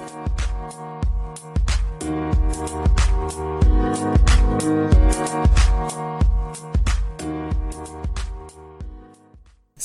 Thank you.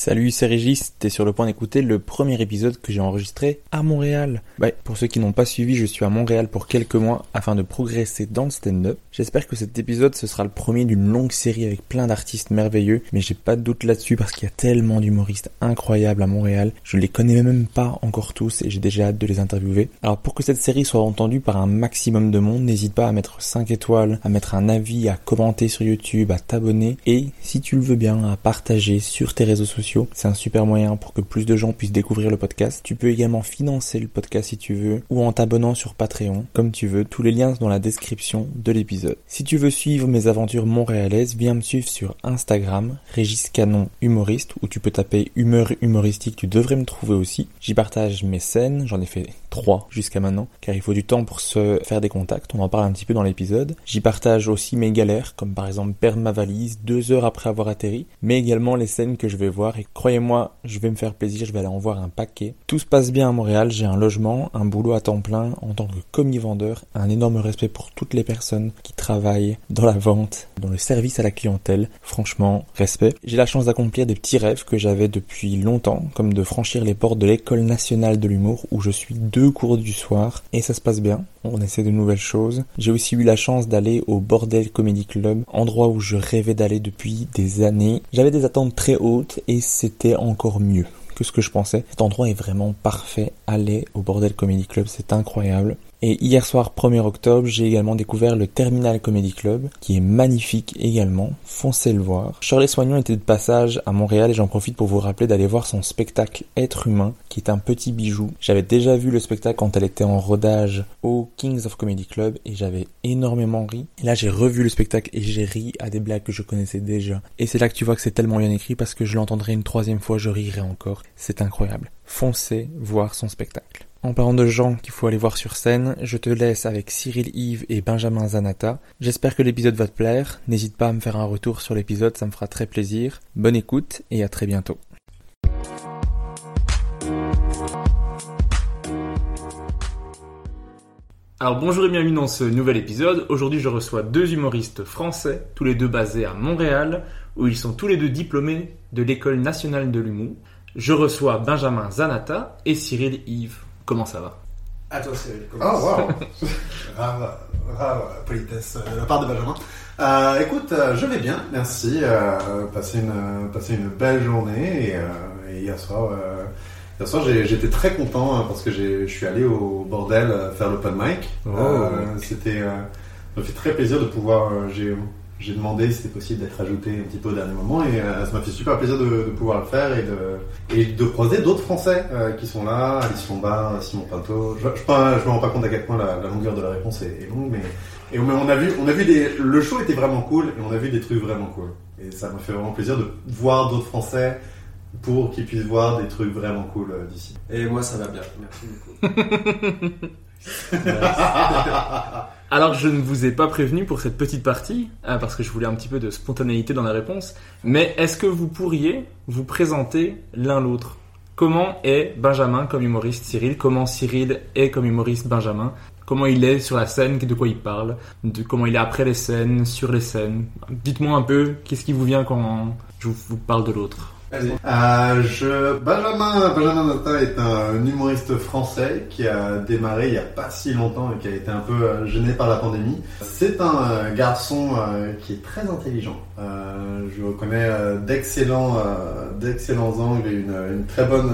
Salut, c'est Régis, t'es sur le point d'écouter le premier épisode que j'ai enregistré à Montréal. Bah, pour ceux qui n'ont pas suivi, je suis à Montréal pour quelques mois afin de progresser dans le stand-up. J'espère que cet épisode ce sera le premier d'une longue série avec plein d'artistes merveilleux, mais j'ai pas de doute là-dessus parce qu'il y a tellement d'humoristes incroyables à Montréal. Je les connais même pas encore tous et j'ai déjà hâte de les interviewer. Alors pour que cette série soit entendue par un maximum de monde, n'hésite pas à mettre 5 étoiles, à mettre un avis, à commenter sur YouTube, à t'abonner et si tu le veux bien, à partager sur tes réseaux sociaux c'est un super moyen pour que plus de gens puissent découvrir le podcast. Tu peux également financer le podcast si tu veux ou en t'abonnant sur Patreon, comme tu veux. Tous les liens sont dans la description de l'épisode. Si tu veux suivre mes aventures montréalaises, viens me suivre sur Instagram, Régis Canon humoriste, où tu peux taper humeur humoristique, tu devrais me trouver aussi. J'y partage mes scènes, j'en ai fait trois jusqu'à maintenant, car il faut du temps pour se faire des contacts, on en parle un petit peu dans l'épisode. J'y partage aussi mes galères, comme par exemple perdre ma valise deux heures après avoir atterri, mais également les scènes que je vais voir et croyez-moi, je vais me faire plaisir, je vais aller en voir un paquet. Tout se passe bien à Montréal, j'ai un logement, un boulot à temps plein en tant que commis vendeur, un énorme respect pour toutes les personnes qui travaillent dans la vente, dans le service à la clientèle. Franchement, respect. J'ai la chance d'accomplir des petits rêves que j'avais depuis longtemps, comme de franchir les portes de l'école nationale de l'humour où je suis deux cours du soir et ça se passe bien. On essaie de nouvelles choses. J'ai aussi eu la chance d'aller au Bordel Comedy Club, endroit où je rêvais d'aller depuis des années. J'avais des attentes très hautes et c'était encore mieux que ce que je pensais. Cet endroit est vraiment parfait. Allez au Bordel Comedy Club, c'est incroyable. Et hier soir, 1er octobre, j'ai également découvert le Terminal Comedy Club, qui est magnifique également. Foncez le voir. Shirley Soignon était de passage à Montréal et j'en profite pour vous rappeler d'aller voir son spectacle Être humain, qui est un petit bijou. J'avais déjà vu le spectacle quand elle était en rodage au Kings of Comedy Club et j'avais énormément ri. Et là, j'ai revu le spectacle et j'ai ri à des blagues que je connaissais déjà. Et c'est là que tu vois que c'est tellement bien écrit parce que je l'entendrai une troisième fois, je rirai encore. C'est incroyable. Foncez voir son spectacle. En parlant de gens qu'il faut aller voir sur scène, je te laisse avec Cyril Yves et Benjamin Zanata. J'espère que l'épisode va te plaire. N'hésite pas à me faire un retour sur l'épisode, ça me fera très plaisir. Bonne écoute et à très bientôt. Alors bonjour et bienvenue dans ce nouvel épisode. Aujourd'hui je reçois deux humoristes français, tous les deux basés à Montréal, où ils sont tous les deux diplômés de l'école nationale de l'humour. Je reçois Benjamin Zanata et Cyril Yves. Comment ça va À toi, Cyril. Oh, wow Rare, rare politesse de la part de Benjamin. Euh, écoute, euh, je vais bien, merci. Euh, passer, une, passer une belle journée. Et, euh, et hier soir, euh, hier soir j'étais très content hein, parce que je suis allé au bordel euh, faire l'open mic. Oh. C'était, ça me fait très plaisir de pouvoir. j'ai j'ai demandé si c'était possible d'être ajouté un petit peu au dernier moment et euh, ça m'a fait super plaisir de, de, pouvoir le faire et de, et de croiser d'autres Français euh, qui sont là, Alice Lombard, Simon Pinto. Je, je, je, me rends pas compte à quel point la, la longueur de la réponse est, est longue, mais, et on, on, a vu, on a vu des, le show était vraiment cool et on a vu des trucs vraiment cool. Et ça m'a fait vraiment plaisir de voir d'autres Français pour qu'ils puissent voir des trucs vraiment cool euh, d'ici. Et moi ça va bien, merci beaucoup. Alors je ne vous ai pas prévenu pour cette petite partie, hein, parce que je voulais un petit peu de spontanéité dans la réponse, mais est-ce que vous pourriez vous présenter l'un l'autre? Comment est Benjamin comme humoriste Cyril? Comment Cyril est comme humoriste Benjamin? Comment il est sur la scène, de quoi il parle? Comment il est après les scènes, sur les scènes? Dites-moi un peu, qu'est-ce qui vous vient quand je vous parle de l'autre? Euh. Benjamin, Benjamin est un humoriste français qui a démarré il n'y a pas si longtemps et qui a été un peu euh, gêné par la pandémie. C'est un euh, garçon qui est très intelligent. je reconnais d'excellents, d'excellents angles et une, très bonne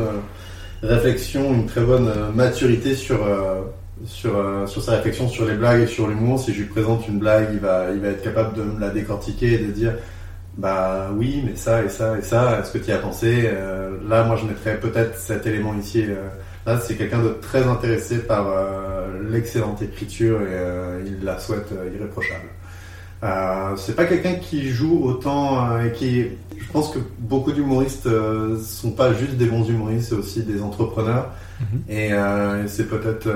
réflexion, une très bonne maturité sur sur, sur sa réflexion sur les blagues et sur l'humour. Si je lui présente une blague, il va, il va être capable de me la décortiquer et de dire bah oui, mais ça et ça et ça, est-ce que tu y as pensé euh, Là, moi, je mettrais peut-être cet élément ici. Euh, là, c'est quelqu'un de très intéressé par euh, l'excellente écriture et il la souhaite irréprochable. c'est pas quelqu'un qui joue autant et qui. Je pense que beaucoup d'humoristes sont pas juste des bons humoristes, c'est aussi des entrepreneurs. Mm-hmm. Et c'est peut-être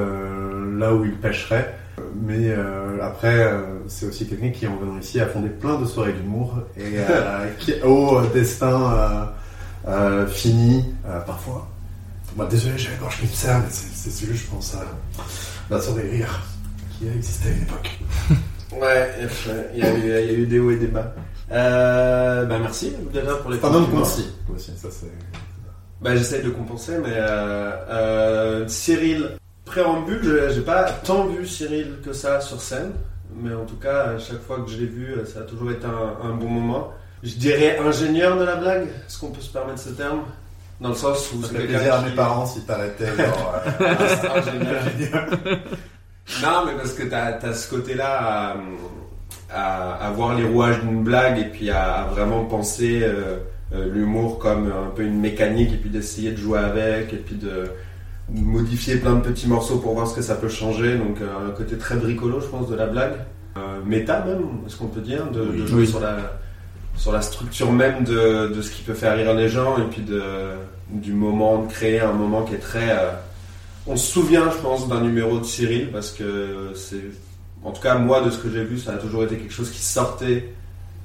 là où il pêcherait. Mais euh, après, euh, c'est aussi quelqu'un qui, en venant ici, a fondé plein de soirées d'humour et euh, qui, au destin fini, parfois. Bah, désolé, j'avais gorge qui me serre, mais c'est celui, je pense, à la soirée rire qui a existé à une époque. Ouais, il y, a eu- il y a eu des hauts et des bas. Bah merci déjà pour les. Aussi, ça c'est. Bah j'essaye de compenser, mais euh, euh, Cyril, préambule, je- j'ai pas tant vu Cyril que ça sur scène, mais en tout cas, à chaque fois que je l'ai vu, ça a toujours été un, un bon moment. Je dirais ingénieur de la blague, est-ce qu'on peut se permettre ce terme? Dans le sens où Ça fait plaisir à qui- mes parents s'ils t'arrêtaient. genre, euh, ingénieur. Non, mais parce que t'as as ce côté-là à, à, à voir les rouages d'une blague et puis à, à vraiment penser euh, euh, l'humour comme un peu une mécanique et puis d'essayer de jouer avec et puis de modifier plein de petits morceaux pour voir ce que ça peut changer. Donc euh, un côté très bricolo, je pense, de la blague. Euh, méta même, est-ce qu'on peut dire, de, de jouer Oui. sur la sur la structure même de, de ce qui peut faire rire les gens et puis de, du moment, de créer un moment qui est très... euh, on se souvient, je pense, d'un numéro de Cyril parce que c'est, en tout cas moi de ce que j'ai vu, ça a toujours été quelque chose qui sortait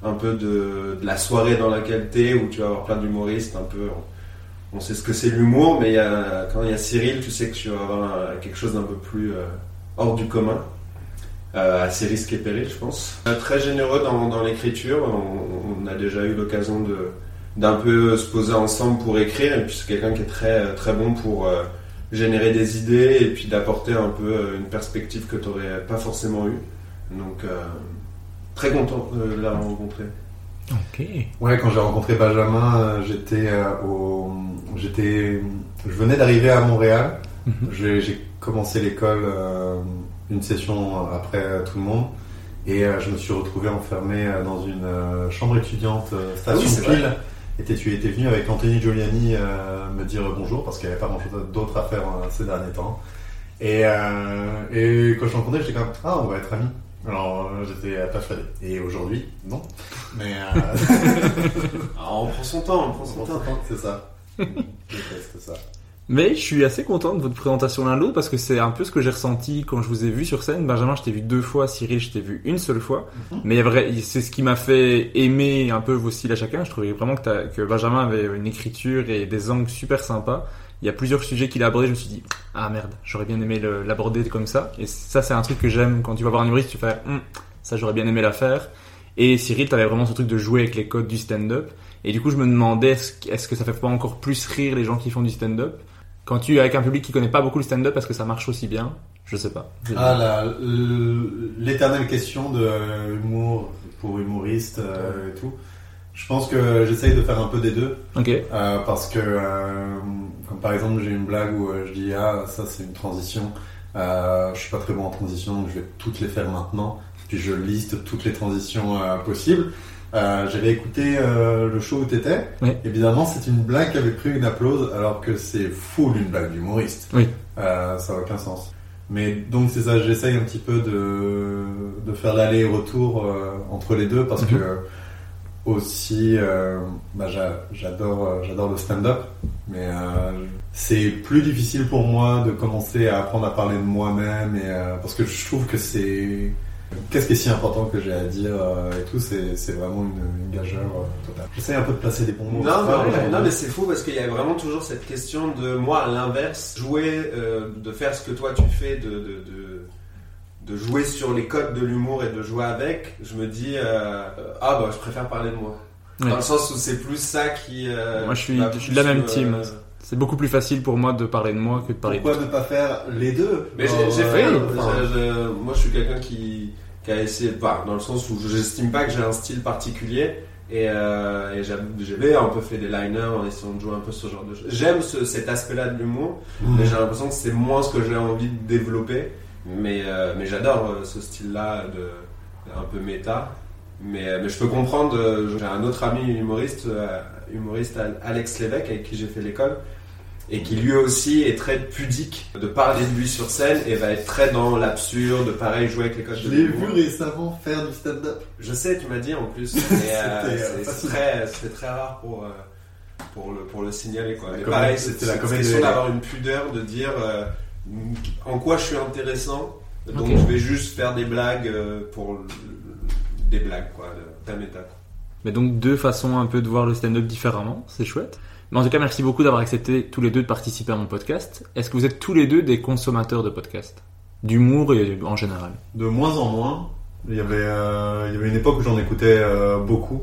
un peu de, de la soirée dans laquelle t'es, où tu vas avoir plein d'humoristes, un peu. On, sait ce que c'est l'humour, mais il y a, quand il y a Cyril, tu sais que tu vas avoir un- quelque chose d'un peu plus euh, hors du commun. Euh, assez risqué péril, je pense. Euh, très généreux dans, dans l'écriture. On, on a déjà eu l'occasion de d'un peu se poser ensemble pour écrire, et puis c'est quelqu'un qui est très très bon pour euh, générer des idées et puis d'apporter un peu euh, une perspective que tu n'aurais pas forcément eu. Donc, euh, très content de l'avoir rencontré. Ok. Ouais, quand j'ai rencontré Benjamin, euh, j'étais euh, au, j'étais, je venais d'arriver à Montréal. Mhm. J'ai j'ai commencé l'école euh, une session après euh, tout le monde et euh, je me suis retrouvé enfermé euh, dans une euh, chambre étudiante euh, Ah oui, station c'est pile. Et tu étais venu avec Anthony Giuliani euh, me dire bonjour parce qu'il n'y avait pas grand chose d'autre à faire euh, ces derniers temps. Et, euh, et quand je l'ai rencontré, j'étais comme ah on va être amis. Alors euh, j'étais persuadé. Et aujourd'hui, non. Mais euh, Ah, on prend son temps, on prend son temps. c'est ça. Je déteste ça. Mais je suis assez content de votre présentation l'un l'autre parce que c'est un peu ce que j'ai ressenti quand je vous ai vu sur scène. Benjamin, je t'ai vu deux fois, Cyril, je t'ai vu une seule fois. Mhm. Mais vrai, c'est ce qui m'a fait aimer un peu vos styles à chacun. Je trouvais vraiment que, Benjamin avait une écriture et des angles super sympas. Il y a plusieurs sujets qu'il a abordés. Je me suis dit, ah merde, j'aurais bien aimé l'aborder comme ça. Et ça, c'est un truc que j'aime quand tu vas voir un humoriste, tu fais, Hum, ça j'aurais bien aimé la faire. Et Cyril, t'avais vraiment ce truc de jouer avec les codes du stand-up. Et du coup, je me demandais, est-ce que- ça fait pas encore plus rire les gens qui font du stand-up? Quand tu es avec un public qui connaît pas beaucoup le stand-up, est-ce que ça marche aussi bien? Je sais pas. Ah, l'éternelle question de euh, humour pour humoriste euh, et tout. Je pense que j'essaye de faire un peu des deux. Ok. euh, parce que, euh, comme par exemple, j'ai une blague où je dis Ah, ça c'est une transition. Je suis pas très bon en transition, donc je vais toutes les faire maintenant. Puis je liste toutes les transitions possibles. Euh, J'avais écouté euh, le show où t'étais. Oui. Évidemment, c'est une blague qui avait pris une applause, alors que c'est full une blague d'humoriste. Oui. Euh, ça n'a aucun sens. Mais donc c'est ça, j'essaye un petit peu de, de faire l'aller-retour euh, entre les deux parce Mhm. que aussi bah, j'a- j'adore j'adore le stand-up, mais euh, c'est plus difficile pour moi de commencer à apprendre à parler de moi-même et euh, parce que je trouve que c'est qu'est-ce qui est si important que j'ai à dire euh, et tout, c'est c'est vraiment une, une gageure euh, totale. J'essaie un peu de placer des bons mots. Non, mais, ouais, ouais. non, mais c'est fou parce qu'il y a vraiment toujours cette question de moi à l'inverse, jouer, euh, de faire ce que toi tu fais, de, de, de, de jouer sur les codes de l'humour et de jouer avec. Je me dis, ah bah je préfère parler de moi. Ouais. Dans le sens où c'est plus ça qui. euh, Moi, je suis- je suis de la même me- team. C'est beaucoup plus facile pour moi de parler de moi que de parler Pourquoi ne pas faire les deux Mais j'ai fait. enfin, je- moi, je suis quelqu'un qui, qui a essayé, bah, dans le sens où j'estime pas que j'ai un style particulier. Et, euh, et j'avais un peu fait des liners en essayant de jouer un peu ce genre de choses. J'aime ce- cet aspect-là de l'humour, hmm. mais j'ai l'impression que c'est moins ce que j'ai envie de développer. Mais, euh, mais j'adore euh, ce style-là de un peu méta. Mais, euh, mais je peux comprendre. J'ai un autre ami humoriste, humoriste Al- Alex Lévesque, avec qui j'ai fait l'école, et qui lui aussi est très pudique de parler de lui sur scène et va être très dans l'absurde, pareil, jouer avec les codes Je de l'ai vu récemment faire du stand-up. Je sais, tu m'as dit en plus, mais euh, C'était, euh, c'est- très, c'est très rare pour, euh, pour, le, pour le signaler. Quoi. Mais pareil, c'était c'est la question d'avoir une pudeur, de dire euh, en quoi je suis intéressant, donc je vais juste faire des blagues euh, pour le- des blagues, quoi, de ta méta. quoi. Mais donc deux façons un peu de voir le stand-up différemment, c'est chouette. Mais en tout cas, merci beaucoup d'avoir accepté tous les deux de participer à mon podcast. Est-ce que vous êtes tous les deux des consommateurs de podcasts? D'humour et en général? De moins en moins. Il y avait, euh, il y avait une époque où j'en écoutais euh, beaucoup,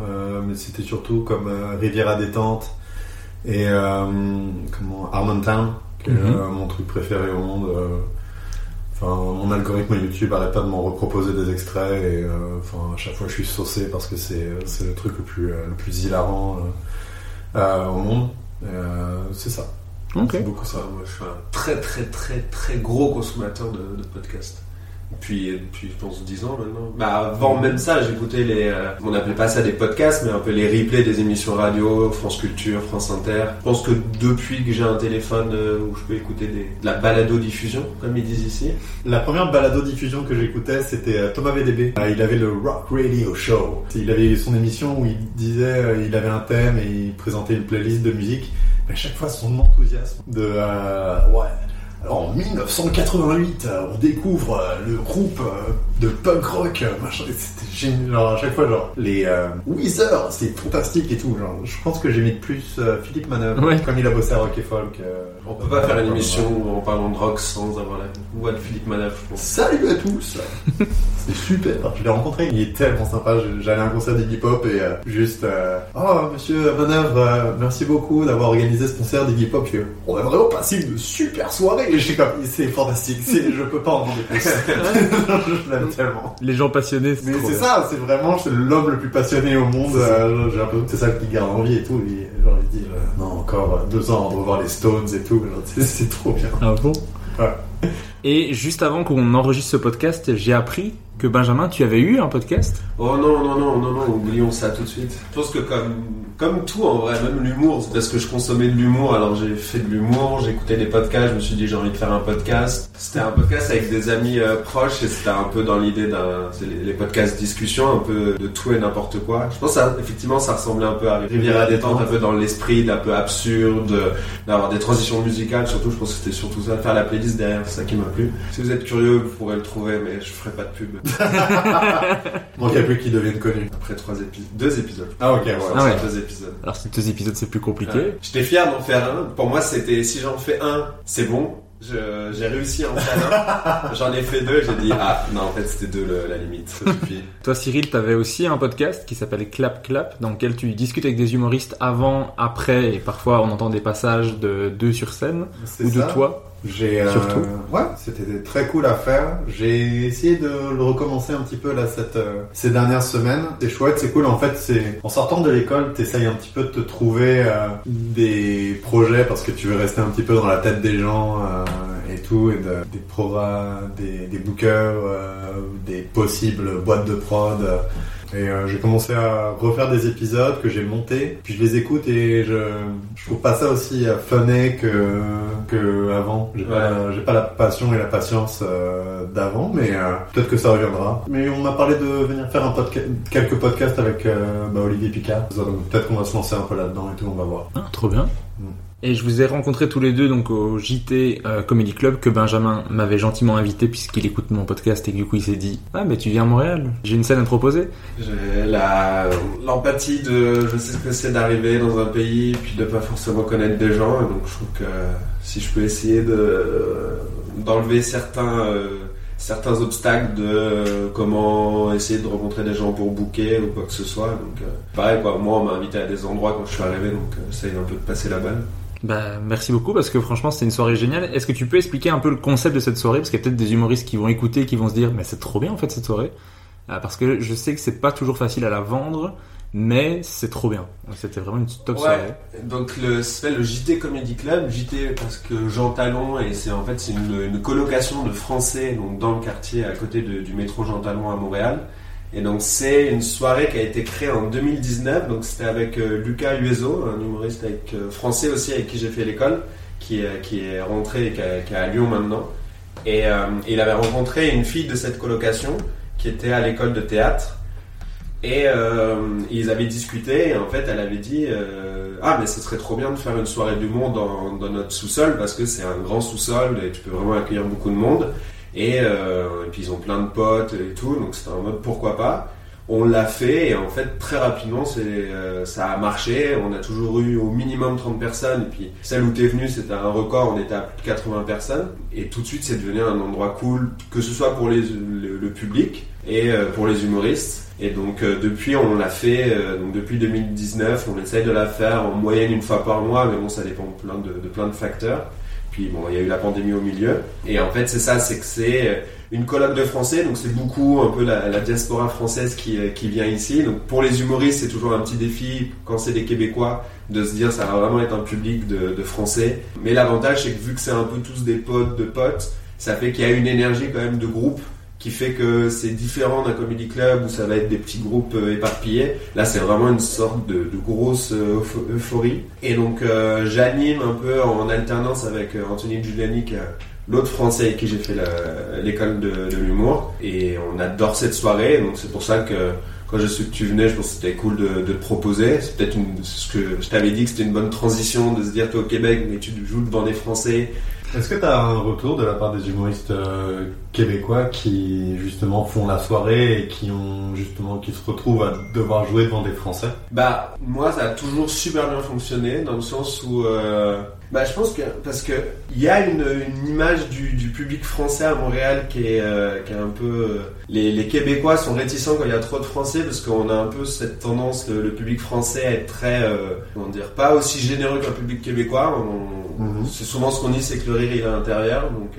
euh, mais c'était surtout comme Riviera détente et comment qui est Mhm. mon truc préféré au monde. Enfin, mon algorithme YouTube arrête pas de m'en reproposer des extraits et enfin, à chaque fois je suis saucé parce que c'est c'est le truc le plus, le plus hilarant au monde. Euh, c'est ça. C'est beaucoup ça. Moi, je suis un très très très très gros consommateur de, de podcasts. Depuis, depuis, je pense, 10 ans maintenant. Bah, avant même ça, j'écoutais les. euh, on n'appelait pas ça des podcasts, mais un peu les replays des émissions radio, France Culture, France Inter. Je pense que depuis que j'ai un téléphone euh, où je peux écouter des, de la balado-diffusion, comme ils disent ici. La première balado-diffusion que j'écoutais, c'était euh, Thomas VDB. Euh, Il avait le Rock Radio Show. Il avait son émission où il disait, il avait un thème et il présentait une playlist de musique. Mais à chaque fois, son enthousiasme de, euh, ouais. Alors en 1988, euh, on découvre euh, le groupe euh, de punk rock, machin. et C'était génial. Genre, à chaque fois, genre, les euh, Weezer, c'est fantastique et tout. Genre, je pense que j'aimite plus euh, Philippe Manœuvre, Ouais. comme il a bossé à Rock et Folk. euh, On peut pas faire une émission en parlant de rock sans avoir la voix de Philippe je pense. Salut à tous C'est super Je l'ai rencontré, il est tellement sympa. J'allais à un concert d'Iggy Pop et euh, juste... euh, oh, monsieur Manœuvre, euh, merci beaucoup d'avoir organisé ce concert d'Iggy Pop. On a vraiment passé une super soirée Et j'ai comme, c'est fantastique, c'est- je peux pas en demander plus. je l'aime tellement. Les gens passionnés, Mais trop c'est ça, c'est vraiment c'est l'homme le plus passionné au monde. euh, J'ai l'impression que c'est ça qui garde en vie et tout. Et, genre, il dit, euh, non, encore deux ans avant de revoir les Stones et tout. Genre, c'est- C'est trop bien. Ah bon? Ouais. Et juste avant qu'on enregistre ce podcast, j'ai appris que Benjamin, tu avais eu un podcast? Oh non, non, non, non, non, oublions ça tout de suite. Je pense que comme, comme tout en vrai, même l'humour, c'est parce que je consommais de l'humour, alors j'ai fait de l'humour, j'écoutais des podcasts, je me suis dit j'ai envie de faire un podcast. C'était un podcast avec des amis euh, proches et c'était un peu dans l'idée d'un, c'est les, les podcasts discussion, un peu de tout et n'importe quoi. Je pense que ça, effectivement ça ressemblait un peu à Riviera détente, un peu dans l'esprit d'un peu absurde, d'avoir des transitions musicales, surtout je pense que c'était surtout ça, faire la playlist derrière, c'est ça qui m'a plu. Si vous êtes curieux, vous pourrez le trouver, mais je ferai pas de pub Deviennent connus. après trois épisodes, deux épisodes. Ah ok, ouais. Ah ouais. Deux épisodes. Alors, ces deux épisodes, c'est plus compliqué. Ouais. J'étais fier d'en faire un. Pour moi, c'était si j'en fais un, c'est bon. J'ai réussi à en faire un. J'en ai fait deux. J'ai dit ah non en fait c'était deux le- la limite. Toi, Cyril, t'avais aussi un podcast qui s'appelle Clap Clap, dans lequel tu discutes avec des humoristes avant, après, et parfois on entend des passages de d'eux sur scène, ou de toi. J'ai euh, Surtout. ouais, c'était très cool à faire. J'ai essayé de le recommencer un petit peu là cette euh, ces dernières semaines. C'est chouette, c'est cool. En fait, c'est en sortant de l'école, t'essayes un petit peu de te trouver euh, des projets parce que tu veux rester un petit peu dans la tête des gens euh, et tout, et de- des programmes, des, des bookers, euh, des possibles boîtes de prod. Et euh, j'ai commencé à refaire des épisodes que j'ai montés, puis je les écoute et je, je trouve pas ça aussi euh, funné que, que avant. J'ai pas, j'ai pas la passion et la patience euh, d'avant, mais euh, peut-être que ça reviendra. Mais on m'a parlé de venir faire un podca- quelques podcasts avec euh, bah, Olivier Picard. Donc peut-être qu'on va se lancer un peu là-dedans et tout, on va voir. Ah, trop bien. Mm. Et je vous ai rencontrés tous les deux donc au JT euh, Comedy Club que Benjamin m'avait gentiment invité puisqu'il écoute mon podcast et que du coup il s'est dit ah mais tu viens à Montréal j'ai une scène à te proposer J'ai la l'empathie de je sais ce que c'est d'arriver dans un pays puis de pas forcément connaître des gens. Et donc je trouve que si je peux essayer de d'enlever certains euh, certains obstacles de euh, comment essayer de rencontrer des gens pour booker ou quoi que ce soit. Donc pareil quoi. Moi on m'a invité à des endroits quand je suis arrivé donc euh, essaye un peu de passer la balle. Bah merci beaucoup parce que franchement c'était une soirée géniale. Est-ce que tu peux expliquer un peu le concept de cette soirée? Parce qu'il y a peut-être des humoristes qui vont écouter et qui vont se dire mais c'est trop bien en fait cette soirée Euh, parce que je sais que c'est pas toujours facile à la vendre mais c'est trop bien. C'était vraiment une top soirée. Ouais, donc le, s'appelle le JT Comedy Club. JT parce que Jean Talon et c'est en fait c'est une, une colocation de Français donc dans le quartier à côté de- du métro Jean Talon à Montréal. Et donc c'est une soirée qui a été créée en 2019. Donc c'était avec euh, Lucas Huezo, un humoriste euh, français aussi avec qui j'ai fait l'école, qui, est- qui est rentré et qui, est- à Lyon maintenant. Et euh, il avait rencontré une fille de cette colocation qui était à l'école de théâtre. Et euh, ils avaient discuté et en fait elle avait dit euh, ah mais ce serait trop bien de faire une soirée d'humour dans, dans notre sous-sol parce que c'est un grand sous-sol et tu peux vraiment accueillir beaucoup de monde et, euh, et puis ils ont plein de potes et tout donc c'était en mode pourquoi pas on l'a fait et en fait très rapidement euh, ça a marché. On a toujours eu au minimum 30 personnes et puis celle où t'es venu c'était un record, on était à plus de 80 personnes et tout de suite c'est devenu un endroit cool que ce soit pour le, public et euh, pour les humoristes. Et donc euh, depuis on l'a fait, donc depuis 2019 on essaye de la faire en moyenne une fois par mois, mais bon ça dépend de plein de facteurs. Puis bon il y a eu la pandémie au milieu et en fait c'est ça, c'est que c'est une colloque de français, donc c'est beaucoup un peu la, diaspora française qui, euh, qui, vient ici. Donc pour les humoristes, c'est toujours un petit défi quand c'est des Québécois de se dire ça va vraiment être un public de, de français. Mais l'avantage c'est que vu que c'est un peu tous des potes de potes, ça fait qu'il y a une énergie quand même de groupe qui fait que c'est différent d'un comedy club où ça va être des petits groupes euh, éparpillés. Là, c'est vraiment une sorte de, grosse euh, euphorie. Et donc, j'anime un peu en alternance avec Anthony Giuliani l'autre français avec qui j'ai fait l'école de, l'humour. Et on adore cette soirée, donc c'est pour ça que quand je suis que tu venais, je pense que c'était cool de, de, te proposer. C'est peut-être ce que je t'avais dit que c'était une bonne transition de se dire toi au Québec, mais tu joues devant des Français. Est-ce que tu as un retour de la part des humoristes euh, québécois qui justement font la soirée et qui ont justement qui se retrouvent à devoir jouer devant des Français? Bah moi ça a toujours super bien fonctionné dans le sens où euh, bah, je pense que parce que il y a une, image du, public français à Montréal qui est, euh, qui est un peu les, Québécois sont réticents quand il y a trop de Français parce qu'on a un peu cette tendance le, public français à être très comment dire pas aussi généreux qu'un public québécois. Mhm. C'est souvent ce qu'on dit, c'est que le rire il est à l'intérieur. Donc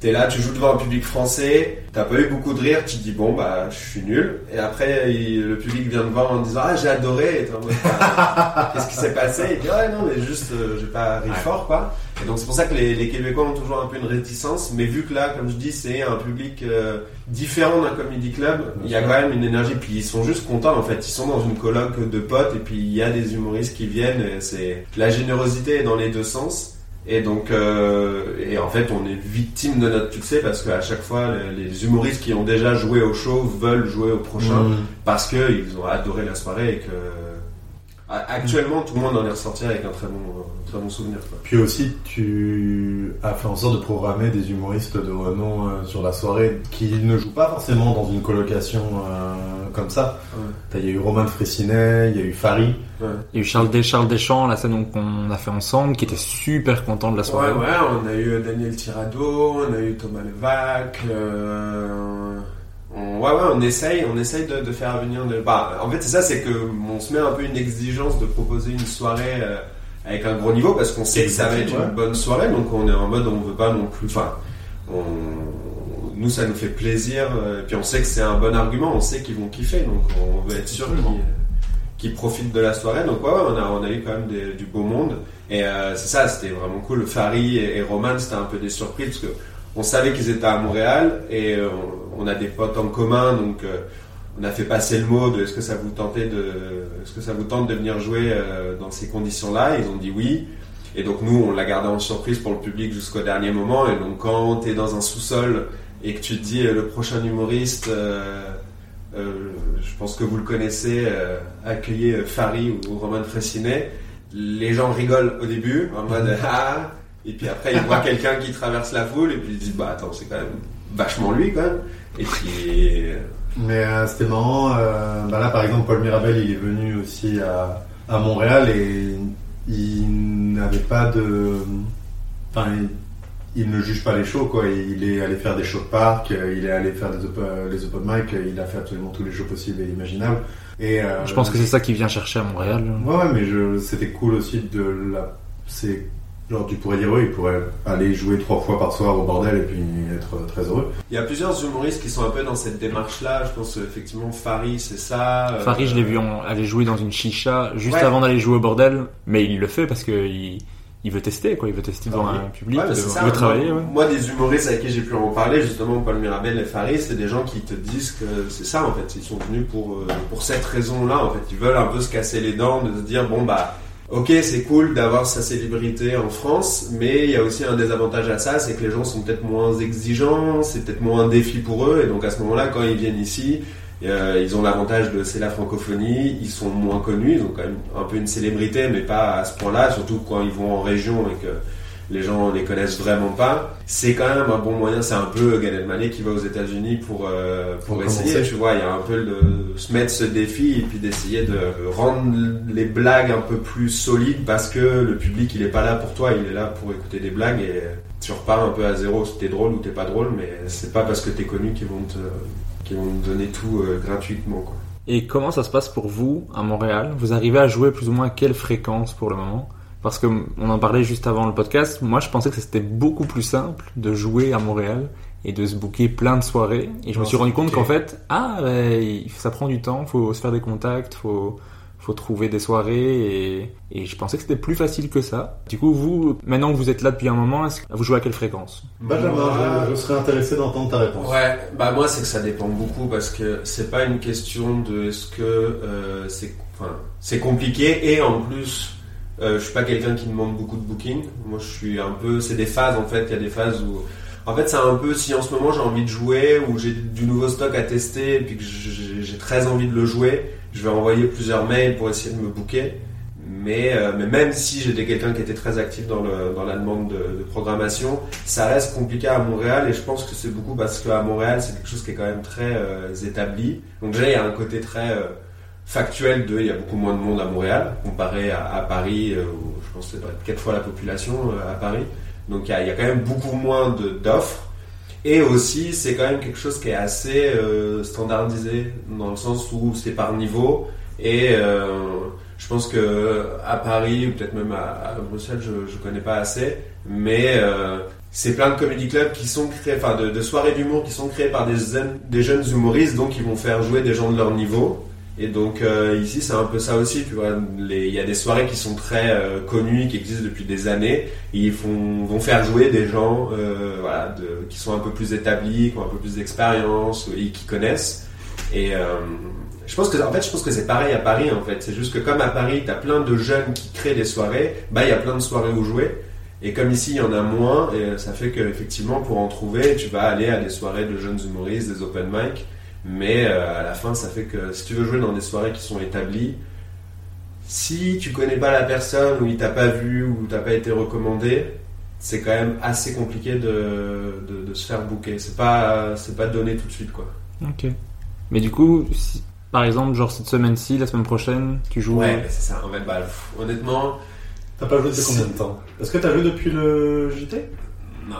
t'es là, tu joues devant un public français, t'as pas eu beaucoup de rire, tu te dis bon bah je suis nul. Et après le public vient te voir en disant ah j'ai adoré. Bah, qu'est-ce qui s'est passé? Il dit ouais non mais juste j'ai pas ri fort, quoi. Et donc c'est pour ça que les, Québécois ont toujours un peu une réticence, mais vu que là, comme je dis, c'est un public euh, différent d'un comedy club, il y a quand même une énergie. Puis ils sont juste contents, en fait. Ils sont dans une colloque de potes, et puis il y a des humoristes qui viennent. C'est la générosité est dans les deux sens. Et donc, euh, et en fait, on est victime de notre succès parce qu'à chaque fois, les, humoristes qui ont déjà joué au show veulent jouer au prochain mmh. parce qu'ils ont adoré la soirée et que Actuellement, tout le monde en est ressorti avec un très bon, très bon souvenir. Puis aussi, tu as fait en sorte de programmer des humoristes de renom euh, sur la soirée qui ne jouent pas forcément dans une colocation euh, comme ça. Il y a eu Romain de Fressinet, il y a eu Farid. Il y a eu Charles, Deschamps, la scène qu'on a fait ensemble, qui était super content de la soirée. Ouais, ouais, on a eu Daniel Tirado, on a eu Thomas Levac. Euh, on, ouais, ouais, on essaye, on essaye de, de faire venir. De, bah, en fait, c'est ça, c'est que on se met un peu une exigence de proposer une soirée euh, avec un gros niveau parce qu'on sait que ça va être une bonne soirée, donc on est en mode on veut pas non plus. Enfin, on, nous ça nous fait plaisir, euh, et puis on sait que c'est un bon argument, on sait qu'ils vont kiffer, donc on veut être sûr qu'ils profitent de la soirée. Donc ouais, ouais on a on a eu quand même des, du beau monde, et euh, c'est ça, c'était vraiment cool. Farid et, et Roman, c'était un peu des surprises parce que on savait qu'ils étaient à Montréal et euh, on, a des potes en commun, donc euh, on a fait passer le mot de est-ce que ça vous tentait de, est-ce que ça vous tente de venir jouer euh, dans ces conditions-là? Ils ont dit oui. Et donc nous, on l'a gardé en surprise pour le public jusqu'au dernier moment. Et donc quand tu es dans un sous-sol et que tu te dis le prochain humoriste, je pense que vous le connaissez, accueillez Farid ou, Romain Fressinet, les gens rigolent au début en mode ah et puis après, il voit quelqu'un qui traverse la foule et puis il dit bah attends, c'est quand même vachement lui quand même. Et puis. Euh, Mais euh, c'était marrant. Euh, bah là, par exemple, Paul Mirabel, il est venu aussi à, à Montréal et il n'avait pas de. Enfin, il, ne juge pas les shows quoi. Il est allé faire des shows de parc, il est allé faire des open, les open mic, il a fait absolument tous les shows possibles et imaginables. Et je pense que c'est ça qu'il vient chercher à Montréal. Ouais, mais c'était cool aussi de la. C'est Genre, tu pourrais dire, oui, il pourrait aller jouer trois fois par soir au bordel et puis être très heureux. Il y a plusieurs humoristes qui sont un peu dans cette démarche-là. Je pense effectivement Farid, c'est ça. Euh, Farid, je l'ai vu aller jouer dans une chicha juste avant d'aller jouer au bordel, mais il le fait parce que il, veut tester, quoi. Il veut tester devant un public, il veut travailler. Moi, des humoristes avec qui j'ai pu en parler, justement, Paul Mirabel et Farid, c'est des gens qui te disent que c'est ça, en fait. Ils sont venus pour, euh, pour cette raison-là, en fait. Ils veulent un peu se casser les dents, de se dire, bon, bah, ok, c'est cool d'avoir sa célébrité en France, mais il y a aussi un désavantage à ça, c'est que les gens sont peut-être moins exigeants, c'est peut-être moins un défi pour eux, et donc à ce moment-là, quand ils viennent ici, euh, ils ont l'avantage de c'est la francophonie, ils sont moins connus, ils ont quand même un peu une célébrité, mais pas à ce point-là, surtout quand ils vont en région et que les gens les connaissent vraiment pas. C'est quand même un bon moyen. C'est un peu Gad Elmaleh qui va aux États-Unis pour euh, pour, Pour essayer. commencer. Tu vois, il y a un peu de se mettre ce défi et puis d'essayer de rendre les blagues un peu plus solides parce que le public il est pas là pour toi, il est là pour écouter des blagues et tu repars un peu à zéro. Si t'es drôle ou t'es pas drôle, mais c'est pas parce que t'es connu qu'ils vont te qu'ils vont te donner tout euh, gratuitement quoi. Et comment ça se passe pour vous à Montréal? Vous arrivez à jouer plus ou moins à quelle fréquence pour le moment? Parce que on en parlait juste avant le podcast. Moi, je pensais que c'était beaucoup plus simple de jouer à Montréal et de se booker plein de soirées. Et je me suis rendu c'est compte qu'en fait, ah, ouais, ça prend du temps. Faut se faire des contacts, faut faut trouver des soirées et, et je pensais que c'était plus facile que ça. Du coup, vous, maintenant que vous êtes là depuis un moment, est-ce que vous jouez à quelle fréquence? Benjamin, Moi- je, je serais intéressé d'entendre ta réponse. Ouais, bah moi c'est que ça dépend beaucoup parce que c'est pas une question de est-ce que euh, c'est enfin, c'est compliqué et en plus euh, je suis pas quelqu'un qui demande beaucoup de booking. Moi je suis un peu c'est des phases en fait, il y a des phases où en fait c'est un peu si en ce moment j'ai envie de jouer ou j'ai du nouveau stock à tester et puis que j'ai très envie de le jouer, je vais envoyer plusieurs mails pour essayer de me booker. Mais, euh, mais même si j'étais quelqu'un qui était très actif dans, le, dans la demande de, de programmation, ça reste compliqué à Montréal et je pense que c'est beaucoup parce qu'à Montréal c'est quelque chose qui est quand même très euh, établi. Donc déjà il y a un côté très euh, factuel de il y a beaucoup moins de monde à Montréal comparé à, Paris euh, où je pense que c'est peut-être quatre fois la population euh, à Paris. Donc il y a, quand même beaucoup moins d'offres. Et aussi, c'est quand même quelque chose qui est assez euh, standardisé dans le sens où c'est par niveau. Et je pense que à Paris ou peut-être même à, Bruxelles, je, je connais pas assez, mais c'est plein de comedy clubs qui sont créés, enfin de, soirées d'humour qui sont créées par des, des jeunes humoristes, donc ils vont faire jouer des gens de leur niveau. Et donc euh, ici c'est un peu ça aussi, tu vois. Il y a des soirées qui sont très euh, connues, qui existent depuis des années. Ils font, vont faire jouer des gens, euh, voilà, qui sont un peu plus établis, qui ont un peu plus d'expérience et qui connaissent. Et je pense que, en fait, je pense que c'est pareil à Paris. En fait, c'est juste que comme à Paris, t'as plein de jeunes qui créent des soirées. Bah, il y a plein de soirées où jouer. Et comme ici, il y en a moins, ça fait que effectivement, pour en trouver, tu vas aller à des soirées de jeunes humoristes, des open mic. Mais euh, à la fin, ça fait que si tu veux jouer dans des soirées qui sont établies, si tu connais pas la personne ou il t'a pas vu ou t'as pas été recommandé, c'est quand même assez compliqué de, de, de se faire booker. C'est pas c'est pas donné tout de suite quoi. Ok. Mais du coup, si- par exemple, genre cette semaine-ci, la semaine prochaine, tu joues. Ouais, mais c'est ça. En fait, bah, pff, honnêtement, T'as pas joué depuis combien de temps? Est-ce que t'as joué depuis le JT non.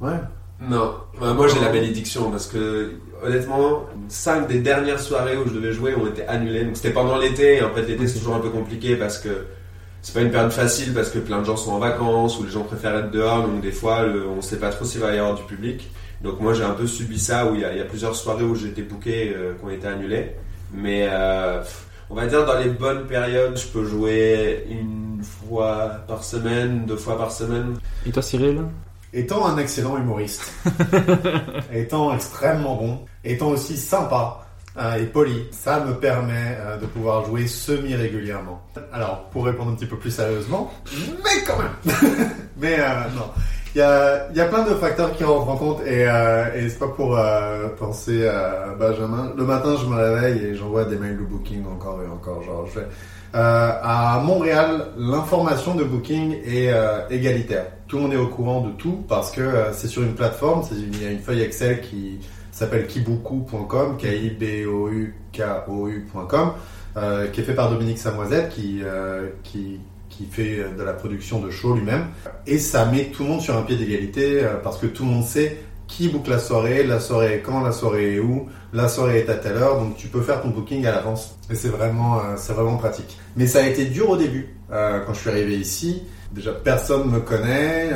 Ouais. Non, Bah, moi j'ai la bénédiction parce que honnêtement, cinq des dernières soirées où je devais jouer ont été annulées. Donc c'était pendant l'été et en fait l'été c'est toujours un peu compliqué parce que c'est pas une période facile parce que plein de gens sont en vacances ou les gens préfèrent être dehors donc des fois le- on sait pas trop s'il va y avoir du public. Donc moi j'ai un peu subi ça où il y a, plusieurs soirées où j'ai été booké euh, qui ont été annulées. Mais euh, on va dire dans les bonnes périodes je peux jouer une fois par semaine, deux fois par semaine. Et toi, Cyril? Étant un excellent humoriste, étant extrêmement bon, étant aussi sympa euh, et poli, ça me permet euh, de pouvoir jouer semi-régulièrement. Alors, pour répondre un petit peu plus sérieusement, mais quand même Mais euh, non, il y a, y a plein de facteurs qui rentrent en compte et, euh, et c'est pas pour euh, penser à Benjamin. Le matin, je me réveille et j'envoie des mails de booking encore et encore. Genre, je fais... Euh, à Montréal, l'information de booking est euh, égalitaire. Tout le monde est au courant de tout parce que euh, c'est sur une plateforme, il y a une feuille Excel qui s'appelle kibuku.com, K-I-B-O-U-K-O-U.com, euh, qui est fait par Dominique Samoisette, qui, euh, qui, qui fait euh, de la production de show lui-même. Et ça met tout le monde sur un pied d'égalité euh, parce que tout le monde sait qui book la soirée, la soirée est quand, la soirée est où, la soirée est à telle heure, donc tu peux faire ton booking à l'avance. Et c'est vraiment, euh, c'est vraiment pratique. Mais ça a été dur au début. Quand je suis arrivé ici, déjà personne me connaît.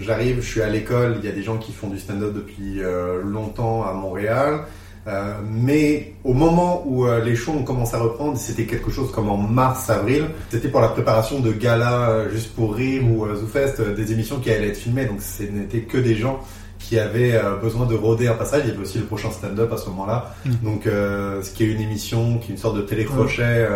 J'arrive, je suis à l'école, il y a des gens qui font du stand-up depuis longtemps à Montréal. Euh, mais au moment où euh, les shows ont commencé à reprendre, c'était quelque chose comme en mars-avril, c'était pour la préparation de galas euh, juste pour rire ou ZooFest, euh, des émissions qui allaient être filmées, donc ce n'était que des gens qui avaient besoin de rôder un passage. Il y avait aussi le prochain stand-up à ce moment-là, Mm. donc ce qui est une émission, qui est une sorte de télécrochet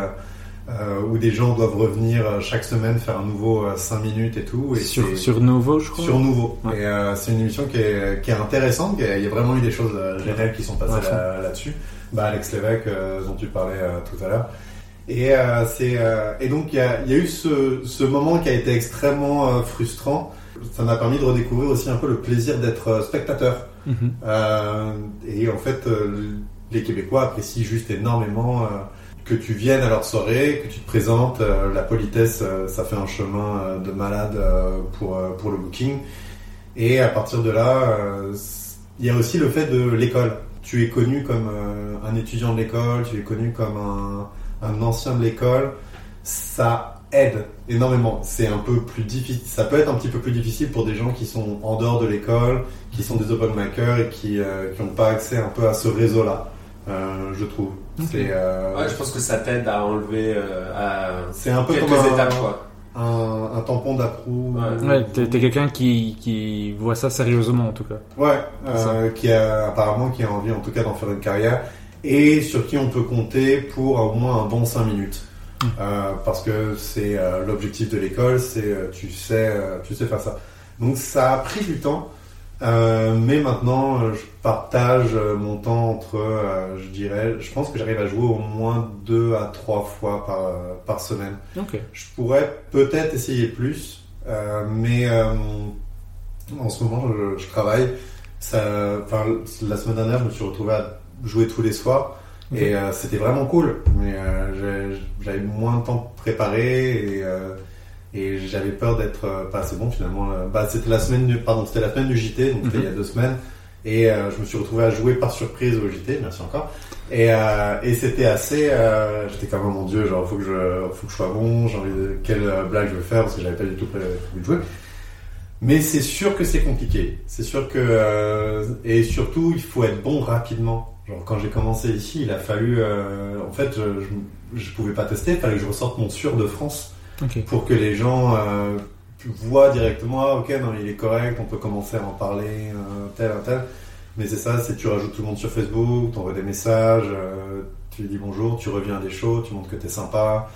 où des gens doivent revenir euh, chaque semaine faire un nouveau 5 minutes et tout. Et sur, sur Novo, je crois. sur nouveau. Ouais. Et euh, c'est une émission qui est, qui est intéressante. qui est- Il y a vraiment eu des choses euh, géniales qui sont passées Ouais, là- là-dessus. bah, Alex Lévesque, euh, dont tu parlais euh, tout à l'heure. Et, euh, c'est, euh, et donc, il y a, y a eu ce, ce moment qui a été extrêmement euh, frustrant Ça m'a permis de redécouvrir aussi un peu le plaisir d'être spectateur. Mhm. Euh, et en fait, euh, les Québécois apprécient juste énormément euh, que tu viennes à leur soirée, que tu te présentes. euh, la politesse, euh, ça fait un chemin euh, de malade pour, pour le booking. Et à partir de là, il y a aussi le fait de l'école. Tu es connu comme un étudiant de l'école, tu es connu comme un, un ancien de l'école. Ça aide énormément. C'est un peu plus difficile. Ça peut être un petit peu plus difficile pour des gens qui sont en dehors de l'école, qui sont des open micers et qui n'ont pas accès un peu à ce réseau-là, euh, je trouve. Euh, Ouais, je pense que ça t'aide à enlever euh, à c'est un peu quelques comme un, étapes quoi. un, un tampon d'approuve. Ouais. Ouais, t'es t'es quelqu'un qui, qui voit ça sérieusement en tout cas. Ouais, euh, qui a apparemment qui a envie en tout cas d'en faire une carrière et sur qui on peut compter pour au moins un bon 5 minutes. Mm. Euh, parce que c'est euh, l'objectif de l'école, c'est euh, tu sais euh, tu sais faire ça. Donc ça a pris du temps, euh, mais maintenant euh, je partage euh, mon temps entre, euh, je dirais, je pense que j'arrive à jouer au moins deux à trois fois par euh, par semaine. Ok. Je pourrais peut-être essayer plus, mais en ce moment, je, je travaille. Ça, la semaine dernière, je me suis retrouvé à jouer tous les soirs. Et c'était vraiment cool. Mais j'avais moins de temps et, euh, et j'avais peur d'être euh, pas assez bon finalement. Euh, Bah, c'était la semaine du, pardon, c'était la semaine du JT, donc Mhm. il y a deux semaines. Et euh, je me suis retrouvé à jouer par surprise au JT, merci encore. Et, euh, et c'était assez, j'étais comme oh mon dieu, genre faut que je, faut que je sois bon, j'ai envie de quelle blague je vais faire parce que j'avais pas du tout pré- prévu de jouer. Mais c'est sûr que c'est compliqué. C'est sûr que et surtout il faut être bon rapidement. Genre quand j'ai commencé ici, il a fallu, en fait, je, je, je pouvais pas tester, il fallait que je ressorte mon sur de France Pour que les gens euh, voient directement, ah, ok, non, il est correct, on peut commencer à en parler, euh, tel, un tel. Mais c'est ça, c'est tu rajoutes tout le monde sur Facebook, tu envoies des messages, euh, tu lui dis bonjour, tu reviens à des shows, tu montres que t'es sympa.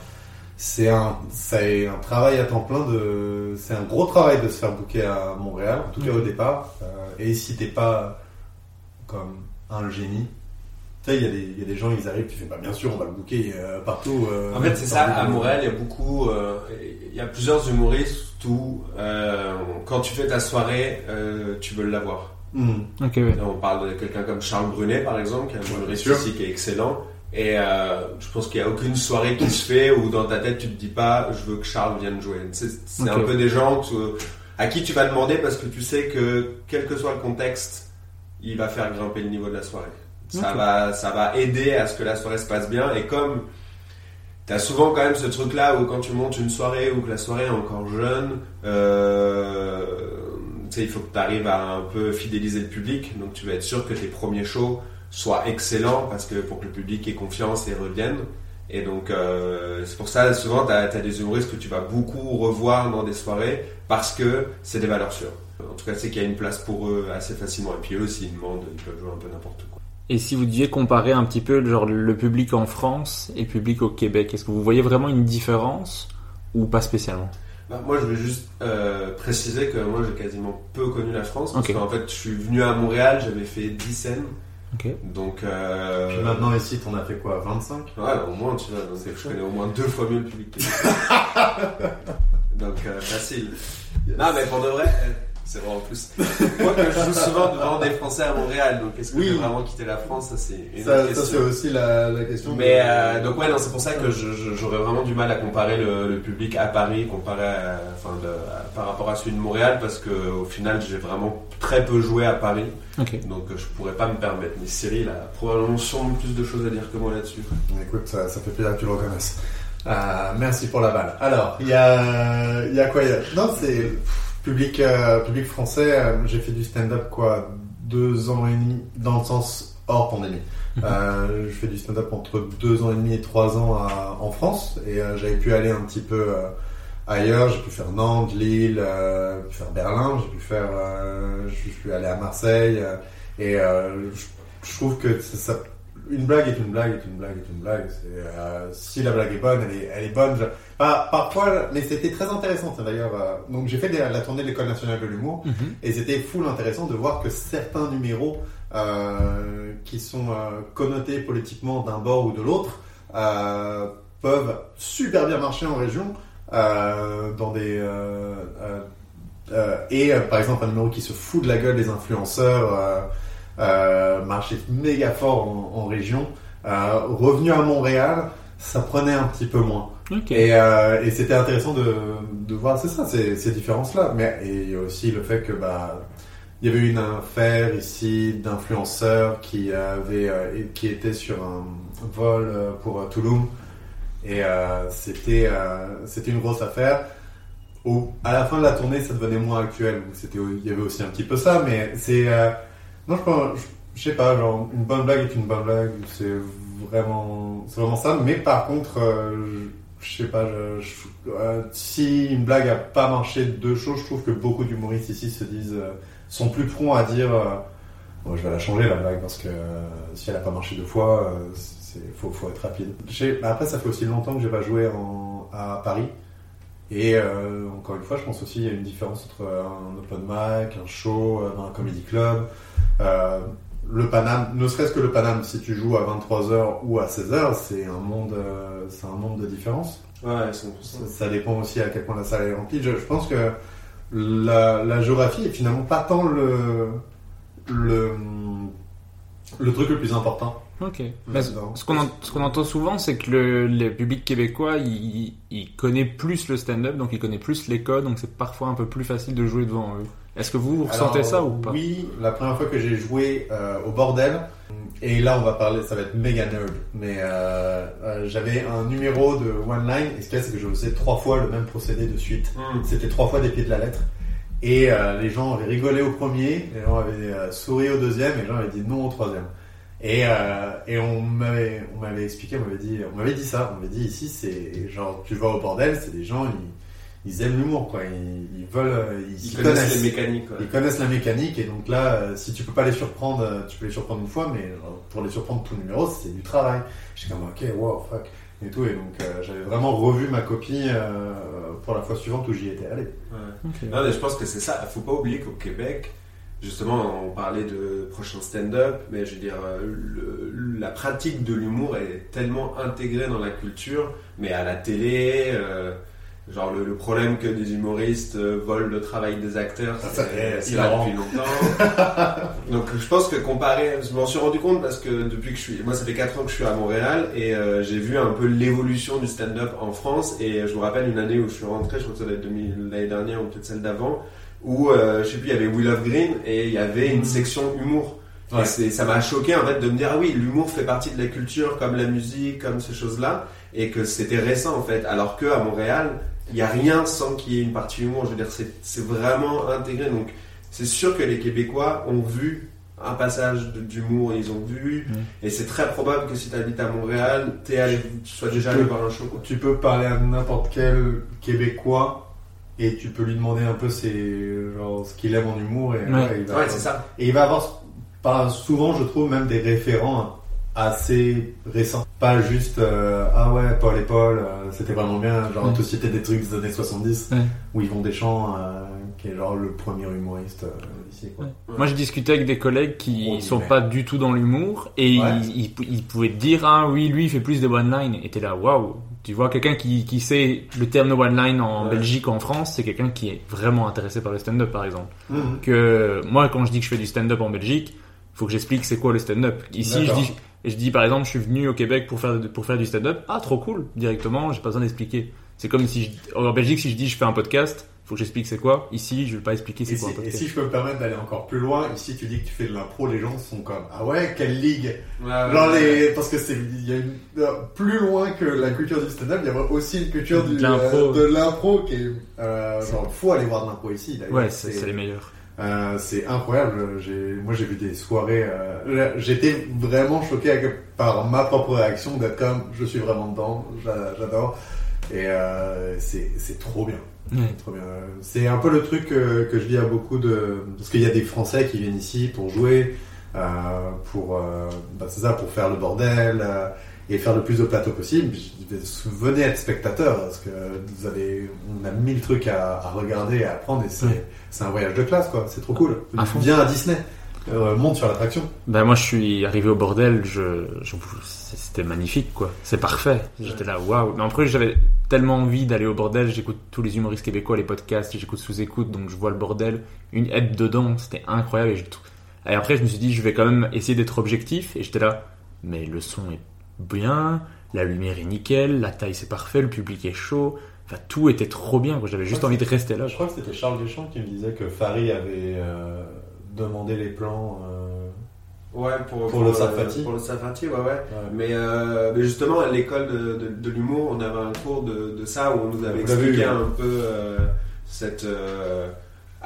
C'est un, c'est un travail à temps plein de, c'est un gros travail de se faire booker à Montréal, en tout cas au départ. Euh, et si t'es pas comme un génie, tu sais, il y, a des- il y a des gens, ils arrivent, tu fais, bah bien sûr, on va le booker euh, partout. euh, En fait, c'est ça. À Montréal, il y a beaucoup, euh, il y a plusieurs humoristes où euh, quand tu fais ta soirée, euh, tu veux l'avoir. Mhm. Ok, ouais. On parle de quelqu'un comme Charles Brunet, par exemple, qui est un humoriste ici qui est excellent. Et euh, je pense qu'il n'y a aucune soirée qui se fait où dans ta tête tu te dis pas je veux que Charles vienne jouer. C'est un peu des gens que- à qui tu vas demander parce que tu sais que quel que soit le contexte, il va faire grimper le niveau de la soirée. Ça, va, ça va aider à ce que la soirée se passe bien. Et comme tu as souvent quand même ce truc là où quand tu montes une soirée ou que la soirée est encore jeune, euh, il faut que tu arrives à un peu fidéliser le public. Donc tu vas être sûr que tes premiers shows soient excellents parce que pour que le public ait confiance et revienne. Et donc euh, c'est pour ça souvent tu as, des humoristes que tu vas beaucoup revoir dans des soirées parce que c'est des valeurs sûres. En tout cas, c'est qu'il y a une place pour eux assez facilement. Et puis eux, s'ils demandent, ils peuvent jouer un peu n'importe quoi. Et si vous deviez comparer un petit peu genre le public en France et le public au Québec, est-ce que vous voyez vraiment une différence ou pas spécialement? Bah, moi, je vais juste euh, préciser que moi, j'ai quasiment peu connu la France. Parce Ok. qu'en fait, je suis venu à Montréal, j'avais fait 10 scènes. Ok. Donc, euh, Puis maintenant ici, t'en as fait quoi 25 ouais, au moins, tu vois, donc, je connais au moins deux fois mieux le public. donc, euh, facile. Non, mais pour de vrai, euh, c'est vrai en plus. Moi, que je joue souvent devant des Français à Montréal, donc est-ce que Oui. j'ai vraiment quitté la France Ça, c'est une Ça, autre ça, c'est aussi la, la question. Mais euh, donc ouais non c'est pour ça que je- je- j'aurais vraiment du mal à comparer le, le public à Paris comparé à- enfin de- à- par rapport à celui de Montréal parce que au final j'ai vraiment très peu joué à Paris donc je pourrais pas me permettre mais Cyril a probablement sûrement plus de choses à dire que moi là-dessus. Écoute, ça, ça fait plaisir que tu le reconnaisses. Euh, merci pour la balle. Alors, il y a, il y a quoi il y a... Non, c'est public, euh, public français. euh, J'ai fait du stand-up quoi, deux ans et demi, dans le sens hors pandémie. Euh, je fais du stand-up entre deux ans et demi et trois ans à- en France, et j'avais pu aller un petit peu ailleurs. J'ai pu faire Nantes, Lille, pu faire Berlin, j'ai pu faire, je suis allé à Marseille, et je, je trouve que ça, ça- une blague est une blague est une blague est une blague. Euh, si la blague est bonne, elle est, elle est bonne. Par- parfois, mais c'était très intéressant ça, d'ailleurs. euh, donc j'ai fait la tournée de l'école nationale de l'humour Mhm. et c'était full intéressant de voir que certains numéros euh, qui sont euh, connotés politiquement d'un bord ou de l'autre euh, peuvent super bien marcher en région dans des et par exemple un numéro qui se fout de la gueule des influenceurs marchait méga fort en, en région. Revenu à Montréal, ça prenait un petit peu moins. Euh, et c'était intéressant de, voir, c'est ça, ces, ces différences-là. Mais il y a aussi le fait que bah il y avait une affaire ici d'influenceurs qui avait euh, qui était sur un vol euh, pour Toulouse et c'était c'était une grosse affaire. Au, à la fin de la tournée, ça devenait moins actuel. C'était il y avait aussi un petit peu ça, mais c'est non je pense sais pas genre une bonne blague est une bonne blague. C'est vraiment c'est vraiment ça. Mais par contre je, sais pas je- euh, si une blague a pas marché de deux choses, je trouve que beaucoup d'humoristes ici se disent euh, sont plus prompts à dire euh, je vais la changer la blague parce que si elle a pas marché deux fois, c'est faut, faut être rapide. Bah, après, ça fait aussi longtemps que j'ai pas joué en, à Paris. Et encore une fois, je pense aussi il y a une différence entre un open mic, un show un comedy club. Le Paname, ne serait-ce que le Paname, si tu joues à 23h ou à 16h, c'est un monde, euh, c'est un monde de différence. Ouais, 100%. Ça, ça dépend aussi à quel point la salle est remplie. Je, je pense que la, la géographie est finalement pas tant le, le, le truc le plus important. Ok. Bah, ce qu'on en- ce qu'on entend souvent, c'est que le, le public québécois, il, il connaît plus le stand-up, donc il connaît plus les codes, donc c'est parfois un peu plus facile de jouer devant eux. Est-ce que vous, ressentez Alors, ça ou pas? Oui, la première fois que j'ai joué euh, au bordel, et là on va parler, ça va être méga nerd, mais euh, euh, j'avais un numéro de one line, et ce qu'il y a, c'est que je faisais trois fois le même procédé de suite. Hmm. C'était trois fois des pieds de la lettre. Et les gens avaient rigolé au premier, les gens avaient souri au deuxième, et les gens avaient dit non au troisième. Et, et on m'avait on m'avait expliqué, on m'avait dit, on m'avait dit ça, on m'avait dit ici c'est genre tu vas au bordel, c'est des gens ils, ils aiment l'humour quoi, ils, ils veulent euh, ils, Ils s'y connaissent les mécaniques. ouais. ils connaissent la mécanique et donc là, euh, si tu peux pas les surprendre, euh, tu peux les surprendre une fois, mais pour les surprendre tout numéro, c'est du travail. J'étais comme ok, wow, fuck et tout et donc euh, j'avais vraiment revu ma copie euh, pour la fois suivante où j'y étais allé. Ouais. Non, mais je pense que c'est ça. Faut pas oublier qu'au Québec, justement, on parlait de prochain stand-up, mais je veux dire, le- la pratique de l'humour est tellement intégrée dans la culture, mais à la télé, euh, genre le, le problème que des humoristes euh, volent le travail des acteurs, Ça, c'est c'est là depuis longtemps. Donc je pense que comparé, je m'en suis rendu compte parce que depuis que je suis, moi ça fait 4 ans que je suis à Montréal et euh, j'ai vu un peu l'évolution du stand-up en France et je me rappelle une année où je suis rentré, je crois que ça doit être 2000 l'année dernière ou peut-être celle d'avant, où euh, je sais plus, il y avait Will of Green et il y avait une section humour. Ouais. Et ça m'a choqué en fait de me dire ah oui l'humour fait partie de la culture comme la musique comme ces choses là et que c'était récent en fait alors que à Montréal il y a rien sans qu'il y ait une partie humour je veux dire c'est vraiment intégré donc c'est sûr que les Québécois ont vu un passage d'humour ils ont vu et c'est très probable que si tu habites à Montréal t'es allé tu sois déjà allé voir un show quoi. Tu peux parler à n'importe quel Québécois et tu peux lui demander un peu ses, genre, ce qu'il aime en humour et, Ouais. il va ouais c'est ça Et il va avoir, souvent, je trouve, même des référents assez récents. Pas juste, euh, ah ouais, Paul et Paul, euh, c'était vraiment bien. Genre, Ouais. tout citer des trucs des années 70 Ouais. où Yvon Deschamps, euh, qui est genre le premier humoriste ici, quoi. Ouais. Moi, j'ai discuté avec des collègues qui Oh, sont pas du tout dans l'humour et ils, ils, ils pouvaient te dire ah oui lui il fait plus de one line et t'es là waouh tu vois quelqu'un qui, qui sait le terme de one line en. Belgique ou en France c'est quelqu'un qui est vraiment intéressé par le stand-up par exemple Mhm. que moi quand je dis que je fais du stand-up en Belgique faut que j'explique c'est quoi le stand-up ici je dis et je dis par exemple je suis venu au Québec pour faire pour faire du stand-up. Ah trop cool. Directement j'ai pas besoin d'expliquer. C'est comme si je- en Belgique si je dis je fais un podcast faut que j'explique c'est quoi. Ici je vais pas expliquer Et c'est si, quoi un et podcast. si je peux me permettre d'aller encore plus loin, ici tu dis que tu fais de l'impro, les gens sont comme ah ouais quelle ligue. Ouais, Genre ouais. les parce que c'est il y a une, euh, plus loin que la culture du stand-up, il y a aussi une culture du, De l'impro. euh, de l'impro qui est euh, genre faut aller voir de l'impro ici d'ailleurs. ouais c'est les meilleurs Euh, c'est incroyable. J'ai, moi, j'ai vu des soirées. euh, j'étais vraiment choqué par ma propre réaction d'être comme, je suis vraiment dedans. j'a- J'adore. Et euh, c'est, c'est trop bien. Ouais. C'est un peu le truc que, que je dis à beaucoup de, parce qu'il y a des Français qui viennent ici pour jouer, euh, pour, euh, bah, c'est ça, pour faire le bordel. Et faire le plus de plateaux possible. Venez être spectateur parce que vous avez, on a mille trucs à, à regarder, à apprendre et c'est, un voyage de classe quoi. C'est trop cool. À fond. Viens à Disney, euh, monte sur l'attraction. Ben moi je suis arrivé au bordel, je, je- c'était magnifique quoi, c'est parfait. J'étais là waouh. Mais après j'avais tellement envie d'aller au bordel. J'écoute tous les humoristes québécois, les podcasts, j'écoute sous-écoute, donc je vois le bordel. Une aide dedans, c'était incroyable. Et, je... et après, je me suis dit, je vais quand même essayer d'être objectif. Et j'étais là, mais le son est bien, la lumière est nickel, la taille c'est parfait, le public est chaud. Enfin, tout était trop bien. J'avais juste envie de rester là. Je crois que c'était Charles Deschamps qui me disait que Farid avait euh, demandé les plans. euh, Ouais, pour, Pour le Safati. Pour le Safati, ouais, ouais. ouais. Mais, euh, mais justement, à l'école de, de, de l'humour, on avait un cours de, de ça où on nous avait expliqué ouais. un peu euh, cette, euh,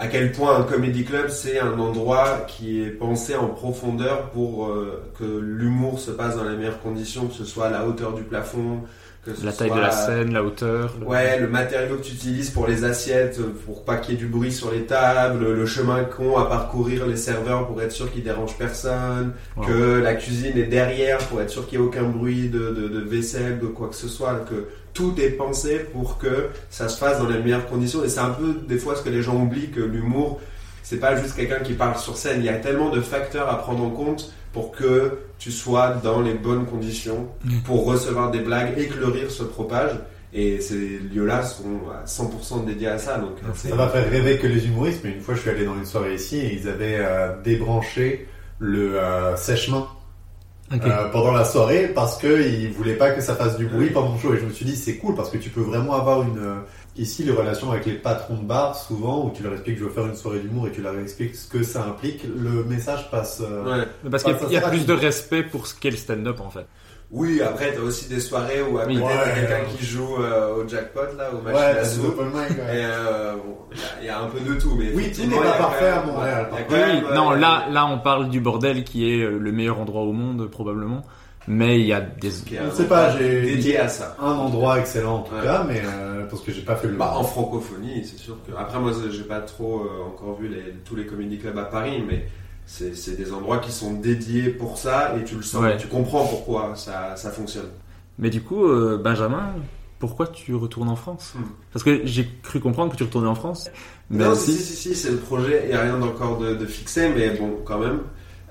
à quel point un comedy club c'est un endroit qui est pensé en profondeur pour euh, que l'humour se passe dans les meilleures conditions, que ce soit à la hauteur du plafond, que La taille soit de la scène, la hauteur. le- Ouais, le matériau que tu utilises pour les assiettes, euh, pour pas qu'il y ait du bruit sur les tables, le chemin qu'ont à parcourir les serveurs pour être sûr qu'ils dérangent personne, Wow. que la cuisine est derrière pour être sûr qu'il n'y ait aucun bruit de, de, de vaisselle, de quoi que ce soit, que tout est pensé pour que ça se fasse dans les meilleures conditions. Et c'est un peu des fois ce que les gens oublient que l'humour, c'est pas juste quelqu'un qui parle sur scène. Il y a tellement de facteurs à prendre en compte pour que tu sois dans les bonnes conditions pour recevoir des blagues et que le rire se propage. Et ces lieux-là sont à 100% dédiés à ça. Donc, c'est- Ça va faire rêver que les humoristes, mais une fois je suis allé dans une soirée ici et ils avaient euh, débranché le euh, sèche-main euh, pendant la soirée parce qu'ils voulaient pas que ça fasse du bruit pendant le show. Et je me suis dit c'est cool parce que tu peux vraiment avoir une... Ici, les relations avec les patrons de bar, souvent, où tu leur expliques je veux faire une soirée d'humour et tu leur expliques ce que ça implique, le message passe... euh, Ouais. Parce qu'il y a, il plus de respect pour ce qu'est le stand-up en fait. Oui, après, t'as aussi des soirées où à Oui. côté, t'as Ouais. quelqu'un qui joue euh, au jackpot, là, au match Ouais, à c'est sous. open mic, ouais. Et euh, bon, il y a- il y, a un peu de tout, mais Oui, tout n'est pas il parfait à Montréal, il Oui, même, euh, non, là, là, on parle du bordel qui est le meilleur endroit au monde probablement. Mais il y a des. Je un sais pas, j'ai- dédié à ça. Un endroit excellent en tout Ouais. cas, mais euh, parce que j'ai pas fait le... Bah, en francophonie, c'est sûr que. Après, moi, j'ai pas trop euh, encore vu les, tous les comedy clubs à Paris, mais c'est c'est des endroits qui sont dédiés pour ça et tu le sens, Ouais. tu comprends pourquoi ça, ça fonctionne. Mais du coup, euh, Benjamin, pourquoi tu retournes en France? Hmm. Parce que j'ai cru comprendre que tu retournais en France. Mais non, si, si, si, si, c'est le projet, il n'y a rien encore de, de fixé, mais bon, quand même.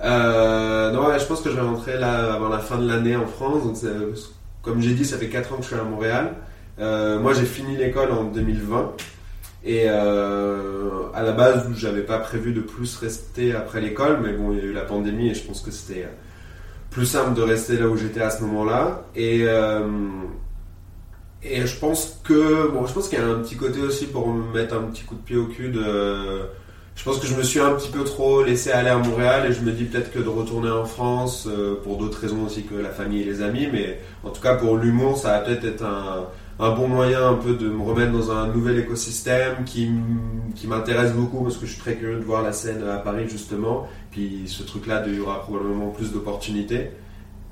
Euh, non, ouais, je pense que je vais rentrer là avant la fin de l'année en France. Donc c'est- comme j'ai dit, ça fait 4 ans que je suis à Montréal. Euh, moi, j'ai fini l'école en 2020. Et euh, à la base, j'avais pas prévu de plus rester après l'école, mais bon, il y a eu la pandémie et je pense que c'était plus simple de rester là où j'étais à ce moment-là. Et, euh, et je pense que bon, je pense qu'il y a un petit côté aussi pour me mettre un petit coup de pied au cul de. Je pense que je me suis un petit peu trop laissé aller à Montréal et je me dis peut-être que de retourner en France euh, pour d'autres raisons aussi que la famille et les amis, mais en tout cas pour l'humour, ça va peut-être être un, bon moyen un peu de me remettre dans un nouvel écosystème qui, m'intéresse beaucoup parce que je suis très curieux de voir la scène à Paris justement. Puis ce truc-là, il y aura probablement plus d'opportunités.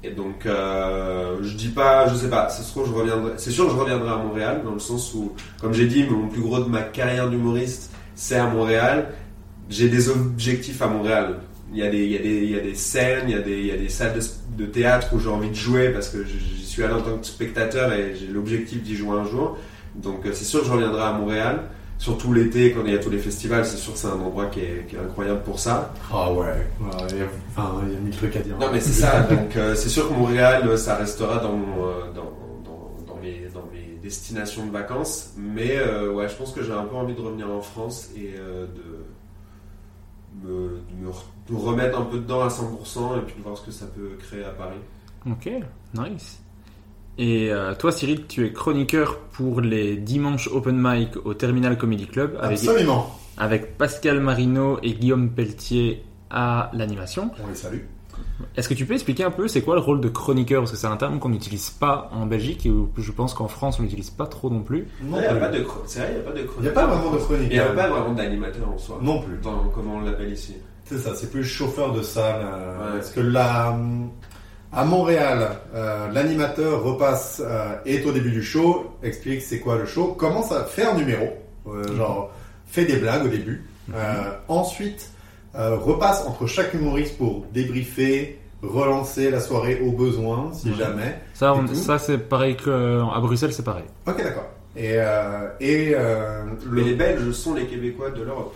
Et donc, euh, je dis pas, je sais pas, c'est sûr je reviendrai, c'est sûr que je reviendrai à Montréal dans le sens où, comme j'ai dit, mon plus gros de ma carrière d'humoriste, c'est à Montréal. J'ai des objectifs à Montréal. Il y a des, il y a des, il y a des scènes, il y a des, il y a des salles de, de théâtre où j'ai envie de jouer parce que j'y suis allé en tant que spectateur et j'ai l'objectif d'y jouer un jour. Donc, euh, c'est sûr que je reviendrai à Montréal. Surtout l'été, quand il y a tous les festivals, c'est sûr que c'est un endroit qui est, qui est incroyable pour ça. Ah ouais, Ouais, il y a, enfin, il y a mille trucs à dire. Non mais c'est ça, donc euh, c'est sûr que Montréal, euh, ça restera dans, mon, euh, dans, dans, dans, mes, dans mes destinations de vacances, mais euh, ouais, je pense que j'ai un peu envie de revenir en France et de, me, de me re- de remettre un peu dedans à 100% et puis de voir ce que ça peut créer à Paris. Ok, nice. Et euh, toi, Cyril, tu es chroniqueur pour les dimanches open mic au Terminal Comedy Club avec, Absolument. avec Pascal Marino et Guillaume Pelletier à l'animation. On les salue. Est-ce que tu peux expliquer un peu c'est quoi le rôle de chroniqueur? Parce que c'est un terme qu'on n'utilise pas en Belgique et je pense qu'en France on n'utilise pas trop non plus. Non Il n'y a pas de chro- c'est vrai, il n'y a pas de Il n'y a chroniqueur. pas vraiment de chronique. Il n'y a pas vraiment d'animateur en soi. Non plus. Dans- comment on l'appelle ici. C'est ça, c'est plus chauffeur de salle. euh, Ouais. Parce que là, à Montréal, euh, l'animateur repasse, euh, est au début du show, explique c'est quoi le show, commence à faire un numéro, euh, genre fait des blagues au début. Euh, ensuite, repasse entre chaque humoriste pour débriefer, relancer la soirée au besoin, si Ouais. jamais. Ça, on- ça c'est pareil qu'à Bruxelles, c'est pareil. Ok, d'accord. Et, euh, et euh, Mais le- les Belges sont les Québécois de l'Europe.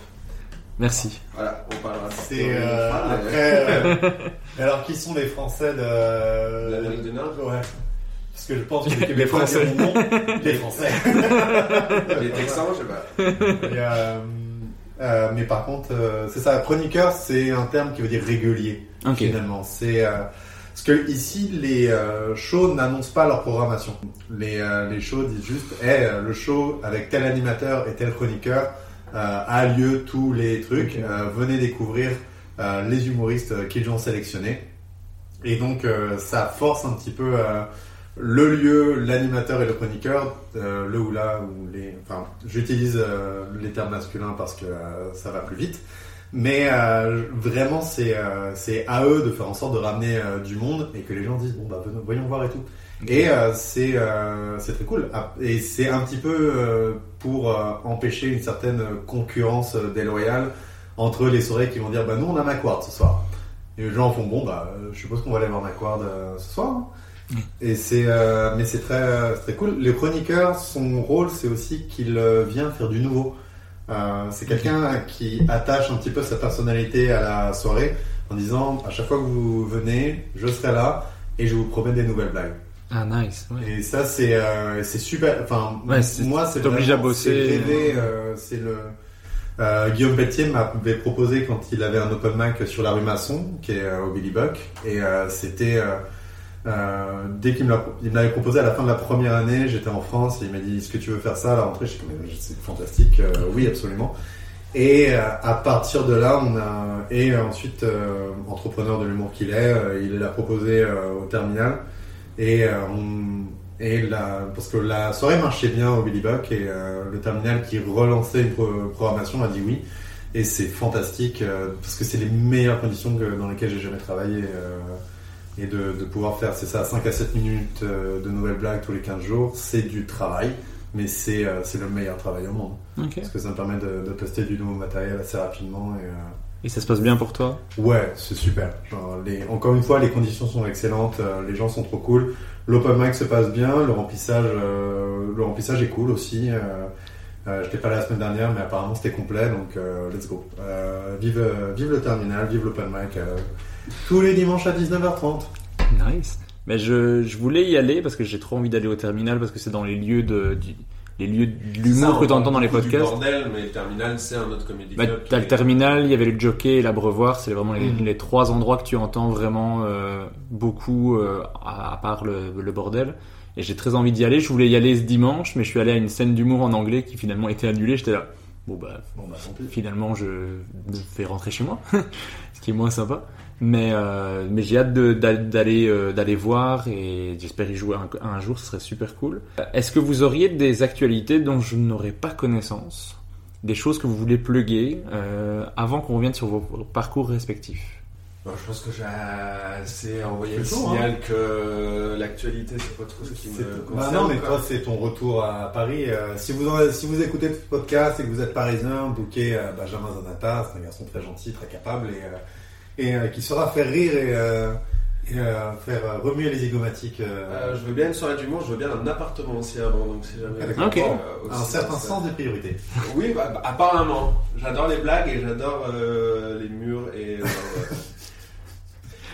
Merci. Voilà, on parlera. c'est euh, après. euh, alors, qui sont les Français de L'Amérique du Nord Ouais. Parce que je pense que les Les Québécois Français. diront non. Les Français. Les Texans, je sais pas. Et, euh, mais par contre, euh, c'est ça. Chroniqueur, c'est un terme qui veut dire régulier. Finalement, c'est euh, parce que ici, les euh, shows n'annoncent pas leur programmation. Les, les shows disent juste, eh, euh, le show avec tel animateur et tel chroniqueur a lieu tous les trucs. Venez découvrir les humoristes qu'ils ont sélectionnés. Et donc, ça force un petit peu le lieu, l'animateur et le chroniqueur, euh, le ou la ou les. Enfin, j'utilise euh, les termes masculins parce que euh, ça va plus vite. Mais vraiment, c'est c'est à eux de faire en sorte de ramener du monde et que les gens disent bon bah venons, voyons voir et tout. Et c'est c'est très cool. Ah, Et c'est un petit peu pour empêcher une certaine concurrence déloyale entre les soirées qui vont dire bah nous on a Macquarie ce soir. Et les gens font bon bah je suppose qu'on va aller voir Macquarie euh, ce soir. hein. Et c'est euh, mais c'est très c'est très cool. Les chroniqueurs, son rôle c'est aussi qu'il euh, vient faire du nouveau. Euh, c'est quelqu'un qui attache un petit peu sa personnalité à la soirée en disant à chaque fois que vous venez, je serai là et je vous promets des nouvelles blagues. Ah, nice. Ouais. Et ça, c'est euh, c'est super. Enfin, Ouais, moi, c'est t'oblige à bosser. c'est euh, c'est le. euh, Guillaume Pelletier m'avait proposé quand il avait un open mic sur la rue Masson, qui est euh, au Billy Buck, et euh, c'était euh, dès qu'il me l'avait proposé à la fin de la première année, j'étais en France et il m'a dit est-ce que tu veux faire ça à la rentrée? Je mais c'est fantastique, euh, oui absolument. Et euh, à partir de là, on a et ensuite euh, entrepreneur de l'humour qu'il est, euh, il l'a proposé euh, au terminal. Et on et la, parce que la soirée marchait bien au Billy Buck et le terminal qui relançait une pro- programmation a dit oui. Et c'est fantastique parce que c'est les meilleures conditions que, dans lesquelles j'ai jamais travaillé et de, de pouvoir faire c'est ça 5 à 7 minutes euh, de nouvelles blagues tous les 15 jours c'est du travail mais c'est euh, c'est le meilleur travail au monde Ok. parce que ça me permet de, de tester du nouveau matériel assez rapidement et euh, Et ça se passe bien pour toi? Ouais, c'est super. Genre, les... Encore une fois, les conditions sont excellentes, euh, les gens sont trop cool. L'open mic se passe bien, le remplissage, euh, le remplissage est cool aussi. Euh, J'étais pas là la semaine dernière, mais apparemment c'était complet, donc euh, let's go. Euh, vive, vive le terminal, vive l'open mic. Tous les dimanches à 19h30. Nice. Mais je, je voulais y aller parce que j'ai trop envie d'aller au terminal parce que c'est dans les lieux de, du- les lieux de l'humour que tu entends dans les beaucoup du podcasts. bordel, mais le terminal, c'est un autre comédie Bah, club. t'as le qui est- terminal, il y avait le jockey et l'abreuvoir, c'est vraiment les, les trois endroits que tu entends vraiment euh, beaucoup, euh, à, à part le, le bordel. Et j'ai très envie d'y aller. Je voulais y aller ce dimanche, mais je suis allé à une scène d'humour en anglais qui finalement a été annulée. J'étais là, bon bah Bon bah tant pis. finalement je me fais rentrer chez moi, ce qui est moins sympa. Mais euh, mais j'ai hâte d'aller euh, d'aller voir et j'espère y jouer un, un jour, ce serait super cool. Euh, Est-ce que vous auriez des actualités dont je n'aurais pas connaissance, des choses que vous voulez plugger euh, avant qu'on revienne sur vos parcours respectifs? Bon, je pense que j'ai assez envoyé le signal que l'actualité, c'est pas trop ce qui me Bah concerne. non, mais quoi. toi, c'est ton retour à Paris. Euh, si, vous en- si vous écoutez ce podcast et que vous êtes parisien, bouquez euh, Benjamin Zanata. C'est un garçon très gentil, très capable et, euh, et euh, qui saura faire rire et, euh, et, euh, faire remuer les zygomatiques. euh, Euh, je veux bien une soirée d'humour, je veux bien un appartement aussi avant, donc si jamais. D'accord. Ok. Euh, aussi, un certain ça- sens des priorités. Oui, bah, bah, apparemment. J'adore les blagues et j'adore euh, les murs et euh,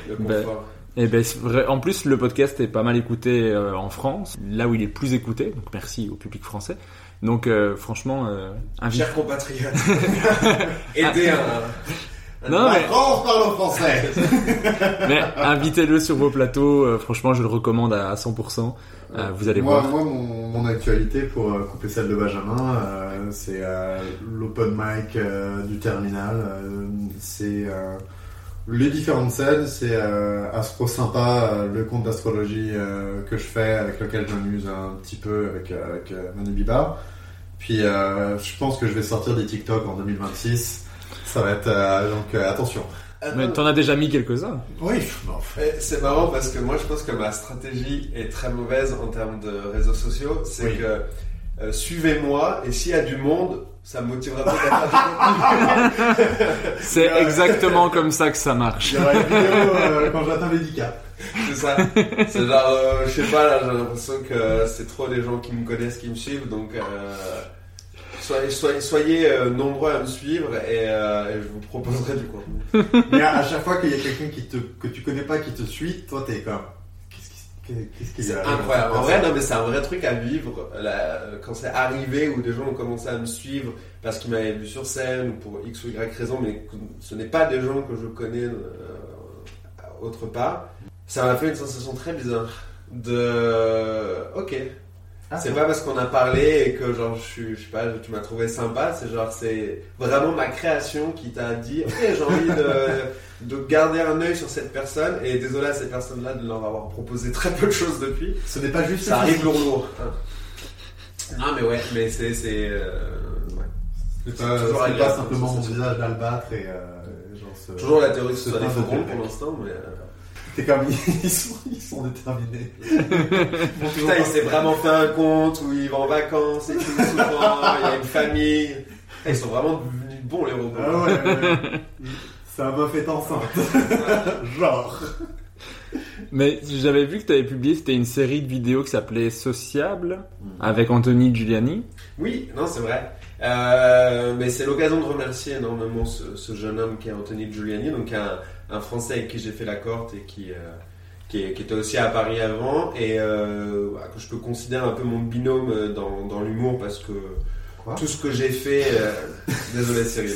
le Bah, confort. Eh ben, vrai. En plus, le podcast est pas mal écouté euh, en France, là où il est le plus écouté. Donc, merci au public français. Donc, euh, franchement, euh, invite- Chers compatriotes, aidez un. Non, mais- France parle au français. Mais invitez-le sur vos plateaux. euh, franchement, je le recommande à, à 100%. Euh, vous allez moi, voir. Moi, mon, mon actualité pour euh, couper celle de Benjamin, c'est l'open mic du terminal. c'est les différentes scènes. C'est Astro Sympa, le compte d'astrologie que je fais, avec lequel je m'amuse un petit peu avec, avec Manu Bibar. Puis je pense que je vais sortir des TikTok en 2026. Ça va être euh, donc euh, attention. Mais t'en as déjà mis quelques-uns. Oui, bon, C'est marrant parce que moi je pense que ma stratégie est très mauvaise en termes de réseaux sociaux. C'est Oui. que euh, suivez-moi et s'il y a du monde, ça me motivera peut-être. C'est exactement comme ça que ça marche. il y aura une vidéo euh, quand j'atteins. C'est ça. C'est genre, euh, je sais pas, là j'ai l'impression que c'est trop les gens qui me connaissent qui me suivent donc. Euh, Soyez, soyez, soyez euh, nombreux à me suivre et, euh, et je vous proposerai du contenu. Mais à, à chaque fois qu'il y a quelqu'un qui te, que tu connais pas qui te suit, toi t'es comme. Qu'est-ce qui, Qu'est-ce qui C'est lui arrive incroyable. En vrai, non, mais c'est un vrai truc à vivre. Là, quand c'est arrivé où des gens ont commencé à me suivre parce qu'ils m'avaient vu sur scène ou pour X ou Y raison, mais ce n'est pas des gens que je connais euh, autre part, ça m'a fait une sensation très bizarre. De. Ok. Ah, c'est pas parce qu'on a parlé et que genre je suis, je sais pas, tu m'as trouvé sympa, c'est genre c'est vraiment ma création qui t'a dit ok j'ai envie de, de garder un œil sur cette personne et désolé à ces personnes-là de leur avoir proposé très peu de choses depuis. Ce n'est pas juste Ça arrive lourd lourd. Non mais ouais, mais c'est c'est euh, ouais. C'est C'est pas, pas simplement mon visage d'albâtre et euh, genre ce- toujours la théorie que ce ce soit des faucons pour l'instant, mais euh, T'es comme ils sont, ils sont déterminés. Bon, putain, il s'est vraiment fait un compte où il va en vacances et tout souvent, il y a une famille. Ils sont vraiment devenus bons les robots. Ah ouais, ouais. Sa meuf est enceinte. Genre. Mais j'avais vu que tu avais publié, c'était une série de vidéos qui s'appelait Sociable avec Anthony Giuliani. Oui, non, c'est vrai. Euh, mais c'est l'occasion de remercier énormément ce, ce jeune homme qui est Anthony Giuliani, donc un, un Français avec qui j'ai fait la corte et qui, euh, qui, est- qui était aussi à Paris avant et euh, que je peux considérer un peu mon binôme euh, dans, dans l'humour parce que Quoi? tout ce que j'ai fait, désolé Cyril,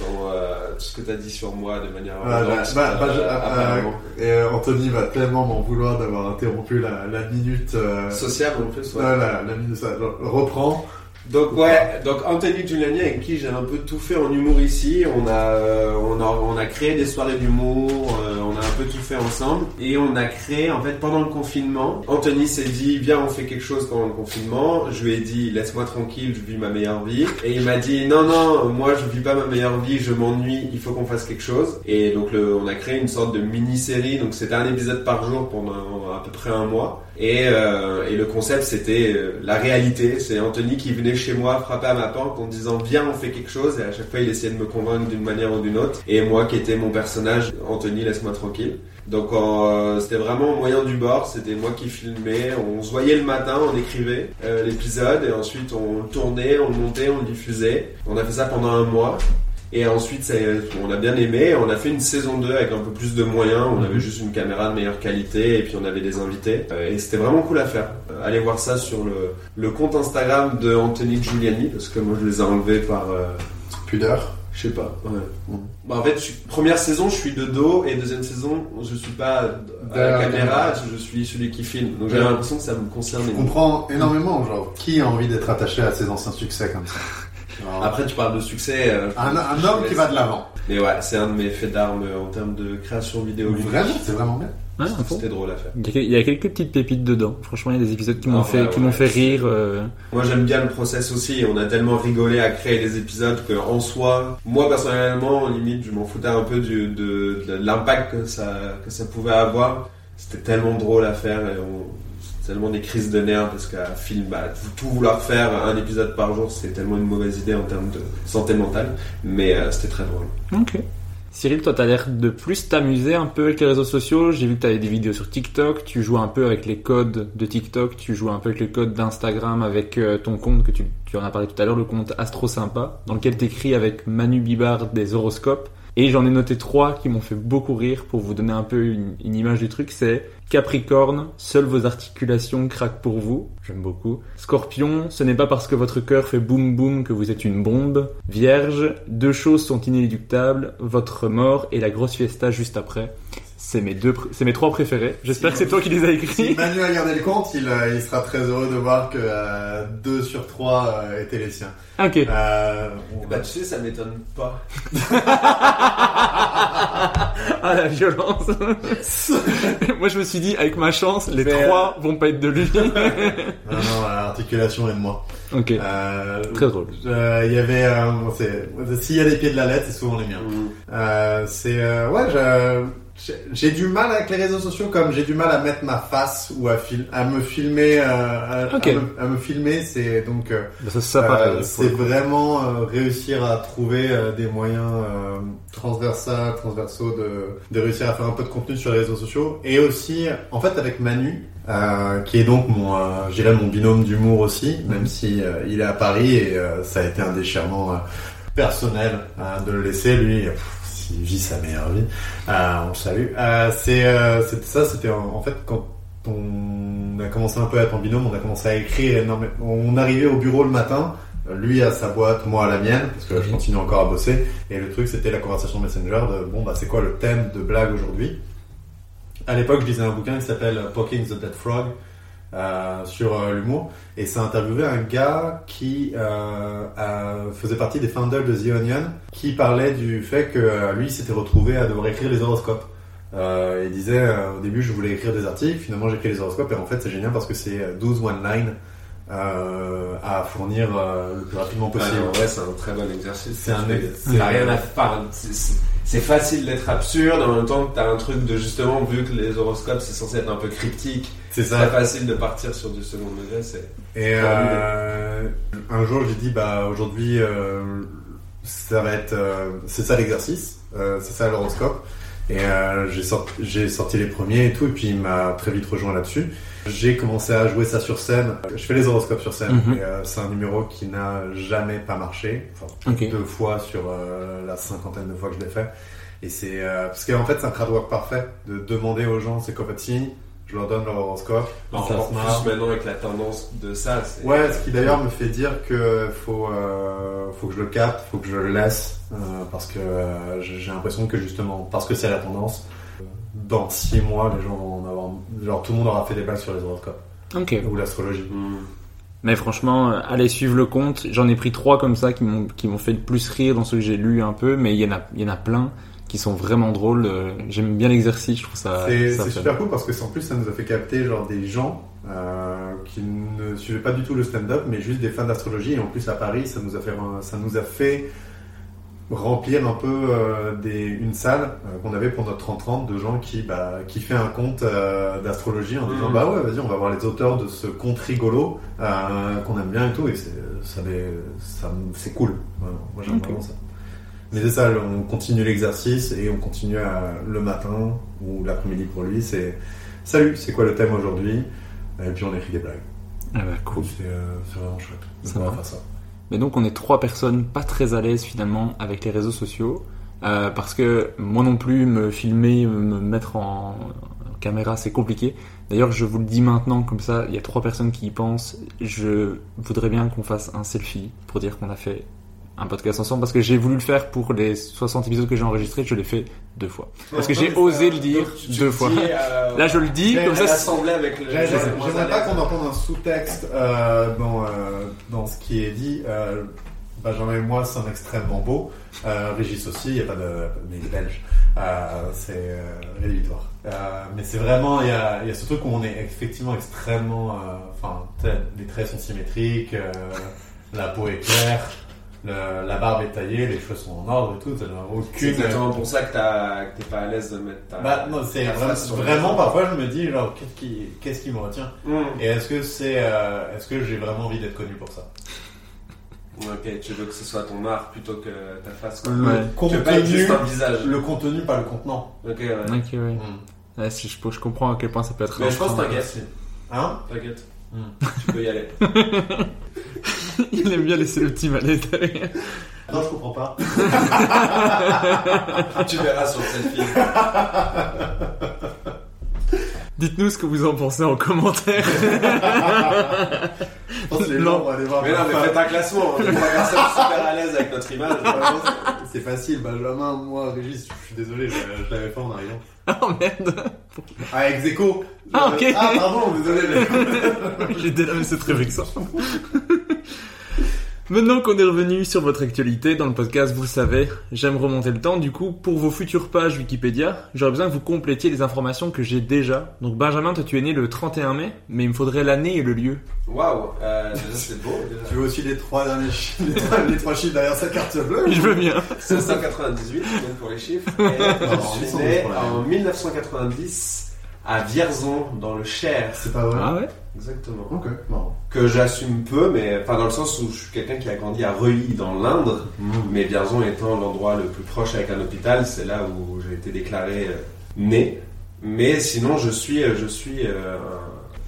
dans, euh, tout ce que tu as dit sur moi de manière Ah, bah, bah, bah, euh, euh, et Anthony va tellement m'en vouloir d'avoir interrompu la, la minute. Sociable en plus. ouais. la, la minute, ça, genre, reprends. Donc ouais, donc Anthony Giuliani avec qui j'ai un peu tout fait en humour ici, on a euh, on a on a créé des soirées d'humour, euh, on a un peu tout fait ensemble et on a créé en fait pendant le confinement. Anthony s'est dit viens on fait quelque chose pendant le confinement. Je lui ai dit laisse-moi tranquille, je vis ma meilleure vie et il m'a dit non non moi je vis pas ma meilleure vie, je m'ennuie, il faut qu'on fasse quelque chose et donc on a créé une sorte de mini-série donc c'était un épisode par jour pendant à peu près un mois. Et, euh, le concept, c'était euh, la réalité. C'est Anthony qui venait chez moi frapper à ma porte en disant viens, on fait quelque chose. Et à chaque fois, il essayait de me convaincre d'une manière ou d'une autre. Et moi, qui étais mon personnage, Anthony, laisse-moi tranquille. Donc euh, c'était vraiment au moyen du bord. C'était moi qui filmais. On se voyait le matin, on écrivait euh, l'épisode et ensuite on le tournait, on le montait, on le diffusait. On a fait ça pendant un mois. Et ensuite, ça- on a bien aimé. On a fait une saison 2 avec un peu plus de moyens. On avait juste une caméra de meilleure qualité et puis on avait des invités. Euh, Et c'était vraiment cool à faire. Euh, Allez voir ça sur le, le compte Instagram de Anthony Giuliani parce que moi je les ai enlevés par. euh, Pudeur. Je sais pas. Ouais. Bah, en fait, je première saison, je suis de dos et deuxième saison, je suis pas à la caméra, je suis celui qui filme. Donc j'avais l'impression que ça me concernait. Je comprends énormément, genre, qui a envie d'être attaché à ses anciens succès comme ça? Après, tu parles de succès. euh, un, homme qui va de l'avant. Mais ouais, c'est un de mes faits d'armes en termes de création vidéo. Vraiment, c'est vraiment bien. Fond. C'était drôle à faire. Il y a- quelques petites pépites dedans. Franchement, il y a des épisodes qui m'ont Ah, fait, ouais, qui ouais. m'ont fait rire. euh, Moi j'aime bien le process aussi on a tellement rigolé à créer les épisodes que en soi, moi personnellement, limite je m'en foutais un peu du, de, de l'impact que ça, que ça pouvait avoir. C'était tellement drôle à faire et on, tellement des crises de nerfs parce qu'à film, bah, tout vouloir faire un épisode par jour c'est tellement une mauvaise idée en termes de santé mentale, mais euh, c'était très drôle. Ok. Cyril, toi, t'as l'air de plus t'amuser un peu avec les réseaux sociaux. J'ai vu que t'avais des vidéos sur TikTok. Tu joues un peu avec les codes de TikTok. Tu joues un peu avec les codes d'Instagram avec euh, ton compte que tu, tu en as parlé tout à l'heure, le compte Astro Sympa, dans lequel t'écris avec Manu Bibard des horoscopes. Et j'en ai noté trois qui m'ont fait beaucoup rire pour vous donner un peu une, une image du truc. C'est Capricorne, seules vos articulations craquent pour vous. J'aime beaucoup. Scorpion, ce n'est pas parce que votre cœur fait boum boum que vous êtes une bombe. Vierge, deux choses sont inéluctables, votre mort et la grosse fiesta juste après. C'est mes deux, c'est mes trois préférés. J'espère que c'est toi qui les as Si écrits. Manu a gardé le compte, il, euh, il sera très heureux de voir que 2 sur 3 étaient les siens. Ok. Euh, on Bah va- tu sais ça m'étonne pas. Ah la violence. Moi je me suis dit avec ma chance, les Mais, trois vont pas être de lui. Non, non, l'articulation est de moi. ok. Euh, Très drôle. euh, Il y avait, euh, bon, c'est- s'il y a des pieds de la lettre, c'est souvent les miens. Mm. Euh, c'est euh, ouais, je- j'ai- du mal avec les réseaux sociaux comme j'ai du mal à mettre ma face ou à, fil- à me filmer. euh, à, me, à me filmer, c'est donc euh, Bah, ça, ça euh, c'est vraiment euh, réussir à trouver euh, des moyens euh, transversaux, transversaux de, de réussir à faire un peu de contenu sur les réseaux sociaux et aussi en fait avec Manu. euh, qui est donc mon, euh, je dirais mon binôme d'humour aussi, même si euh, il est à Paris et euh, ça a été un déchirement euh, personnel hein, de le laisser lui. pff, il vit sa meilleure vie. Euh, on le salue. Euh, c'est euh, c'était ça, c'était en, en fait quand on a commencé un peu à être en binôme, on a commencé à écrire énormément. On arrivait au bureau le matin, lui à sa boîte, moi à la mienne, parce que je Mhm. continue encore à bosser. Et le truc, c'était la conversation Messenger de bon, bah, c'est quoi le thème de blague aujourd'hui? À l'époque, je lisais un bouquin qui s'appelle Poking the Dead Frog euh, sur euh, l'humour, et ça interviewait un gars qui euh, a- faisait partie des founders de The Onion, qui parlait du fait que lui s'était retrouvé à devoir écrire les horoscopes. Il disait au début je voulais écrire des articles, finalement j'écris les horoscopes et en fait c'est génial parce que c'est euh, 12 one-line euh, à fournir euh, le plus rapidement Ah, possible. en vrai, c'est un très bon exercice. C'est un C'est rien à faire. C'est- facile d'être absurde en même temps que t'as un truc de justement, vu que les horoscopes c'est censé être un peu cryptique, C'est ça. très facile de partir sur du second degré. C'est Et euh, un jour, j'ai dit, bah aujourd'hui, euh, ça va être, euh, c'est ça l'exercice, euh, c'est ça l'horoscope. Et euh, j'ai sorti, j'ai sorti les premiers et tout, et puis il m'a très vite rejoint là-dessus. J'ai commencé à jouer ça sur scène. Je fais les horoscopes sur scène. Et, euh, c'est un numéro qui n'a jamais pas marché. Enfin, deux fois sur euh, la cinquantaine de fois que je l'ai fait. Et c'est euh, parce qu'en fait, c'est un crowd work parfait de demander aux gens c'est quoi votre signe. Je leur donne leur horoscope. ils encore plus maintenant avec la tendance de ça. Ouais, ce qui d'ailleurs me fait dire que faut euh, faut que je le capte, faut que je le laisse euh, parce que euh, j'ai l'impression que justement parce que c'est la tendance, dans six mois les gens vont en avoir, genre tout le monde aura fait des blagues sur les horoscopes Ok. ou l'astrologie. Hmm. Mais franchement, euh, allez suivre le compte. J'en ai pris trois comme ça qui m'ont qui m'ont fait le plus rire dans ceux que j'ai lus un peu, mais il y en a il y en a plein qui sont vraiment drôles. Euh, J'aime bien l'exercice, je trouve ça. C'est super cool parce que c'est- en plus ça nous a fait capter genre des gens euh, qui ne suivaient pas du tout le stand-up mais juste des fans d'astrologie et en plus à Paris ça nous a fait ça nous a fait remplir un peu euh, des, une salle euh, qu'on avait pour notre 30-30 de gens qui bah, qui fait un compte euh, d'astrologie en disant Mhm. bah ouais vas-y on va voir les auteurs de ce conte rigolo euh, qu'on aime bien et tout et c'est ça, c'est cool Vraiment. moi j'aime Ok. vraiment ça mais c'est ça, on continue l'exercice et on continue à, le matin ou l'après-midi pour lui. C'est salut, c'est quoi le thème aujourd'hui? Et puis on écrit des blagues. Ah bah, cool. C'est vraiment chouette. Ça pouvoir va. faire ça. Mais donc on est trois personnes pas très à l'aise finalement avec les réseaux sociaux euh, parce que moi non plus me filmer, me mettre en, en caméra c'est compliqué. D'ailleurs je vous le dis maintenant comme ça, il y a trois personnes qui y pensent. Je voudrais bien qu'on fasse un selfie pour dire qu'on a fait un podcast ensemble parce que j'ai voulu le faire pour les 60 épisodes que j'ai enregistrés, je l'ai fait deux fois. Parce que j'ai osé le dire Donc, tu- tu deux fois. dis, euh, Là je le dis Mais comme ça. avec le. J'aimerais pas qu'on entende un sous-texte euh, dans, euh, dans ce qui est dit. Euh, Benjamin et moi sommes extrêmement beaux. Euh, Régis aussi, il n'y a pas de. Mais il est belge. Euh, c'est euh, rédhibitoire. Euh, mais c'est vraiment, il y a, il y a ce truc où on est effectivement extrêmement. Enfin, les traits sont symétriques, euh, la peau est claire, le- la barbe est taillée, les cheveux sont en ordre et tout. t'as C'est aucune. exactement pour ça que t'as- que t'es pas à l'aise de mettre ta. Bah, non, c'est vraiment, vraiment parfois je me dis, genre, qu'est-ce qui, qu'est-ce qui me retient Hmm. et est-ce que c'est, euh, est-ce que j'ai vraiment envie d'être connu pour ça Ok, tu veux que ce soit ton art plutôt que ta face. Quoi. Ouais. Tu veux pas être juste un visage. le contenu, pas le contenant. Ok, ouais. Ok, ouais. Mm. Ouais, si je, je comprends à quel point ça peut être. Mais je pense t'inquiète. Hein T'inquiète. Hmm. Tu peux y aller. Il aime bien laisser le petit malais derrière. Non, je comprends pas. tu verras sur cette fille. Dites-nous ce que vous en pensez en commentaire. Je pense que les Non. gens vont aller voir Mais ma non, mais faites un classement. On est trois personnes super à l'aise avec notre image. C'est facile, Benjamin, moi, Régis, je suis désolé, je, je l'avais fait en arrivant. oh merde. Ah, ex aequo. Ah, ok. Ah, pardon, désolé. mais- J'ai là, mais c'est très vexant. Maintenant qu'on est revenu sur votre actualité dans le podcast, vous le savez, j'aime remonter le temps. Du coup, pour vos futures pages Wikipédia, j'aurais besoin que vous complétiez les informations que j'ai déjà. Donc Benjamin, toi tu es né le 31 mai, mais il me faudrait l'année et le lieu. Waouh, euh, déjà c'est beau. Déjà. Tu veux aussi les trois derniers chiffres, les trois, les trois chiffres derrière sa carte bleue Je veux bien. 598, donc pour les chiffres. Et Non, je suis né en 1990 à Vierzon, dans le Cher. C'est pas vrai. Ah ouais? Exactement. Ok, marrant. Que j'assume peu, mais enfin dans le sens où je suis quelqu'un qui a grandi à Reuilly, dans l'Indre. Mais Vierzon étant l'endroit le plus proche avec un hôpital, c'est là où j'ai été déclaré euh, né. Mais sinon, je suis, euh, je suis euh,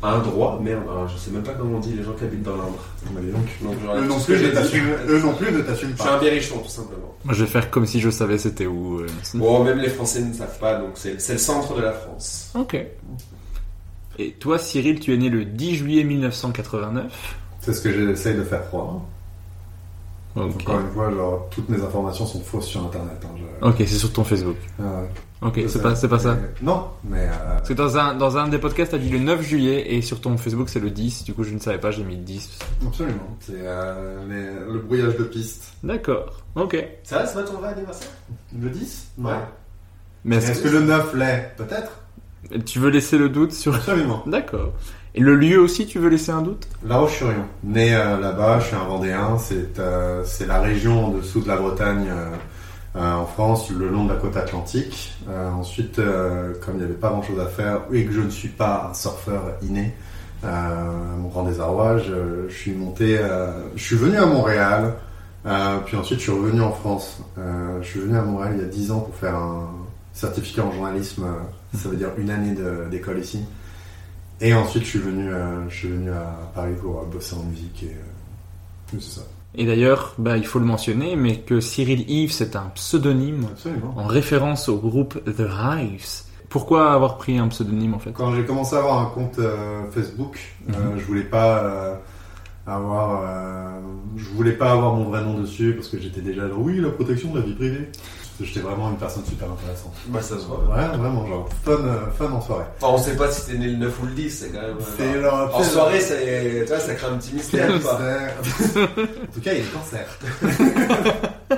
un, droit, merde, hein, je sais même pas comment on dit les gens qui habitent dans l'Indre. Bah, donc. Eux non plus ne t'assument, eux non plus ne t'assument Je suis un pas. berrichon, tout simplement. Moi je vais faire comme si je savais c'était où. euh. Bon, même les Français ne savent pas, donc c'est c'est le centre de la France. Ok. Et toi, Cyril, tu es né le 10 juillet 1989. C'est ce que j'essaye de faire croire. Encore une fois, genre, toutes mes informations sont fausses sur Internet. hein, je- Ok, c'est sur ton Facebook. Ah ouais. Ok, c'est pas, c'est pas ça. Non, mais euh, Parce que dans un, dans un des podcasts, t'as dit le 9 juillet et sur ton Facebook, c'est le 10. Du coup, je ne savais pas, j'ai mis le 10. absolument. C'est euh, les- le brouillage de piste. D'accord. Ok. Ça va, c'est pas ton vrai anniversaire? Le 10 Non. Ouais. Mais Est-ce que le 9 l'est? Peut-être? Tu veux laisser le doute sur. Absolument. D'accord. Et le lieu aussi, tu veux laisser un doute? La Roche-sur-Yon. Né euh, là-bas, je suis un Vendéen. C'est euh, la région en dessous de la Bretagne euh, euh, en France, le long de la côte atlantique. Ensuite, comme il n'y avait pas grand-chose à faire et que je ne suis pas un surfeur inné, mon grand désarroi, je, je suis monté, je suis venu à Montréal. puis ensuite, je suis revenu en France. Je suis venu à Montréal il y a 10 ans pour faire un certificat en journalisme. Ça veut dire une année d'école ici. Et ensuite, je suis venu, euh, je suis venu à Paris pour euh, bosser en musique et euh, c'est ça. Et d'ailleurs, bah, il faut le mentionner, mais que Cyril Yves, c'est un pseudonyme Absolument. en référence au groupe The Hives. Pourquoi avoir pris un pseudonyme en fait? Quand j'ai commencé à avoir un compte euh, Facebook, Mhm. je voulais pas avoir, je voulais pas avoir mon vrai nom dessus parce que j'étais déjà genre oui la protection de la vie privée. J'étais vraiment une personne super intéressante. Bah, ça se voit. Ouais, vraiment genre fun, euh, fun en soirée. Enfin, on sait pas si t'es né le 9 ou le 10, c'est quand même. euh, C'est genre- genre- En soirée, c'est- tu vois, ça crée un petit mystère, quoi. En tout cas, il y a le cancer.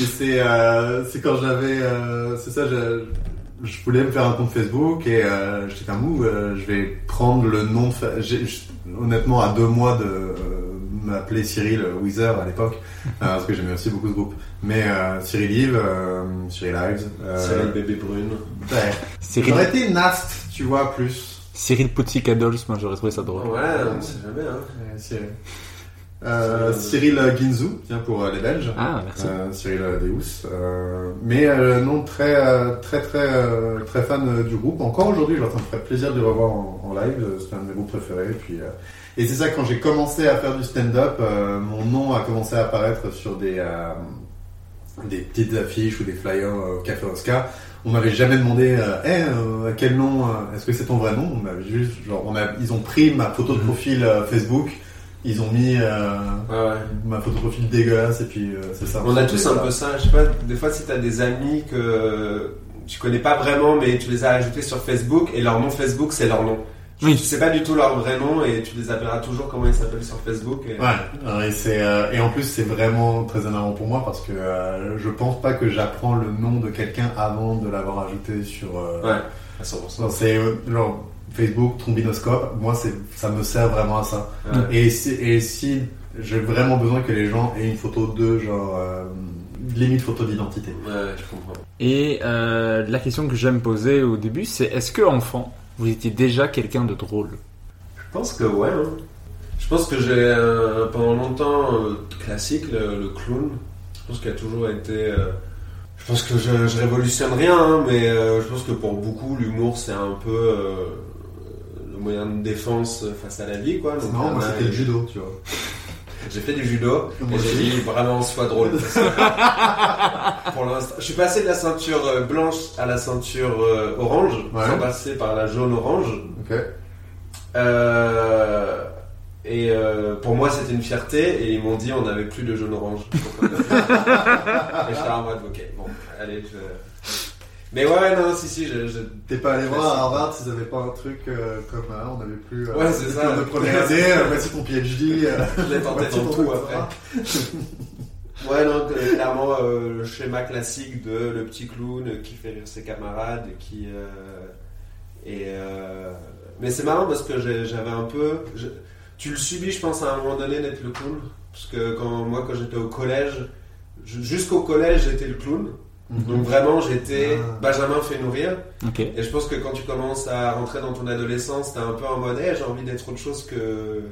Et c'est euh, c'est quand j'avais, euh, c'est ça, je, je voulais me faire un compte Facebook et euh, j'étais comme euh, je vais prendre le nom de, fa- honnêtement à deux mois de m'appeler Cyril Weezer à l'époque euh, parce que j'aimais aussi beaucoup ce groupe. Mais euh, Cyril Yves, euh, Cyril Ives, euh, le bébé brune. ouais. Cyril, j'aurais été Nast, tu vois plus. Cyril Poutsik Dolls, moi j'aurais trouvé ça drôle. Ouais, on sait jamais, hein. Ouais, Cyril. Euh, Cyril Guinzou, tiens pour euh, les Belges. Ah, merci. Euh, Cyril Deus. Euh, mais euh, non, très, très, très, très fan euh, du groupe. Encore aujourd'hui, je ça me ferait plaisir de le revoir en, en live. C'est un de mes groupes préférés. Puis, euh, et c'est ça, quand j'ai commencé à faire du stand-up, euh, mon nom a commencé à apparaître sur des, euh, des petites affiches ou des flyers euh, au Café Oscar. On m'avait jamais demandé, Hey, euh, quel nom, est-ce que c'est ton vrai nom? On m'avait juste, genre, on a, ils ont pris ma photo de profil euh, Facebook, ils ont mis euh, ouais. ma photo de profil dégueulasse et puis euh, c'est ça. On a tous un peu ça, je sais pas, des fois si t'as des amis que tu connais pas vraiment mais tu les as ajoutés sur Facebook et leur nom Facebook c'est leur nom. Oui. Tu sais pas du tout leur vrai nom et tu les appelleras toujours comment ils s'appellent sur Facebook. Et... Ouais, ouais, et, c'est, euh, et en plus c'est vraiment très énervant pour moi parce que euh, je pense pas que j'apprends le nom de quelqu'un avant de l'avoir ajouté sur. euh, Ouais, à 100%. non, c'est euh, genre Facebook, trombinoscope, moi c'est, ça me sert vraiment à ça. Ouais. Et, si, et si j'ai vraiment besoin que les gens aient une photo d'eux, genre euh, limite photo d'identité. Ouais, je comprends. Et euh, la question que j'aime poser au début, c'est est-ce que enfant, vous étiez déjà quelqu'un de drôle Je pense que ouais. hein. Je pense que j'ai euh, pendant longtemps euh, classique le, le clown. Je pense qu'il a toujours été. euh, je pense que je, je révolutionne rien, hein, mais euh, je pense que pour beaucoup l'humour c'est un peu euh, le moyen de défense face à la vie, quoi. Donc, Non, moi euh, c'était le judo, tu vois. J'ai fait du judo et j'ai dit vraiment sois drôle. pour l'instant, je suis passé de la ceinture euh, blanche à la ceinture euh, orange, Ouais. sans passer par la jaune orange. Euh, et euh, pour moi, c'était une fierté. Et ils m'ont dit, on n'avait plus de a fait- et j'étais en mode, ok, bon, allez, je... Mais ouais, non, si, si, je... je- T'es pas allé voir à Harvard s'ils avaient pas un truc euh, comme là, on avait plus. euh, Ouais, c'est ça. De première année, euh, voici ton PhD. euh, je l'ai tenté dans tout après. Ouais, non, clairement, euh, le schéma classique de le petit clown qui fait rire ses camarades, qui... euh, et... euh, Mais c'est marrant parce que j'avais un peu... je- Tu le subis, je pense, à un moment donné d'être le clown. Parce que quand, moi, quand j'étais au collège, jusqu'au collège, j'étais le clown. Donc vraiment, j'étais Ah. Benjamin fait nourrir. Et je pense que quand tu commences à rentrer dans ton adolescence, t'es un peu en mode, Hey, j'ai envie d'être autre chose que,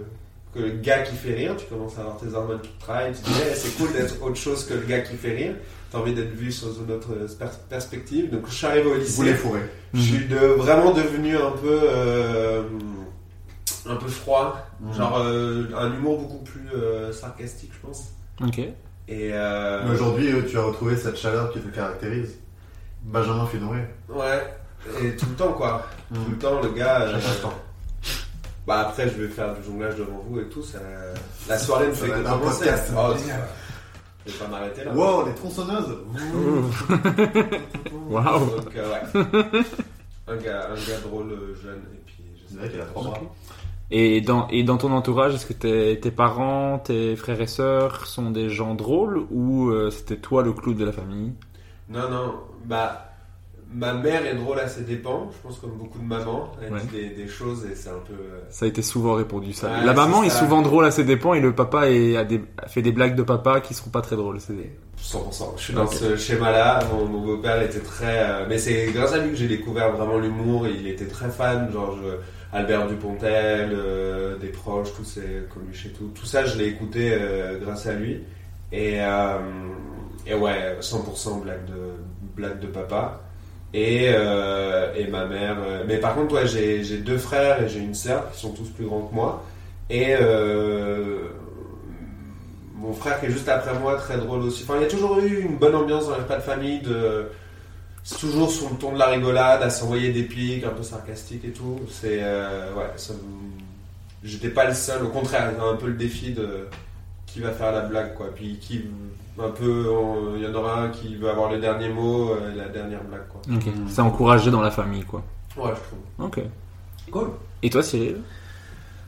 que le gars qui fait rire. Tu commences à avoir tes hormones qui te travaillent. Tu te dis, Hey, c'est cool d'être autre chose que le gars qui fait rire. T'as envie d'être vu sous une autre per- perspective. Donc je suis arrivé au lycée. Vous les fourrez. Je suis de, vraiment devenu un peu, euh, un peu froid. Mhm. Genre euh, un humour beaucoup plus euh, sarcastique, je pense. Ok. Et euh, Mais aujourd'hui, tu as retrouvé cette chaleur qui te caractérise. Benjamin fait nourrir. Ouais. Et tout le temps, quoi. Mm. Tout le temps, le gars. euh, Chaque instant. Bah après, je vais faire du jonglage devant vous et tout. Ça... La soirée me fait que commencer. podcast, Oh, Je vais pas m'arrêter là. Wow, les tronçonneuses Waouh. Donc, euh, ouais. un, gars, un gars drôle, euh, jeune, et puis C'est vrai qu'il a trois bras. Et dans, et dans ton entourage, est-ce que tes, tes parents, tes frères et sœurs sont des gens drôles ou euh, c'était toi le clou de la famille? Non, non, bah. Ma mère est drôle à ses dépens, je pense comme beaucoup de mamans. Elle Ouais. dit des, des choses et c'est un peu. euh, Ça a été souvent répondu ça. La maman est ça. souvent drôle à ses dépens et le papa est, a, des, fait des blagues de papa qui seront pas très drôles. C'est 100%. Je suis dans ce schéma-là. Mon, mon beau-père était très. euh, mais c'est grâce à lui que j'ai découvert vraiment l'humour. Il était très fan, genre je- Albert Dupontel, euh, des proches, tous ces Coluche et tout. Tout ça, je l'ai écouté euh, grâce à lui. Et, euh, et ouais, 100% blague de, blague de papa. Et, et ma mère. mais par contre, j'ai deux frères et j'ai une sœur qui sont tous plus grands que moi. Et mon frère qui est juste après moi, très drôle aussi. Enfin, il y a toujours eu une bonne ambiance dans les repas de famille. De... Toujours sur le ton de la rigolade, à s'envoyer des pics, un peu sarcastiques et tout. C'est. euh, ouais, ça J'étais pas le seul, au contraire, il y a un peu le défi de qui va faire la blague, quoi. Puis qui. Un peu. on- Il y en aura un qui veut avoir le dernier mot, euh, la dernière blague, quoi. Ok. Mm. C'est encouragé dans la famille quoi. Ouais, je trouve. Ok. Cool. Et toi Cyril?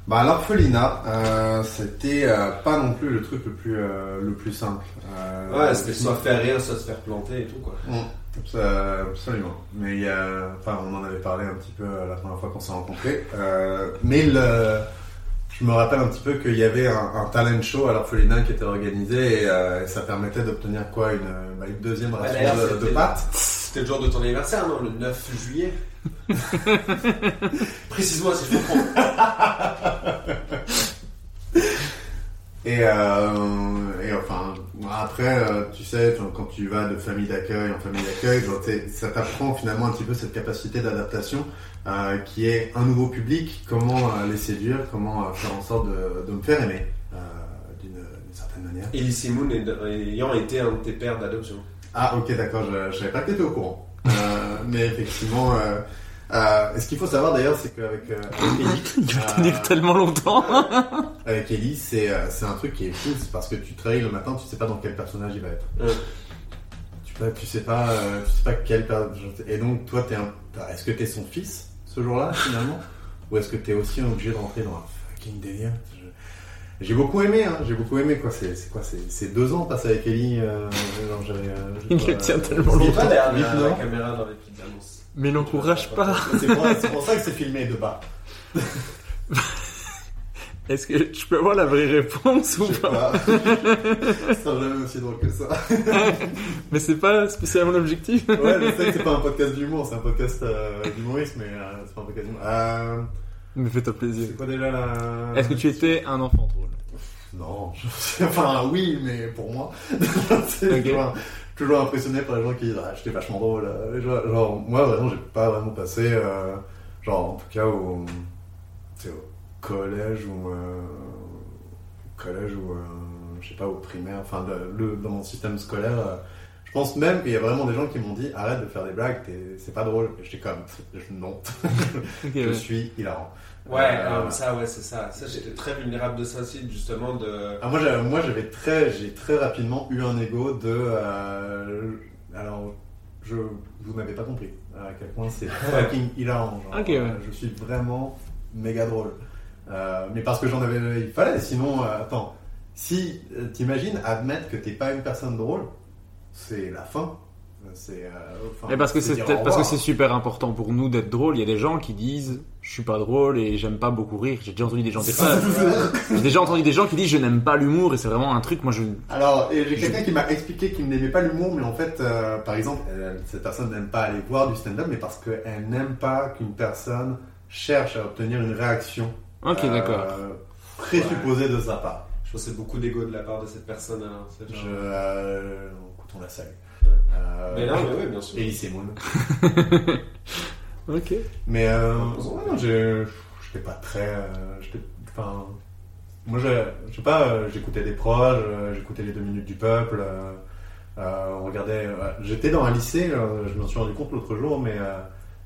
Bah l'orphelinat, euh, c'était euh, pas non plus le truc le plus euh, le plus simple. Euh, Ouais, c'était soit faire rire, soit se faire planter et tout, quoi. Mm, abso- absolument. Mais il y a, enfin, on en avait parlé un petit peu euh, la première fois qu'on s'est rencontrés. Euh, mais le, je me rappelle un petit peu qu'il y avait un, un talent show à l'orphelinat qui était organisé et, euh, et ça permettait d'obtenir quoi une, bah, une deuxième ration de, de c'était- pâtes. C'était le jour de ton anniversaire, non Le 9 juillet Précise-moi si je me trompe. Et, euh, et enfin, après, euh, tu sais, quand tu vas de famille d'accueil en famille d'accueil, ça t'apprend finalement un petit peu cette capacité d'adaptation euh, qui est un nouveau public, comment euh, les séduire, comment faire en sorte de, de me faire aimer euh, d'une certaine manière. Elise Moon ayant été un de tes pères d'adoption. Ah ok d'accord, je, je savais pas que t'étais au courant. Mais effectivement, euh, euh, ce qu'il faut savoir d'ailleurs, c'est qu'avec euh, Ellie, Il va euh, tenir tellement longtemps. avec Ellie, c'est euh, c'est un truc qui est fou, c'est parce que tu travailles le matin, tu sais pas dans quel personnage il va être. Ouais. Tu, sais pas, euh, tu sais pas quel personnage. Et donc toi, t'es un, t'as- est-ce que t'es son fils ce jour-là finalement, ou est-ce que t'es aussi obligé de rentrer dans un fucking délire J'ai beaucoup aimé, hein, j'ai beaucoup aimé quoi. C'est quoi, c'est deux ans passé avec Ellie. Euh, euh, j'ai Il le tient euh, tellement longtemps. ans, derrière huit la, caméra dans les petites annonces. Mais n'encourage pas. C'est pour, c'est pour ça que c'est filmé de bas. Est-ce que je peux avoir la vraie réponse ou pas pas. Ça sera jamais aussi drôle que ça. Mais c'est pas spécialement l'objectif. Ouais, que c'est pas un podcast d'humour, c'est un podcast euh, d'humorisme, mais euh, c'est pas un podcast d'humour. Euh, Mais fais-toi plaisir. c'est quoi déjà la. Est-ce que tu étais un enfant drôle Non, je... enfin oui, mais pour moi. c'est Ok. Toujours, impressionné par les gens qui disent Ah, j'étais vachement drôle. euh, Genre, moi vraiment, j'ai pas vraiment passé, euh, genre en tout cas au, collège ou. au collège ou. euh, je sais pas, au primaire, enfin le, dans mon système scolaire. Je pense même qu'il y a vraiment des gens qui m'ont dit arrête de faire des blagues, c'est pas drôle. Et j'étais comme je- non, Ok, je ouais. suis hilarant. Ouais, Euh, euh, ça, ouais, c'est ça. Ça, j'étais très vulnérable de ça aussi, justement, de. Ah, moi, j'avais, moi, j'avais très, j'ai très rapidement eu un ego de. euh, alors, je, vous n'avez pas compris à quel point c'est fucking hilarant. Genre, ouais. euh, je suis vraiment méga drôle. Euh, mais parce que j'en avais, il fallait. Sinon, euh, attends, si t'imagines admettre que t'es pas une personne drôle, c'est la fin. C'est. euh, enfin, Et parce que c'est parce que c'est super important pour nous d'être drôle. Il y a des gens qui disent je suis pas drôle et j'aime pas beaucoup rire. J'ai déjà entendu des gens dire ça. J'ai déjà entendu des gens qui disent je n'aime pas l'humour et c'est vraiment un truc. Moi je Alors, et j'ai quelqu'un qui m'a expliqué qu'il n'aimait pas l'humour, mais en fait, euh, par exemple, elle- cette personne n'aime pas aller voir du stand-up, mais parce qu'elle n'aime pas qu'une personne cherche à obtenir une réaction ok euh, d'accord. présupposée de sa part. Je pense que c'est beaucoup d'ego de la part de cette personne. hein, Je, euh, on la salue. Ouais. Euh, Mais bien sûr. Elise Moon. Ok. Mais euh, Heureusement. ouais, non, j'ai- j'étais pas très. euh, Enfin, moi, je je sais pas, euh, j'écoutais des proches, euh, j'écoutais les deux minutes du peuple. euh, euh, on regardait. euh, J'étais dans un lycée, euh, je m'en suis rendu compte l'autre jour, mais euh,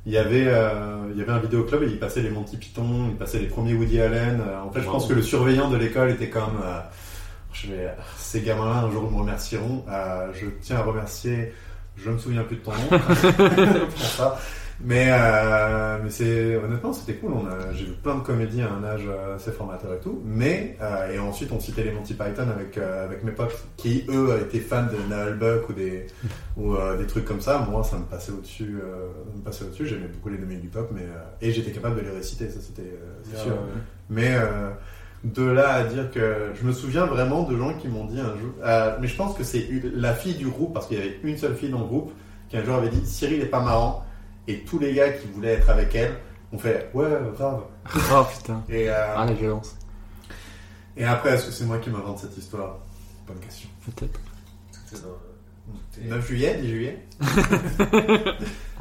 il y avait, euh, il y avait un vidéoclub et il passait les Monty Python, il passait les premiers Woody Allen. Euh, en fait, je Wow. pense que le surveillant de l'école était comme, euh, je vais, ces gamins-là un jour me remercieront. Euh, je tiens à remercier, je me souviens plus de ton nom pour ça. Mais, euh, mais c'est honnêtement c'était cool. On a, j'ai vu plein de comédies à un âge euh, assez formateur et tout. Mais euh, et ensuite on citait les Monty Python avec euh, avec mes potes qui eux étaient fans de Noël Buck ou des ou euh, des trucs comme ça. Moi ça me passait au dessus, me passait au dessus. J'aimais beaucoup les domaines du pop, mais euh, et j'étais capable de les réciter. Ça c'était euh, c'est sûr. Mais euh, de là à dire que je me souviens vraiment de gens qui m'ont dit un jour. euh, mais je pense que c'est la fille du groupe parce qu'il y avait une seule fille dans le groupe qui un jour avait dit Cyril est pas marrant et tous les gars qui voulaient être avec elle ont fait ouais grave. Oh putain. Et, euh, Ah, la violence. et après est-ce que c'est moi qui m'invente cette histoire? Bonne question. Peut-être. Tout est dans- tout est- 9 juillet, 10 juillet?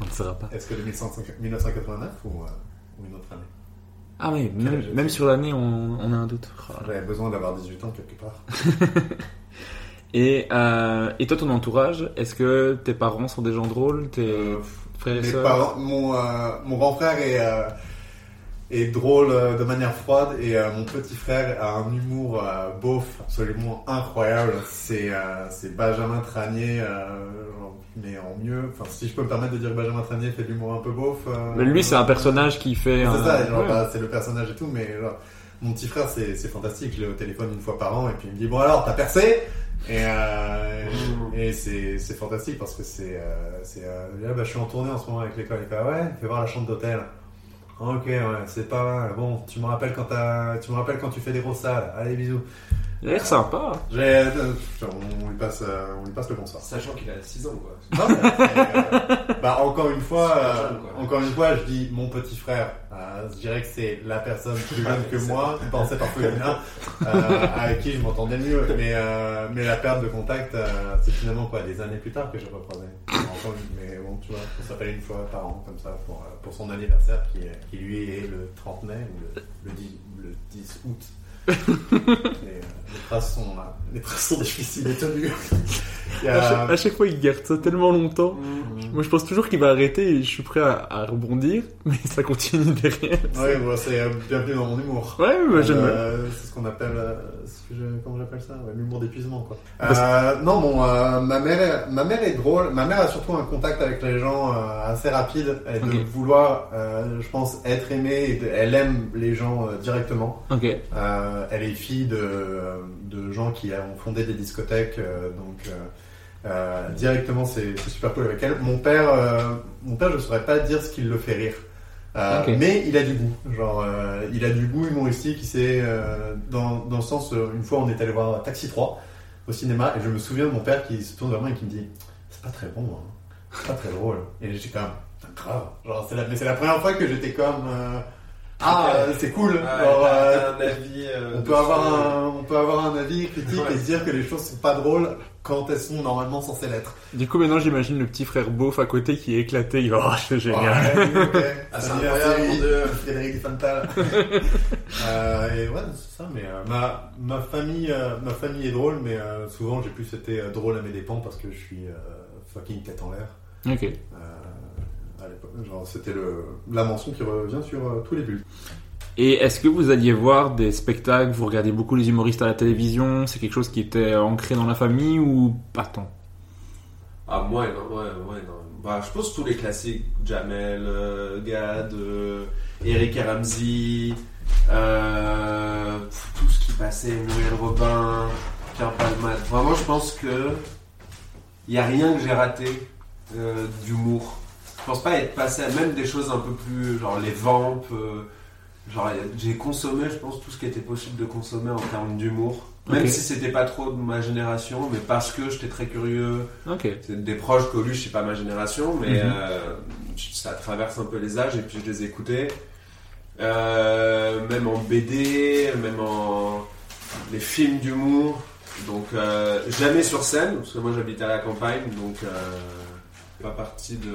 On ne saura pas. Est-ce que 1959 1989 ou, euh, ou une autre année? Ah oui, même, sur l'année, on, on a un doute. Oh là. J'avais besoin d'avoir 18 ans quelque part. Et, euh, et toi, ton entourage, est-ce que tes parents sont des gens drôles Tes Euh, frères et Mes sœurs parents- mon, euh, mon grand frère est, euh, est drôle de manière froide et euh, mon petit frère a un humour euh, beauf absolument incroyable. C'est euh, c'est Benjamin Tranier, euh, genre, mais en mieux. Enfin, si je peux me permettre de dire que Benjamin Tranier fait de l'humour un peu beauf. euh, Mais lui, c'est un personnage qui fait. C'est un- ça, genre, Ouais. bah, c'est le personnage et tout, mais genre, mon petit frère, c'est c'est fantastique. Je l'ai au téléphone une fois par an et puis il me dit Bon, alors, t'as percé? Et, euh, et c'est c'est fantastique parce que c'est. Euh, c'est, là, bah, je suis en tournée en ce moment avec l'école. Il fait Ah Ouais, fais voir la chambre d'hôtel. Ah, Ok, ouais, c'est pas mal. Bon, tu me rappelles quand, t'as- tu me rappelles quand tu fais des grosses salles. Allez, bisous. Il a l'air sympa. J'ai- euh, on, on lui passe, euh, on lui passe le bonsoir. Sachant qu'il a 6 ans, quoi. Non, mais, euh, bah, encore une fois, Super euh, jeune, quoi. encore une fois, je dis mon petit frère. Euh, je dirais que c'est la personne plus jeune que moi, qui pensait par féminin, euh, avec qui je m'entendais mieux. Mais, euh, mais la perte de contact, euh, c'est finalement quoi, des années plus tard que j'ai recroisé. Enfin, mais bon, tu vois, on s'appelle une fois par an, comme ça, pour, euh, pour son anniversaire, qui, est- qui lui est le 30 mai, ou le, le 10, le 10 août. Et, euh, les traces sont là. Les traces sont difficiles et tenues. À, chaque, à chaque fois, il garde ça tellement longtemps. Mm. Moi, je pense toujours qu'il va arrêter et je suis prêt à, à rebondir, mais ça continue derrière. Oui, bon, c'est euh, bienvenue dans mon humour. Ouais, mais j'aime. Euh, c'est ce qu'on appelle, euh, ce que je- comment j'appelle ça, Ouais, l'humour d'épuisement, quoi. Euh, non, bon, euh, ma mère, est- ma mère est drôle. Ma mère a surtout un contact avec les gens euh, assez rapide, et de Ok. vouloir, euh, je pense, être aimée. Et de- elle aime les gens euh, directement. Ok. Euh, elle est fille de, de gens qui ont fondé des discothèques, euh, donc euh, euh, directement c'est super cool avec elle. Mon père, euh, mon père, je saurais pas dire ce qui le fait rire, Euh, mais il a du goût. Genre, euh, il a du goût humoristique. Il sait, euh, dans, dans le sens, euh, une fois on est allé voir Taxi 3 au cinéma et je me souviens de mon père qui se tourne vers moi et qui me dit, c'est pas très bon, hein. c'est pas très drôle. Et j'étais comme, grave. Genre, c'est la, mais c'est la première fois que j'étais comme, euh, ah, euh, c'est cool. Euh, un avis. on de peut, avoir un, on peut avoir un avis critique Ouais. et se dire que les choses sont pas drôles quand elles sont normalement censées l'être. Du coup, maintenant, j'imagine le petit frère beauf à côté qui est éclaté. Il va, oh, c'est génial. Ouais, ok. Ah, c'est incroyable, Dieu. Frédéric Fantal. euh, et ouais, c'est ça, mais euh, ma, ma, famille, euh, ma famille est drôle, mais euh, souvent j'ai plus été drôle à mes dépens parce que je suis euh, fucking tête en l'air. Ok. Euh, genre, c'était le, la mention qui revient sur euh, tous les bulles. Et est-ce que vous alliez voir des spectacles Vous regardez beaucoup les humoristes à la télévision C'est quelque chose qui était ancré dans la famille ou pas tant? Ah, moi, non, ouais, ouais, non. Bah, je pense tous les classiques, Jamel, euh, Gad, euh, Eric Ramsey, euh, tout ce qui passait, Noël Robin, Pierre Palmade. Vraiment, je pense que il y a rien que j'ai raté euh, d'humour. Je pense pas être passé à même des choses un peu plus, genre les vampes. euh, genre, j'ai consommé, je pense, tout ce qui était possible de consommer en termes d'humour. Même si c'était pas trop de ma génération, mais parce que j'étais très curieux. Ok. C'est des proches Coluche, c'est pas ma génération, mais Mhm. euh, ça traverse un peu les âges et puis je les écoutais. Euh, même en BD, même en les films d'humour. Donc euh, jamais sur scène, parce que moi j'habitais à la campagne, donc pas partie de.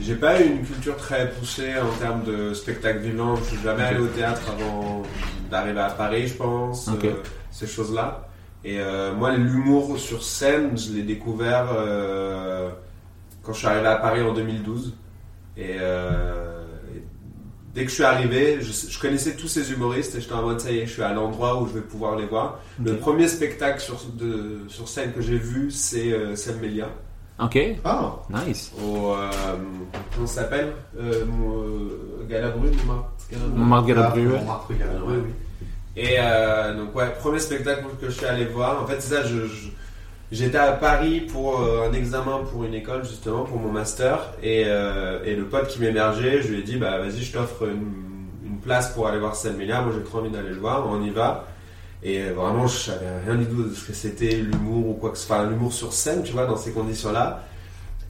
J'ai pas eu une culture très poussée en termes de spectacle vivant. Je suis jamais allé au théâtre avant d'arriver à Paris, je pense. Ok. euh, ces choses-là. Et euh, moi, l'humour sur scène, je l'ai découvert euh, quand je suis arrivé à Paris en 2012. Et, et dès que je suis arrivé, je, je connaissais tous ces humoristes et j'étais en mode ça y est, je suis à l'endroit où je vais pouvoir les voir. Le premier spectacle sur, de, sur scène que j'ai vu, c'est Sam Melia. Ok, Ah, nice. Au, euh, comment ça s'appelle euh, euh, Galabru, Montmartre Galabru. Montmartre Galabru, ah, oui. Et euh, donc ouais, premier spectacle que je suis allé voir. En fait, c'est ça, je, je- j'étais à Paris pour un examen pour une école justement pour mon master et, euh, et le pote qui m'hébergeait, je lui ai dit bah vas-y, je t'offre une, une place pour aller voir Salmelia. Moi, j'ai trop envie d'aller le voir. On y va. Et euh, vraiment, je savais rien du tout de ce que c'était l'humour ou quoi que ce soit, enfin, l'humour sur scène, tu vois, dans ces conditions-là.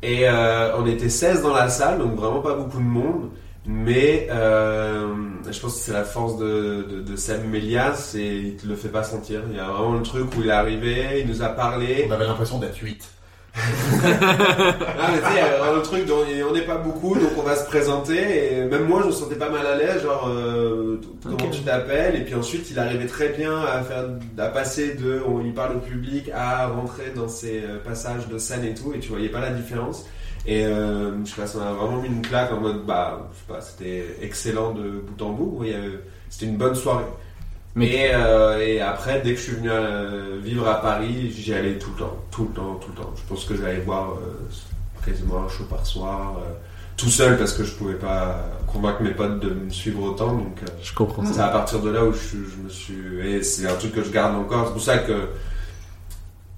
Et euh, on était 16 dans la salle, donc vraiment pas beaucoup de monde. Mais euh, je pense que c'est la force de, de, de Sam Mélias et il te le fait pas sentir. Il y a vraiment le truc où il est arrivé, il nous a parlé. On avait l'impression d'être 8. Ah, mais tu sais, il y a vraiment le truc dont on n'est pas beaucoup, donc on va se présenter. Et même moi, je me sentais pas mal à l'aise, genre euh, comment tu t'appelles. Et puis ensuite, il arrivait très bien à faire, à passer de, on il parle au public, à rentrer dans ses euh, passages de scène et tout. Et tu voyais pas la différence. Et euh, je sais pas, ça m'a vraiment mis une claque en mode, bah, je sais pas, c'était excellent de bout en bout. Avait- C'était une bonne soirée. Mais- Et, euh, et après, dès que je suis venu euh, vivre à Paris, j'y allais tout le temps, tout le temps, tout le temps. Je pense que j'allais voir euh, quasiment un show par soir, euh, tout seul parce que je pouvais pas convaincre mes potes de me suivre autant. Donc Je comprends c'est à partir de là où je, je me suis. Et c'est un truc que je garde encore. C'est pour ça que.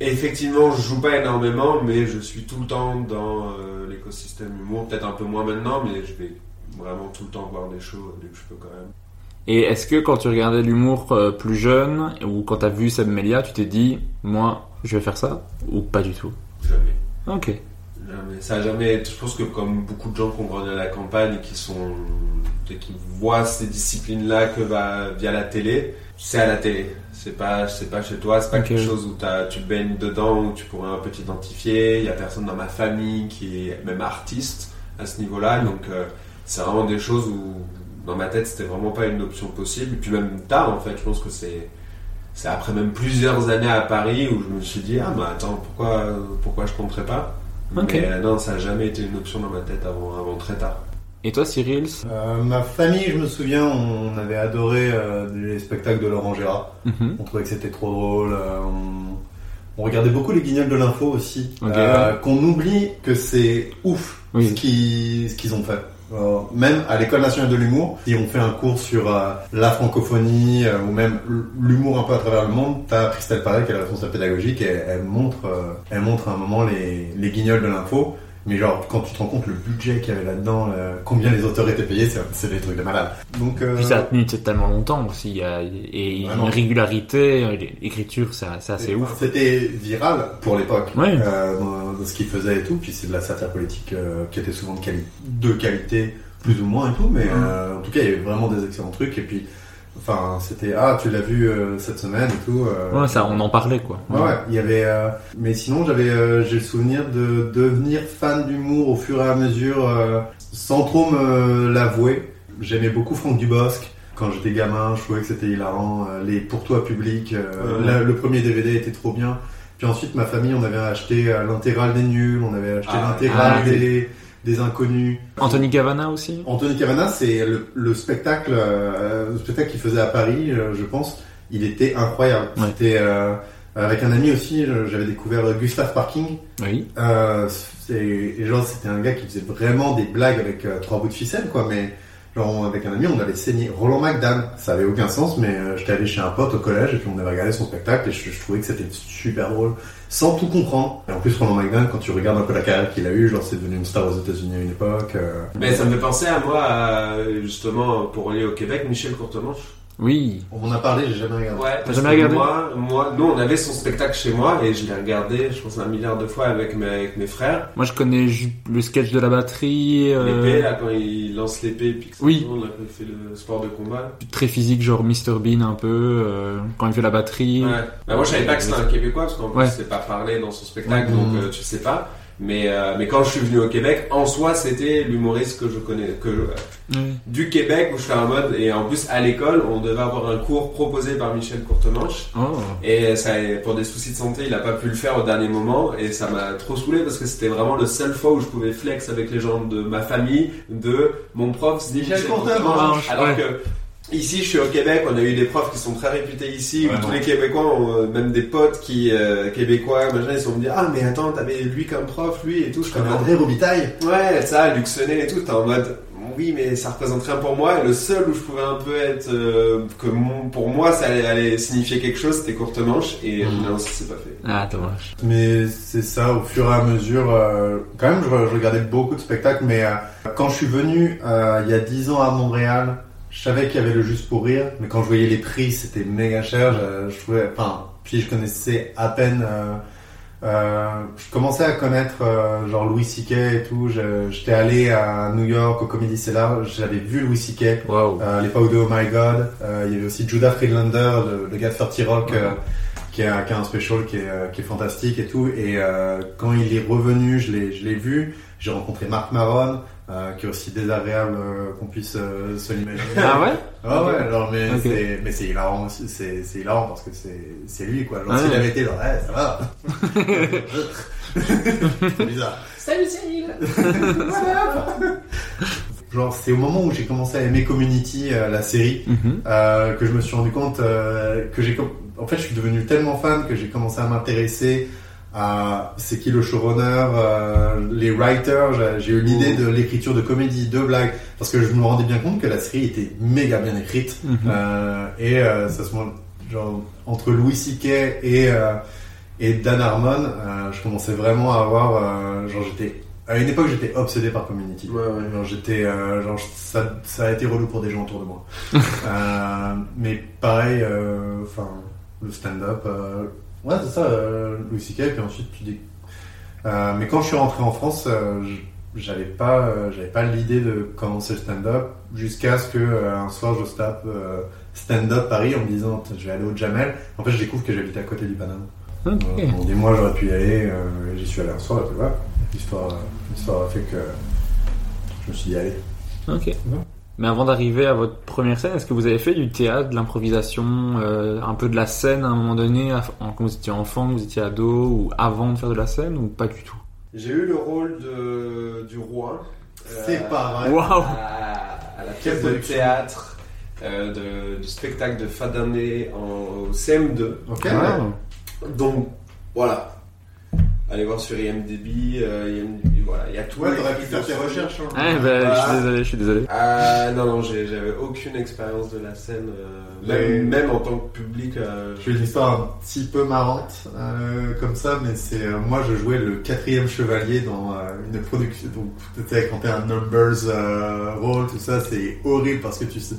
Effectivement, je joue pas énormément, mais je suis tout le temps dans l'écosystème humour. Peut-être un peu moins maintenant, mais je vais vraiment tout le temps voir des shows dès que je peux quand même. Et est-ce que quand tu regardais l'humour euh, plus jeune, ou quand t'as vu Sam Melia, tu t'es dit, moi, je vais faire ça Ou pas du tout? Jamais. Ok. Jamais. Ça a jamais. Je pense que comme beaucoup de gens qui ont grandi à la campagne et qui sont, et qui voient ces disciplines-là que via la télé, c'est à la télé. C'est pas, c'est pas chez toi. C'est pas quelque chose où t'as- tu baignes dedans où tu pourrais un peu t'identifier. Il y a personne dans ma famille qui est même artiste à ce niveau-là. Donc euh, c'est vraiment des choses où dans ma tête c'était vraiment pas une option possible. Et puis même tard en fait, je pense que c'est c'est après même plusieurs années à Paris où je me suis dit ah bah attends pourquoi pourquoi je compterais pas? Ok. mais euh, non ça a jamais été une option dans ma tête avant avant très tard Et toi, Cyril? Euh, ma famille, je me souviens, on avait adoré euh, les spectacles de Laurent Gérard. Mhm. On trouvait que c'était trop drôle. euh, on, on regardait beaucoup les guignols de l'info aussi. Euh, Qu'on oublie que c'est ouf Oui. ce qu'ils ce qu'ils ont fait. Euh, même à l'école nationale de l'humour, si on fait un cours sur euh, la francophonie euh, ou même l'humour un peu à travers le monde, t'as Christelle Paré qui est la responsable pédagogique et elle montre, euh, elle montre à un moment les, les guignols de l'info. Mais genre, quand tu te rends compte le budget qu'il y avait là-dedans, euh, combien les auteurs étaient payés, c'est des trucs de malade. Donc, euh, Puis ça a tenu tellement longtemps aussi. et Vraiment. une régularité, l'écriture, c'est assez ouf. C'était viral pour l'époque, Ouais. euh, dans, dans ce qu'il faisait et tout. Puis c'est de la satire politique qui était souvent de, quali- de qualité, plus ou moins et tout. Mais euh, en tout cas, il y avait vraiment des excellents trucs. Et puis, enfin, c'était ah, tu l'as vu euh, cette semaine et tout. euh, Ouais, ça, on en parlait, quoi. Ouais, ouais, il y avait. euh, mais sinon, j'avais, euh, j'ai le souvenir de devenir fan d'humour au fur et à mesure, euh, sans trop me l'avouer. J'aimais beaucoup Franck Dubosc. Quand j'étais gamin, je trouvais que c'était hilarant. euh, les pour toi public, euh, Ouais. la- le premier DVD était trop bien. Puis ensuite, ma famille, on avait acheté l'intégrale des nuls, on avait acheté Ah, l'intégrale ah, des, des inconnus. Anthony Cavana aussi Anthony Cavana, c'est le, le spectacle, euh, le spectacle qu'il faisait à Paris, euh, je pense. Il était incroyable. Ouais. C'était euh, avec un ami aussi. je- J'avais découvert Gustave Parking. Oui. Euh, c'est- et genre c'était un gars qui faisait vraiment des blagues avec euh, trois bouts de ficelle, quoi. Mais avec un ami, on allait saigner. Roland McDan, ça avait aucun sens, mais euh, j'étais allé chez un pote au collège et puis on avait regardé son spectacle et je, trouvais que c'était super drôle, sans tout comprendre. Et en plus Roland McDan, quand tu regardes un peu la carrière qu'il a eue, genre c'est devenu une star aux États-Unis à une époque. euh, mais ça me fait penser à moi à, justement pour aller au Québec Michel Courtemanche Oui. On m'en a parlé, j'ai jamais regardé. Ouais, parce jamais que regardé moi, moi, nous, on avait son spectacle chez moi et je l'ai regardé, je pense, un milliard de fois avec mes, avec mes frères. Moi, je connais le sketch de la batterie. euh, L'épée, là, quand il lance l'épée et puis Oui. quand il fait le sport de combat. très physique, genre Mr Bean un peu, euh, quand il fait la batterie. Ouais. Bah, moi, je savais pas que c'était un Québécois parce qu'en plus, Ouais. c'est pas parlé dans son spectacle, Ouais. donc Mhm. euh, tu sais pas. Mais, euh, mais quand je suis venu au Québec, en soi, c'était l'humoriste que je connais, que je- du Québec où je fais un mode. Et en plus, à l'école, on devait avoir un cours proposé par Michel Courtemanche. Oh. Et ça, pour des soucis de santé, il a pas pu le faire au dernier moment. Et ça m'a trop saoulé parce que c'était vraiment le seul fois où je pouvais flex avec les gens de ma famille, de mon prof, Michel Michel Courtemanche. Courtemanche. Alors Ouais. que Ici, je suis au Québec, on a eu des profs qui sont très réputés ici, où tous les Québécois ont euh, même des potes qui, euh, québécois, machin, ils sont me dire, ah, mais attends, t'avais lui comme prof, lui, et tout, je Comme connais André Robitaille. Ouais, ça, Luxonnet et tout, t'es en mode, oui, mais ça représente rien pour moi, et le seul où je pouvais un peu être, euh, que mon- pour moi, ça allait, allait signifier quelque chose, c'était courte manche, et Mhm. non, ça s'est pas fait. Ah, dommage. Mais c'est ça, au fur et à mesure. euh, quand même, je, je regardais beaucoup de spectacles, mais euh, quand je suis venu euh, il y a 10 ans à Montréal, je savais qu'il y avait le Juste pour Rire, mais quand je voyais les prix, c'était méga cher. Je, je trouvais, enfin, puis je connaissais à peine. euh, euh, je commençais à connaître euh, genre Louis C.K. et tout. J'étais allé à New York au Comedy Cellar, j'avais vu Louis C.K. Euh, à l'époque de Oh My God, il y avait aussi Judah Friedlander, le, le gars de 30 Rock, qui, a, qui a un special qui est, qui est fantastique et tout. Et quand il est revenu, je l'ai vu. J'ai rencontré Marc Maron, euh, qui est aussi désagréable euh, qu'on puisse euh, se l'imaginer. Ah ouais? Ah ouais, Ok. alors mais c'est mais c'est hilarant aussi, c'est c'est hilarant parce que c'est c'est lui quoi. Genre Ouais. s'il avait été genre ouais, ça va. c'est bizarre. Salut Cyril! Genre c'est au moment où j'ai commencé à aimer Community euh, la série euh, que je me suis rendu compte euh, que j'ai en fait je suis devenu tellement fan que j'ai commencé à m'intéresser c'est qui le showrunner, euh, les writers, j'ai- eu l'idée de l'écriture de comédie, de blagues parce que je me rendais bien compte que la série était méga bien écrite Mhm. euh, et euh, ça se genre entre Louis C.K. et et Dan Harmon, euh, je commençais vraiment à avoir euh, genre j'étais à une époque j'étais obsédé par Community. Ouais, ouais. Genre j'étais euh, genre ça, ça a été relou pour des gens autour de moi. Mais pareil, enfin le stand-up, ouais c'est ça, euh, Louis C.K. puis ensuite tu dis. Euh, mais quand je suis rentré en France, euh, j'avais pas, euh, j'avais pas l'idée de commencer le stand-up jusqu'à ce que un soir je tape stand-up Paris en me disant je vais aller au Jamel. En fait je découvre que j'habite à côté du Paname. Ok. Euh, bon, des mois j'aurais pu y aller, j'y suis allé un soir et puis voilà. L'histoire, l'histoire a fait que je me suis dit allez. Ok. Ouais. Mais avant d'arriver à votre première scène, est-ce que vous avez fait du théâtre, de l'improvisation, euh, un peu de la scène à un moment donné, quand vous étiez enfant, quand vous étiez ado, ou avant de faire de la scène, ou pas du tout? J'ai eu le rôle de, du roi. euh, C'est pas vrai. Waouh à, à la pièce de théâtre euh, de, du spectacle de fin d'année en au CM2. Ok. Ah. Donc voilà. Allez voir sur IMDb, euh, IMDb, voilà, il y a tout. Ouais, t'aurais pu faire tes recherches. Hein. Ouais, bah, je suis désolé, je suis désolé. Ah non, non, j'avais aucune expérience de la scène, euh, même, même en tant que public. euh, J'ai une histoire un petit peu marrante euh, comme ça, mais c'est euh, moi je jouais le quatrième chevalier dans euh, une production. Donc tu sais quand t'es un numbers euh, role, tout ça, c'est horrible parce que tu sais,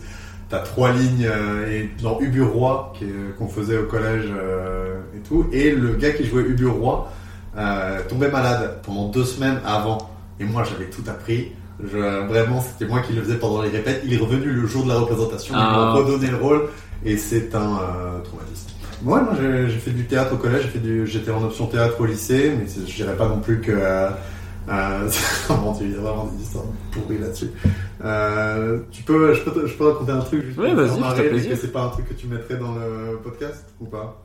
t'as trois lignes euh, et dans Ubu Roi qui est- qu'on faisait au collège euh, et tout, et le gars qui jouait Ubu Roi euh, tombait malade pendant deux semaines avant, et moi j'avais tout appris. Je, vraiment, c'était moi qui le faisais pendant les répètes. Il est revenu le jour de la représentation. Ils Ah. m'ont redonné le rôle et c'est un euh, traumatisme. Ouais, moi j'ai fait du théâtre au collège, j'étais en option théâtre au lycée, mais je dirais pas non plus que. Euh, euh, il y a vraiment des histoires pourries là-dessus. Euh, tu peux, je peux, te- je peux raconter un truc juste Ouais, pour te faire marrer, que c'est pas un truc que tu mettrais dans le podcast ou pas?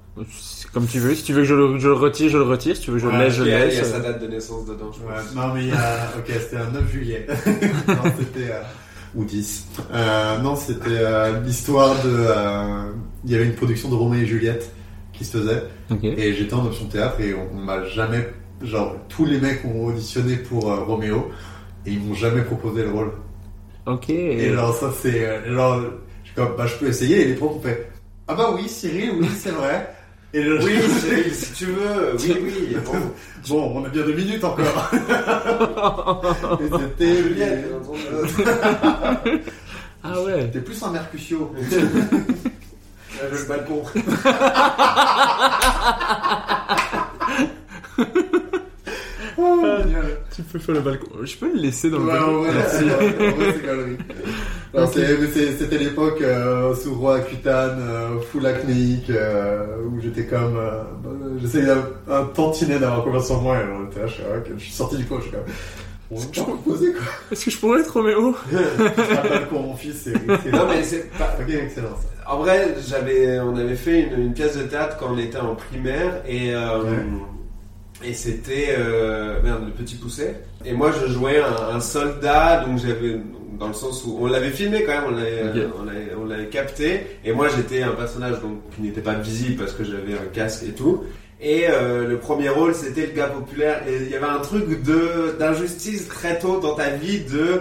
Comme tu veux, si tu veux que je le, je le retire, je le retire, si tu veux que je le laisse, je le a, il laisse. y a sa date de naissance dedans, je Ouais, pense. non mais il y a, ok, c'était un 9 juillet. non, c'était, euh, ou 10. Euh, non, c'était euh, l'histoire de, euh, il y avait une production de Roméo et Juliette qui se faisait. Et j'étais en option théâtre et on, on m'a jamais, genre, tous les mecs ont auditionné pour euh, Roméo et ils m'ont jamais proposé le rôle. Ok. Et genre, ça c'est, euh, genre, je suis comme, bah je peux essayer et les profs ont fait, ah bah oui, Cyril, oui, c'est vrai. Et Oui, si tu veux, oui, oui. Bon, Bon, on a bien deux minutes encore. c'était Juliette. Ah ouais. T'es plus un Mercutio. Là, je le balcon. Tu peux faire le balcon. Je peux le laisser dans le balcon. Merci. C'était l'époque euh, sous roi Aquitaine, euh, full acnéique, euh, où j'étais comme. J'essayais un, un tantinet d'avoir confiance en moi et on était là, je, suis, je sorti du coin, je suis comme. On va pas poser quoi. Est-ce que je pourrais être Roméo Je mon fils, c'est Non, mais c'est pas. Ok, excellent. En vrai, j'avais, on avait fait une, une pièce de théâtre quand on était en primaire et euh, et c'était euh, merde le petit pousset. Et moi, je jouais un, un soldat, donc j'avais dans le sens où on l'avait filmé quand même, on l'avait, Ok. on l'avait, on l'avait capté. Et moi, j'étais un personnage donc qui n'était pas visible parce que j'avais un casque et tout. Et euh, le premier rôle, c'était le gars populaire. Et il y avait un truc de d'injustice très tôt dans ta vie de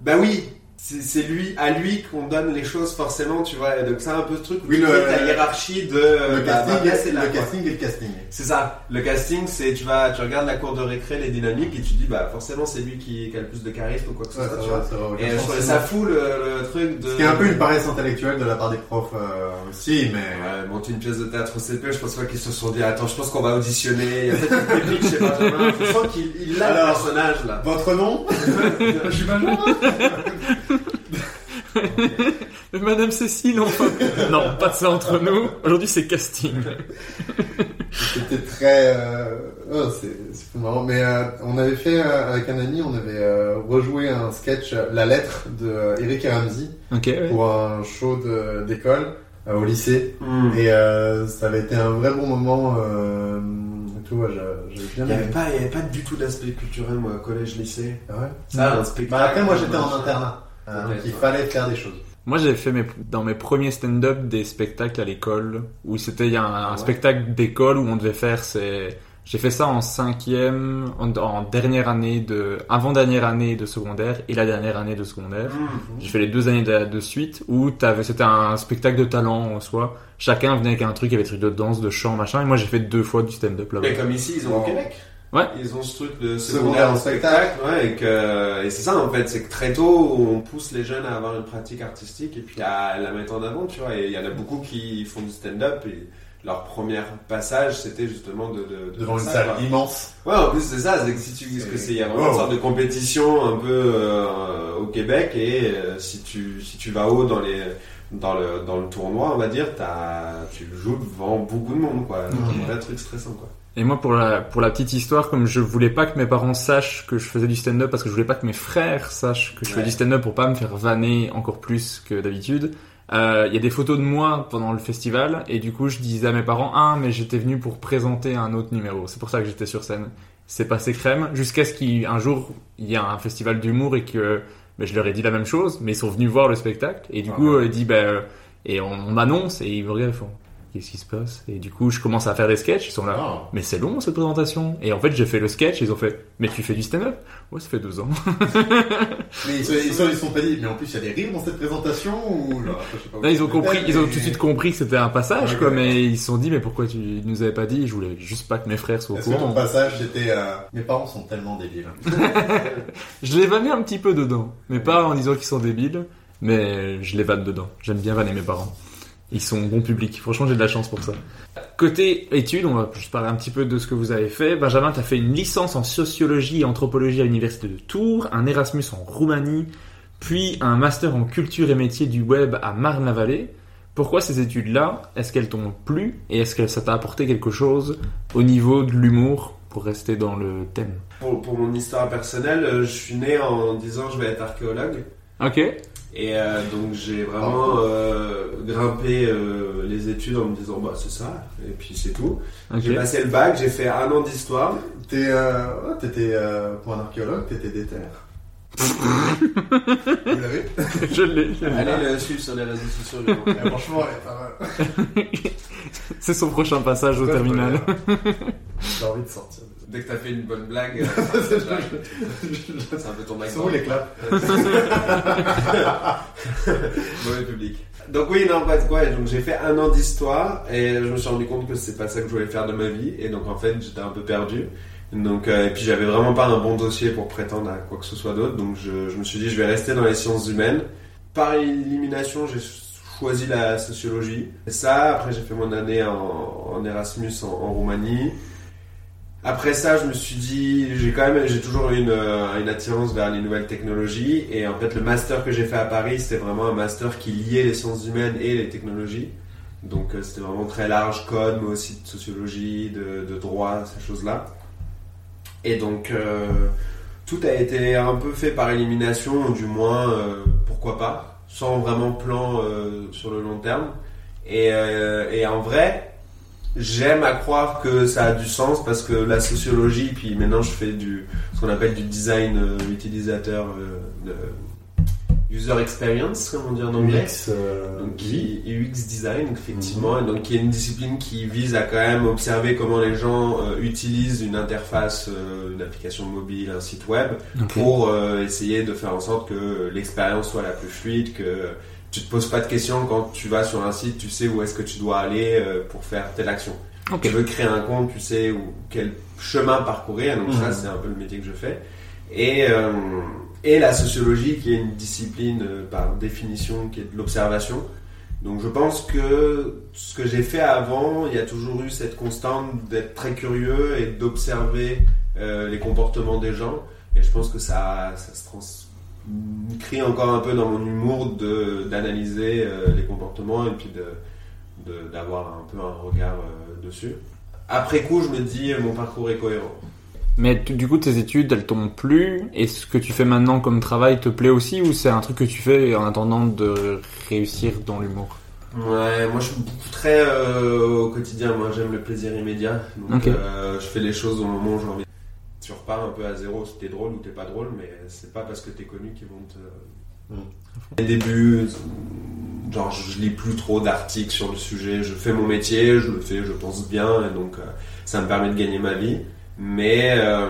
bah oui, c'est lui à lui qu'on donne les choses forcément, tu vois. Et donc c'est un peu ce truc où Oui, tu le- fais ta hiérarchie de euh, Le bah, casting, bah, là, c'est le quoi. casting et le casting. C'est ça. Le casting, c'est tu vas, tu regardes la cour de récré, les dynamiques, et tu dis bah forcément c'est lui qui, qui a le plus de charisme ou quoi que ce Ouais, soit. ça tu va, vois. ça va, Et euh, je ça bon. fou le, le truc de. Ce qui est un peu une paresse intellectuelle de la part des profs euh, aussi, mais. Ouais, monter une pièce de théâtre au CP, je pense pas qu'ils se sont dit attends, je pense qu'on va auditionner. Il y a peut-être une technique chez Benjamin. Je sens qu'il il a le Alors. personnage là. Votre nom? Je suis Benjamin Madame Cécile, enfin. non, pas de ça entre nous. Aujourd'hui, c'est casting. C'était très. Euh... Oh, c'est marrant. Mais euh, on avait fait euh, avec un ami, on avait euh, rejoué un sketch, La lettre de euh, Eric et Ramsey, ouais. pour un show de- d'école euh, au lycée. Hmm. Et euh, ça avait été un vrai bon moment. Euh... ouais, Il n'y avait pas, il y avait pas du tout d'aspect culturel moi, collège, lycée. Ah ouais? Ça, un spectacle. Bah après, moi j'étais en internat. Donc Ok, il fallait faire des choses. Moi, j'ai fait mes, dans mes premiers stand-up des spectacles à l'école où c'était il y a un, un Ouais. spectacle d'école où on devait faire c'est j'ai fait ça en cinquième en, en dernière année de avant dernière année de secondaire et la dernière année de secondaire Hmm. j'ai fait les deux années de, de suite où t'avais c'était un spectacle de talent en soi chacun venait avec un truc il y avait des trucs de danse de chant machin et moi j'ai fait deux fois du stand-up là-bas Mais comme ici, ils ont au. Québec. Ouais. Ils ont ce truc de Secondaire secondaire en spectacle. Ouais, et que, et c'est ça en fait, c'est que très tôt, on pousse les jeunes à avoir une pratique artistique et puis à la mettre en avant, tu vois. Et il y en a beaucoup qui font du stand-up et leur premier passage, c'était justement de, de, de Devant une salle quoi. immense. Ouais, en plus c'est ça, c'est que si tu dis que c'est, il y a vraiment Wow. une sorte de compétition un peu euh, au Québec et euh, si tu si tu vas haut dans les dans le dans le tournoi, on va dire, t'as tu joues devant beaucoup de monde, quoi. Mhm. Un vrai truc stressant, quoi. Et moi, pour la, pour la petite histoire, comme je voulais pas que mes parents sachent que je faisais du stand-up, parce que je voulais pas que mes frères sachent que je Ouais. du stand-up pour pas me faire vanner encore plus que d'habitude, euh, il y a des photos de moi pendant le festival, et du coup, je disais à mes parents, ah, mais j'étais venu pour présenter un autre numéro. C'est pour ça que j'étais sur scène. C'est passé crème, jusqu'à ce qu'un jour, il y a un festival d'humour et que ben, je leur ai dit la même chose, mais ils sont venus voir le spectacle, et du Ah coup, ouais. euh, ils disent, ben, euh, et on, on m'annonce, et ils me regardent, font, qu'est-ce qui se passe? Et du coup, je commence à faire des sketchs, ils sont là, Ah. mais c'est long cette présentation. Et en fait, j'ai fait le sketch, ils ont fait, mais tu fais du stand-up? Ouais, ça fait deux ans. Mais ils, sont, ils, sont, ils sont pas dit, mais en plus il y a des rires dans cette présentation ou genre, je sais pas. Là, ils ont compris, ils ont tout de suite compris que c'était un passage, Ouais, quoi, ouais. mais ils se sont dit, mais pourquoi tu nous avais pas dit? Je voulais juste pas que mes frères soient au Est-ce que ton courant. passage c'était. Euh... Mes parents sont tellement débiles. Je les vannais un petit peu dedans, mais pas en disant qu'ils sont débiles, mais je les vanne dedans. J'aime bien vanner mes parents. Ils sont bon public. Franchement, j'ai de la chance pour ça. Côté études, on va juste parler un petit peu de ce que vous avez fait. Benjamin, tu as fait une licence en sociologie et anthropologie à l'université de Tours, un Erasmus en Roumanie, puis un master en culture et métiers du web à Marne-la-Vallée. Pourquoi ces études-là? Est-ce qu'elles t'ont plu? Et est-ce que ça t'a apporté quelque chose au niveau de l'humour pour rester dans le thème? Pour, pour mon histoire personnelle, euh, je suis né en disant je vais être archéologue. Ok. Et euh, donc j'ai vraiment euh, grimpé euh, les études en me disant bah c'est ça, et puis c'est tout. J'ai passé le bac, j'ai fait un an d'histoire. T'es, euh... t'étais, euh... pour un archéologue, t'étais déter. Vous l'avez je l'ai. Allez le suivre sur les réseaux sociaux. Eh, Franchement, elle est pas mal. C'est son prochain passage au terminal. J'ai envie de sortir. Dès que t'as fait une bonne blague, c'est un peu ton Ils sont où les claps Mauvais public. Donc oui, non, pas de quoi. Donc j'ai fait un an d'histoire et je me suis rendu compte que c'est pas ça que je voulais faire de ma vie et donc en fait j'étais un peu perdu. Donc euh, et puis j'avais vraiment pas un bon dossier pour prétendre à quoi que ce soit d'autre. Donc je, je me suis dit je vais rester dans les sciences humaines. Par élimination, j'ai choisi la sociologie. Et ça, après j'ai fait mon année en, en Erasmus en, en Roumanie. Après ça, je me suis dit, j'ai quand même, j'ai toujours eu une, euh, une attirance vers les nouvelles technologies. Et en fait, le master que j'ai fait à Paris, c'était vraiment un master qui liait les sciences humaines et les technologies. Donc euh, c'était vraiment très large, code, mais aussi de sociologie, de, de droit, ces choses-là. Et donc euh, tout a été un peu fait par élimination, ou du moins euh, pourquoi pas, sans vraiment plan euh, sur le long terme. Et, euh, et en vrai, j'aime à croire que ça a du sens parce que la sociologie, puis maintenant je fais du ce qu'on appelle du design euh, utilisateur, euh, de user experience, comme on dit en anglais. UX, euh, Donc, qui, UX design, effectivement, et donc qui est une discipline qui vise à quand même observer comment les gens euh, utilisent une interface, euh, une application mobile, un site web, pour euh, essayer de faire en sorte que l'expérience soit la plus fluide, que tu te poses pas de questions quand tu vas sur un site, tu sais où est-ce que tu dois aller euh, pour faire telle action. Ok. Tu veux créer un compte, tu sais où, quel chemin parcourir, donc ça Mhm. c'est un peu le métier que je fais. Et, euh, et la sociologie qui est une discipline euh, par définition qui est de l'observation. Donc je pense que ce que j'ai fait avant, il y a toujours eu cette constante d'être très curieux et d'observer euh, les comportements des gens. Et je pense que ça, ça se transcrit encore un peu dans mon humour de d'analyser euh, les comportements et puis de de- d'avoir un peu un regard euh, dessus. Après coup, je me dis euh, mon parcours est cohérent. Mais du coup, tes études, elles t'ont plu? Et ce que tu fais maintenant comme travail te plaît aussi Ou c'est un truc que tu fais en attendant de réussir dans l'humour? Ouais, moi je suis beaucoup très euh, au quotidien. Moi j'aime le plaisir immédiat. Donc je fais les choses au moment où j'ai envie. Tu repars un peu à zéro si t'es drôle ou t'es pas drôle, mais c'est pas parce que t'es connu qu'ils vont te. Mm. Les débuts, genre je lis plus trop d'articles sur le sujet. Je fais mon métier, je le fais, je pense bien, et donc euh, ça me permet de gagner ma vie. Mais euh,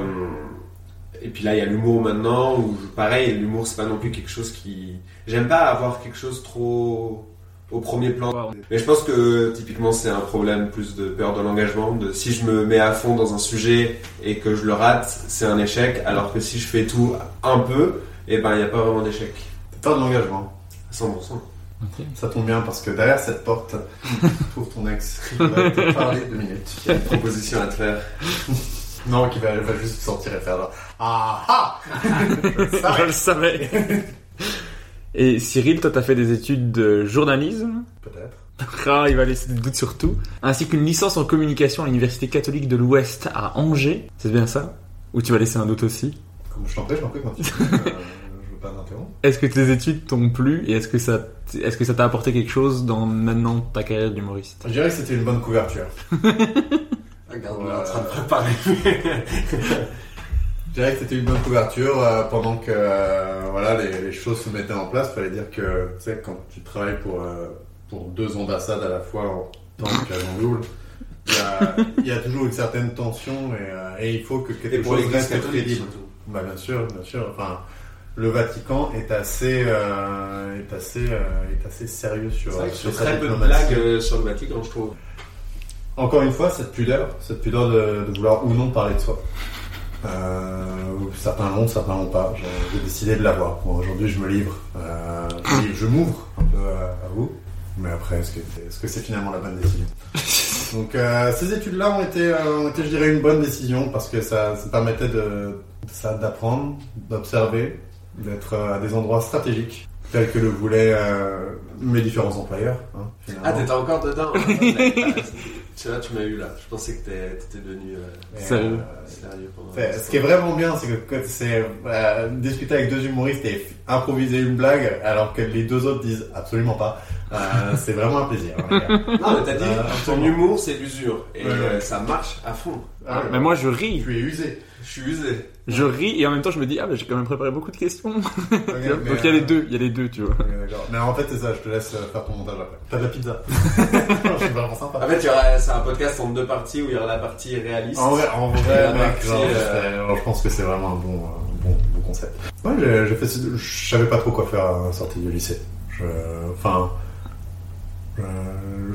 et puis là il y a l'humour maintenant où je- pareil, l'humour c'est pas non plus quelque chose qui. J'aime pas avoir quelque chose trop au premier plan. Mais je pense que typiquement c'est un problème plus de peur de l'engagement. De si je me mets à fond dans un sujet et que je le rate, c'est un échec. Alors que si je fais tout un peu, et ben il n'y a pas vraiment d'échec. Pas de l'engagement. À 100%. Ça tombe bien parce que derrière cette porte, tu trouves ton ex qui va te parler deux minutes. Il y a une proposition à te faire. Non, qui va, va juste sortir et faire genre Ah ah. Je le savais Et Cyril, toi, t'as fait des études de journalisme Peut-être. Ah, il va laisser des doutes sur tout. Ainsi qu'une licence en communication à l'Université catholique de l'Ouest à Angers. C'est bien ça? Ou tu vas laisser un doute aussi? Comme je t'en prie, je t'en prie, continue. Euh, je veux pas t'interrompre. Est-ce que tes études t'ont plu? Et est-ce que ça est-ce que ça t'a apporté quelque chose dans maintenant ta carrière d'humoriste? Je dirais que c'était une bonne couverture. Regarde, on est en train de préparer. Je dirais que c'était une bonne couverture euh, pendant que euh, voilà les, les choses se mettaient en place. Fallait dire que tu sais quand tu travailles pour euh, pour deux ambassades à la fois en tant qu'agent double, il y a, il y a toujours une certaine tension et, et il faut que Et quelque chose reste catholique crédible. Bah bien sûr, bien sûr. Enfin, le Vatican est assez est assez est assez sérieux sur vrai que sur très peu de blagues sur le Vatican, je trouve. Encore une fois, cette pudeur, cette pudeur de, de vouloir ou non parler de soi. Euh, certains l'ont, certains l'ont pas. J'ai décidé de l'avoir. Bon, aujourd'hui, je me livre. Euh, je m'ouvre un peu à, à vous. Mais après, est-ce que c'est finalement la bonne décision Donc, euh, ces études-là ont été, euh, ont été, je dirais, une bonne décision parce que ça, ça permettait de, ça d'apprendre, d'observer, d'être euh, à des endroits stratégiques tels que le voulaient euh, mes différents employeurs. Hein. Ah, t'étais encore dedans Tu vois, tu m'as eu là. Je pensais que t'étais devenu euh, Sérieux? euh, pendant ce qui est vraiment bien, c'est que quand c'est euh, discuter avec deux humoristes et improviser une blague, alors que les deux autres disent absolument pas, euh, c'est vraiment un plaisir. hein. Non, mais t'as dit, Euh, ton humour c'est l'usure. Et Ouais, ouais. euh, ça marche à fond. Ah, ouais. Mais moi je ris. tu es usé. Je suis usé. Je ris et en même temps je me dis ah bah j'ai quand même préparé beaucoup de questions. Donc mais, il y a les euh, deux, il y a les deux tu vois. d'accord. Mais en fait, c'est ça, je te laisse euh, faire ton montage après. T'as de la pizza. c'est vraiment sympa. En fait, c'est un podcast en deux parties où il y aura la partie réaliste. En vrai, en vrai, mec, partie, genre, euh, alors, je pense que c'est vraiment un bon, bon, bon concept. Ouais, j'ai j'ai fait, je savais pas trop quoi faire à la sortie du lycée. Je, enfin, je,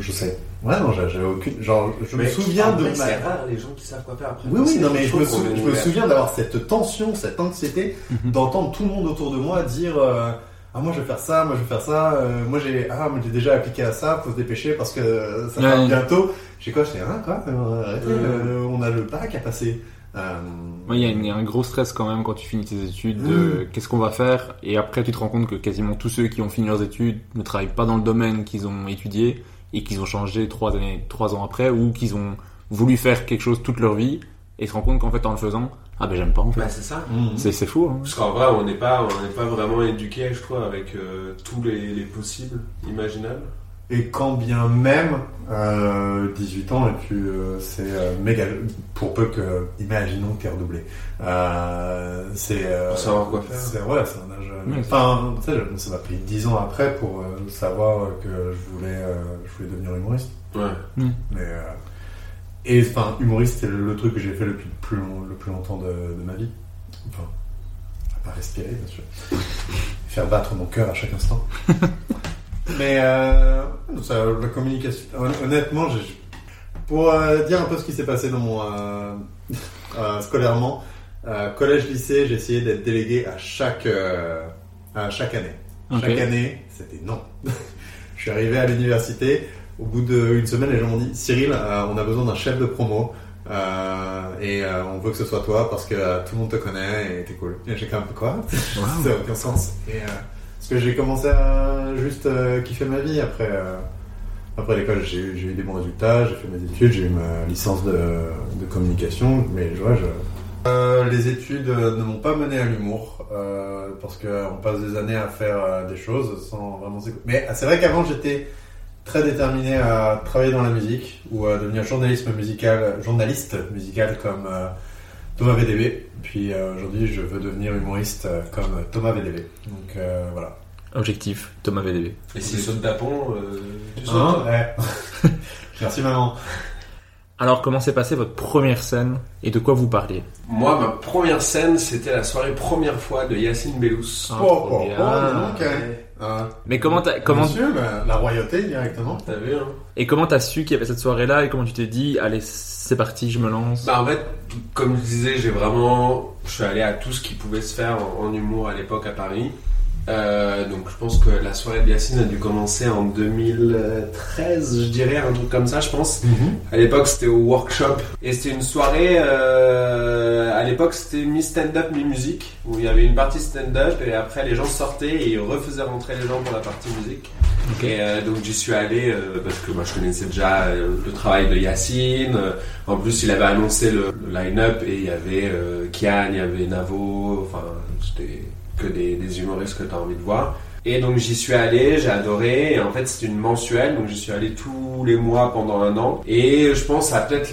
je sais. Ouais, non, j'avais aucune, genre, je me souviens en de ma, C'est rare les gens qui savent quoi faire après. Oui, oui, non, mais je me, sou- je souviens d'avoir cette tension, cette anxiété, Mhm. d'entendre tout le monde autour de moi dire euh, ah moi je vais faire ça, moi je vais faire ça, euh, moi j'ai ah moi j'ai déjà appliqué à ça, faut se dépêcher parce que euh, ça Ouais. va bientôt. J'ai quoi, je fais ah quoi, euh, arrêtez, Ouais. euh, on a le bac à passer. Euh, Ouais, il y a y un gros stress quand même quand tu finis tes études de Mm. qu'est-ce qu'on va faire et après tu te rends compte que quasiment tous ceux qui ont fini leurs études ne travaillent pas dans le domaine qu'ils ont étudié et qu'ils ont changé trois années, trois ans après ou qu'ils ont voulu faire quelque chose toute leur vie et se rendent compte qu'en fait en le faisant ah ben j'aime pas en fait. Bah, c'est ça. mhm. C'est c'est fou. Hein. Parce qu'en vrai, on n'est pas, on n'est pas vraiment éduqué, je trouve, avec euh, tous les, les possibles imaginables. Et quand bien même, euh, 18 ans, et puis euh, c'est euh, méga. Pour peu que, imaginons que t'es redoublé. Euh, c'est. euh, Pour savoir quoi faire. c'est- Ouais, c'est un âge. Enfin, tu sais, ça m'a pris 10 ans après pour euh, savoir que je voulais, euh, je voulais devenir humoriste. Ouais. Mais. euh, et enfin, humoriste, c'est le, le truc que j'ai fait le plus, plus long- le plus longtemps de, de ma vie. Enfin, à pas respirer, bien sûr. Faire battre mon cœur à chaque instant. Mais euh, ça, la communication. hon- Honnêtement, pour euh, dire un peu ce qui s'est passé dans mon euh, euh, scolairement, euh, collège-lycée, j'ai essayé d'être délégué à chaque euh, à chaque année. Chaque année, c'était non. je suis arrivé à l'université. Au bout d'une semaine, les gens m'ont dit Cyril, euh, on a besoin d'un chef de promo. euh, et euh, on veut que ce soit toi parce que tout le monde te connaît et t'es cool. Et j'ai quand même quoi? Ça n'a aucun sens. Et, parce que j'ai commencé à juste euh, kiffer ma vie après. euh, après l'école, j'ai eu, des bons résultats, j'ai fait mes études, j'ai eu ma licence de, de communication, mais je vois, je... Euh, les études ne m'ont pas mené à l'humour, euh, parce qu'on passe des années à faire des choses sans vraiment s'écouter. Mais euh, c'est vrai qu'avant, j'étais très déterminé à travailler dans la musique, ou à devenir journaliste musical, journaliste musical comme Thomas VDB. Puis euh, aujourd'hui, je veux devenir humoriste euh, comme Thomas VDB. Donc euh, voilà. Objectif Thomas VDB. Et s'il saute d'apon, euh, tu sautes. Hein Ouais. Merci maman. Alors comment s'est passée votre première scène et de quoi vous parliez? Moi, ma première scène, c'était la soirée première fois de Yacine Bellous. Ah, Oh, oh, oh, hein. Ah, Mais comment t'as comment Monsieur, bah, la royauté directement. T'as vu, hein et comment t'as su qu'il y avait cette soirée là et comment tu t'es dit allez c'est parti je me lance. Bah en fait, comme je disais, j'ai vraiment, je suis allé à tout ce qui pouvait se faire en, en humour à l'époque à Paris. Euh, donc je pense que la soirée de Yacine a dû commencer en 2013, je dirais, un truc comme ça, je pense. À l'époque, c'était au workshop et c'était une soirée. euh, à l'époque, c'était mi stand-up, mi musique, où il y avait une partie stand-up et après les gens sortaient et ils refaisaient rentrer les gens pour la partie musique. Ok. Et euh, donc j'y suis allé parce que moi je connaissais déjà le travail de Yacine. En plus, il avait annoncé le, le line-up et il y avait Kian, il y avait Navo. Enfin, c'était que des, des humoristes que tu as envie de voir. Et donc j'y suis allé, j'ai adoré. Et en fait, c'était une mensuelle, donc j'y suis allé tous les mois pendant un an. Et je pense à peut-être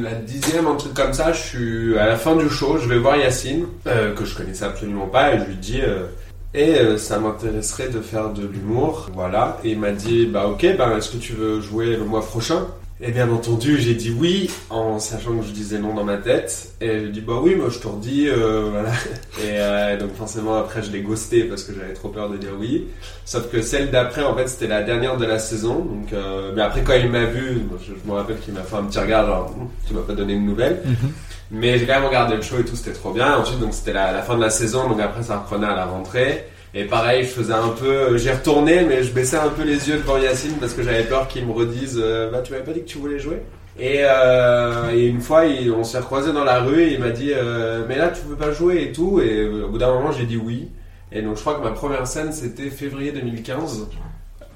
la dixième, un truc comme ça. Je suis à la fin du show, je vais voir Yacine, euh, que je connaissais absolument pas, et je lui dis. euh, et euh, ça m'intéresserait de faire de l'humour, voilà. Et il m'a dit, bah ok, bah est-ce que tu veux jouer le mois prochain? Et bien entendu, j'ai dit oui, en sachant que je disais non dans ma tête. Et j'ai dit, bah oui, moi je te redis, euh, voilà. Et euh, donc forcément après je l'ai ghosté parce que j'avais trop peur de dire oui. Sauf que celle d'après, en fait, c'était la dernière de la saison. Donc, euh, mais après quand il m'a vu, je, je me rappelle qu'il m'a fait un petit regard, genre, Hum, tu m'as pas donné de nouvelles. Mhm. Mais j'ai quand même regardé le show et tout, c'était trop bien. Ensuite, donc c'était la, la fin de la saison, donc après ça reprenait à la rentrée. Et pareil, je faisais un peu, j'y retournais, mais je baissais un peu les yeux devant Yacine parce que j'avais peur qu'il me redise, euh, bah tu m'avais pas dit que tu voulais jouer? Et, euh, et une fois, on s'est recroisé dans la rue et il m'a dit, euh, mais là tu veux pas jouer et tout? Et euh, au bout d'un moment, j'ai dit oui. Et donc je crois que ma première scène c'était février 2015.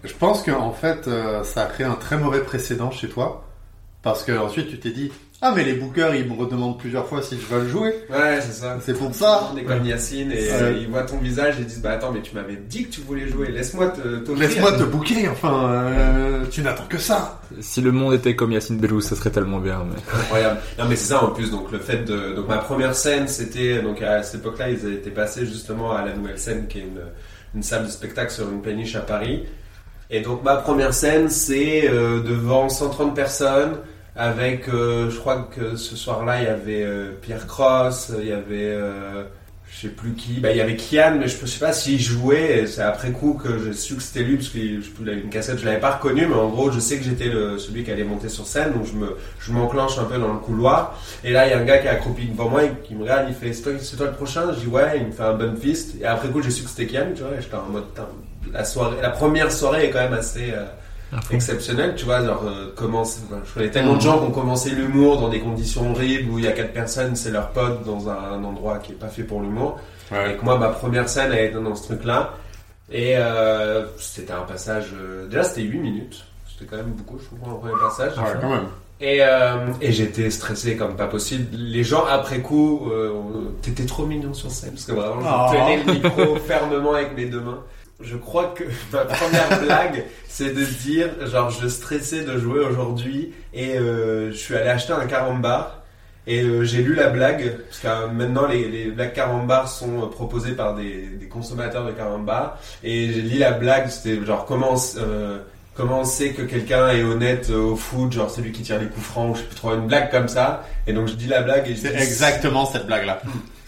Je pense qu'en fait, euh, ça a créé un très mauvais précédent chez toi. Parce que ensuite, tu t'es dit Ah, mais les bookers, ils me redemandent plusieurs fois si je veux le jouer. Ouais, c'est ça. C'est pour ça. On est comme Yacine et euh, ils voient ton visage et ils disent, bah attends, mais tu m'avais dit que tu voulais jouer, laisse-moi te. Laisse-moi te booker, enfin, euh, tu n'attends que ça. Si le monde était comme Yacine Bellous ça serait tellement bien. Mais... Incroyable. Non mais c'est ça en plus donc le fait de donc ma première scène c'était donc à cette époque-là ils étaient passés justement à la nouvelle scène qui est une, une salle de spectacle sur une péniche à Paris et donc ma première scène c'est euh, devant 130 personnes avec euh, je crois que ce soir-là il y avait euh, Pierre Cross il y avait euh, je sais plus qui. Bah, il y avait Kian, mais je ne sais pas s'il jouait. C'est après coup que j'ai su que c'était lui, parce qu'il avait une cassette, je l'avais pas reconnu, mais en gros, je sais que j'étais celui qui allait monter sur scène, donc je me, je m'enclenche un peu dans le couloir. Et là, il y a un gars qui est accroupi devant moi, et qui me regarde, il fait C'est toi, toi le prochain? Je dis Ouais, il me fait un bun fist. Et après coup, j'ai su que c'était Kian, tu vois, et j'étais en mode la, soirée, la première soirée est quand même assez. euh, Exceptionnelle, tu vois, genre euh, enfin, je connais tellement de gens qui ont commencé l'humour dans des conditions horribles où il y a quatre personnes, c'est leur pote dans un, un endroit qui est pas fait pour l'humour. Et que moi, ma première scène, elle était dans ce truc-là. Et euh, c'était un passage. euh, déjà, c'était 8 minutes. C'était quand même beaucoup, je trouve, un premier passage. Ouais, quand même. Et, euh, et j'étais stressé comme pas possible. Les gens, après coup, euh, t'étais trop mignon sur scène parce que vraiment, je Oh. tenais le micro fermement avec mes deux mains. Je crois que ma première blague, c'est de dire, genre, je stressais de jouer aujourd'hui et euh, je suis allé acheter un carambar. Et euh, j'ai lu la blague, parce que euh, maintenant les, les blagues carambar sont proposées par des, des consommateurs de carambar. Et j'ai lu la blague, c'était genre comment, comment on sait que quelqu'un est honnête au foot, genre c'est lui qui tire les coups francs, ou je sais plus trop, une blague comme ça. Et donc je dis la blague et je C'est dis- exactement cette blague-là.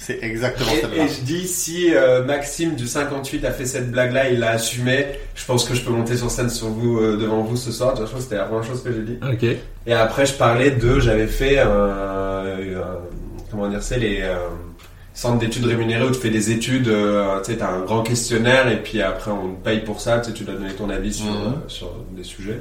C'est exactement et, cette et je dis si euh, Maxime du 58 a fait cette blague là, il l'a assumé, je pense que je peux monter sur scène sur vous euh, devant vous ce soir. Je que c'était la première chose que j'ai dit. Ok. Et après je parlais de j'avais fait un- comment dire c'est les euh, centres d'études rémunérés où tu fais des études, euh, tu sais t'as un grand questionnaire et puis après on te paye pour ça, tu dois donner ton avis sur Mhm. euh, sur des sujets.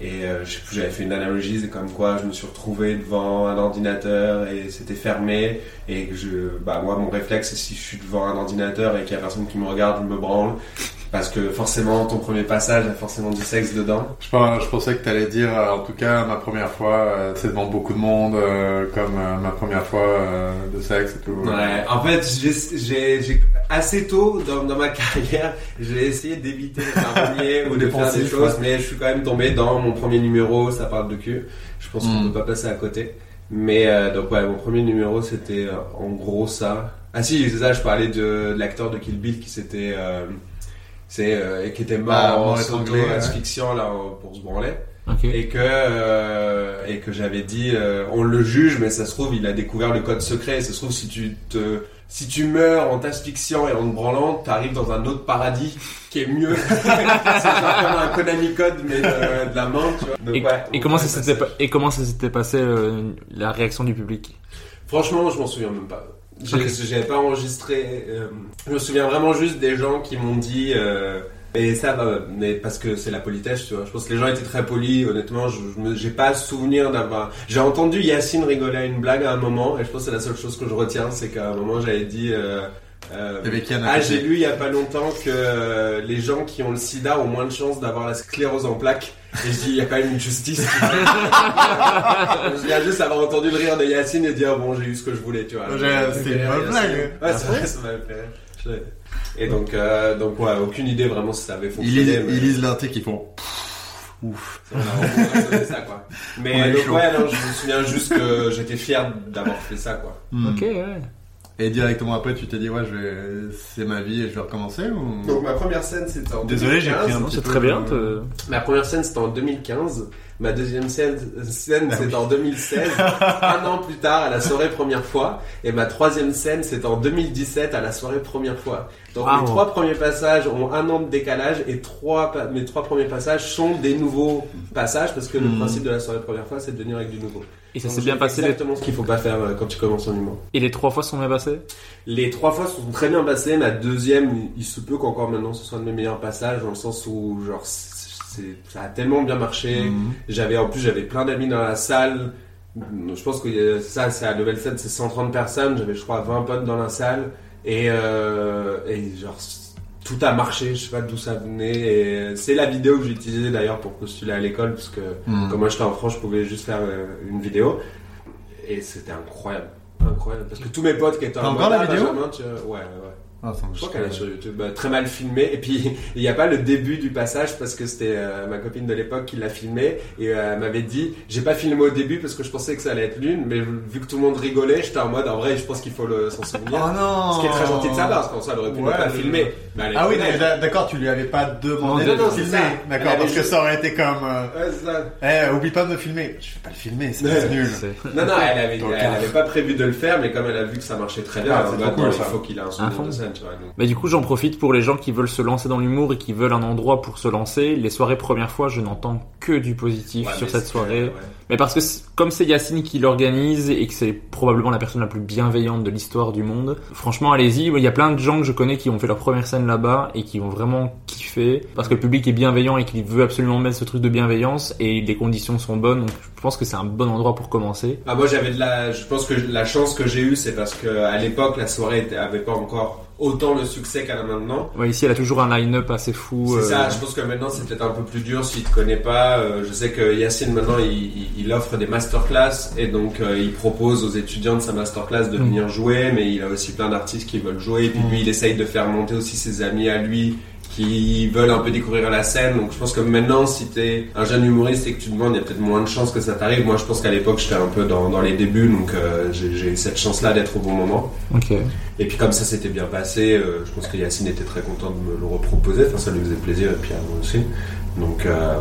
Et euh, je sais plus, j'avais fait une analogie, c'est comme quoi je me suis retrouvé devant un ordinateur et c'était fermé et que je, bah moi mon réflexe c'est si je suis devant un ordinateur et qu'il y a personne qui me regarde, je me branle parce que forcément ton premier passage il y a forcément du sexe dedans. Je, pensais que tu allais dire, euh, en tout cas, ma première fois, euh, c'est devant beaucoup de monde, euh, comme euh, ma première fois euh, de sexe et tout. Ouais, en fait, j'ai- assez tôt dans, dans ma carrière, j'ai essayé d'éviter les ou de faire des choses, mais je suis quand même tombé dans mon premier numéro, ça parle de cul. Je pense qu'on Mm. peut pas passer à côté. Mais donc ouais, mon premier numéro c'était en gros ça. Ah si, c'est ça, je parlais de, de l'acteur de Kill Bill qui s'était, c'est euh, qui était mort Ah, en mort étranglé, ouais. asphyxiant là pour se branler. Ok. et que euh, et que j'avais dit euh, on le juge mais ça se trouve il a découvert le code secret. Ça se trouve si tu te si tu meurs en t'asphyxiant et en te branlant t'arrives dans un autre paradis qui est mieux. C'est un Konami code mais de, de la main tu vois. Donc, Et, ouais, et comment ça s'était et comment ça s'était passé euh, la réaction du public? Franchement je m'en souviens même pas j'ai pas enregistré euh, je me souviens vraiment juste des gens qui m'ont dit euh, et ça va, mais parce que c'est la politesse, tu vois. Je pense que les gens étaient très polis, honnêtement. Je, j'ai pas souvenir d'avoir. J'ai entendu Yacine rigoler à une blague à un moment, et je pense que c'est la seule chose que je retiens, c'est qu'à un moment j'avais dit. Euh, euh, ah, j'ai lu il y a pas longtemps que euh, les gens qui ont le sida ont moins de chances d'avoir la sclérose en plaques. Et je dis, il y a quand même une justice. je viens juste avoir entendu le rire de Yacine et dire, bon, j'ai eu ce que je voulais, tu vois. C'était une bonne blague. Ouais, c'est vrai, ça m'avait fait rire. Et donc, euh, donc ouais, aucune idée vraiment si ça avait Ils fonctionné. lisent, mais- ils lisent l'article, ils font ouf. on a ça, quoi. Mais donc, ouais, non, je me souviens juste que j'étais fier d'avoir fait ça, quoi. Hmm. Ok, ouais. Et directement après, tu t'es dit, ouais, je vais... c'est ma vie et je vais recommencer ou... Donc, ma première scène, c'était en Désolé, j'ai 2015. pris un petit c'est très bien. euh, te- Ma première scène, c'était en 2015. Ma deuxième scène, scène Ah c'était oui. en 2016, un an plus tard, à la soirée première fois. Et ma troisième scène, c'était en 2017, à la soirée première fois. Donc les trois premiers passages ont un an de décalage et trois, mes trois premiers passages sont des nouveaux passages parce que le Mhm. principe de la soirée première fois, c'est de venir avec du nouveau. Et ça s'est bien passé. Les... Exactement ce qu'il faut pas faire euh, quand tu commences en humour. Et les trois fois sont bien passés? Les trois fois sont très bien passées. Ma deuxième, il se peut qu'encore maintenant ce soit un de mes meilleurs passages dans le sens où genre ça a tellement bien marché. Mhm. J'avais en plus j'avais plein d'amis dans la salle. Je pense que euh, ça c'est à Level 7 c'est 130 personnes. J'avais je crois 20 potes dans la salle et euh, et genre tout a marché. Je sais pas d'où ça venait. Et c'est la vidéo que j'ai utilisée d'ailleurs pour postuler à l'école parce que comme moi j'étais en France, je pouvais juste faire euh, une vidéo. Et c'était incroyable. Incroyable. Parce que tous mes potes qui étaient en encore la Ah, vidéo? Benjamin, tu- Ouais, ouais. Ah, attends, Je crois qu'elle est sur YouTube, bah, très mal filmée. Et puis, il n'y a pas le début du passage parce que c'était euh, ma copine de l'époque qui l'a filmé. Et euh, elle m'avait dit, j'ai pas filmé au début parce que je pensais que ça allait être l'une. Mais vu que tout le monde rigolait, j'étais en mode, en vrai, je pense qu'il faut le- s'en souvenir. Oh non Ce qui est très gentil de sa part, parce qu'en soi, elle aurait pu Ouais, ne pas je- filmer. Mais Ah oui, d'accord, tu lui avais pas demandé Non, de non, le c'est filmer. D'accord, parce que ça aurait été comme. euh, Ouais, c'est ça. Eh, oublie pas de me filmer. Je vais pas le filmer, c'est nul. Non, non, elle avait, elle pas prévu de le faire, mais comme elle a vu que ça marchait très bien, Ah, elle a cool, ça. il faut qu'il ait un souvenir de scène, Mais du coup, j'en profite pour les gens qui veulent se lancer dans l'humour et qui veulent un endroit pour se lancer. Les soirées première fois, je n'entends que du positif Ouais, sur cette soirée. ouais. Mais parce que comme c'est Yacine qui l'organise et que c'est probablement la personne la plus bienveillante de l'histoire du monde, franchement allez-y. Il y a plein de gens que je connais qui ont fait leur première scène là-bas et qui ont vraiment kiffé parce que le public est bienveillant et qu'il veut absolument mettre ce truc de bienveillance et les conditions sont bonnes. Donc je pense que c'est un bon endroit pour commencer. Ah, moi j'avais de la, je pense que la chance que j'ai eue, c'est parce que à l'époque la soirée avait pas encore autant le succès qu'elle a maintenant. Ouais, ici elle a toujours un line-up assez fou. C'est euh, ça, je pense que maintenant c'est peut-être un peu plus dur s'il te connaît pas. Euh, je sais que Yacine maintenant il, il- offre des masterclass et donc euh, il propose aux étudiants de sa masterclass de Mm. venir jouer, mais il a aussi plein d'artistes qui veulent jouer. Et puis Mm. lui il essaye de faire monter aussi ses amis à lui qui veulent un peu découvrir la scène. Donc je pense que maintenant si t'es un jeune humoriste et que tu demandes, il y a peut-être moins de chances que ça t'arrive. Moi je pense qu'à l'époque j'étais un peu dans, dans les débuts, donc euh, j'ai eu cette chance-là d'être au bon moment. Et puis comme ça s'était bien passé, euh, je pense que Yacine était très content de me le reproposer, enfin ça lui faisait plaisir et puis à moi aussi. Donc, euh,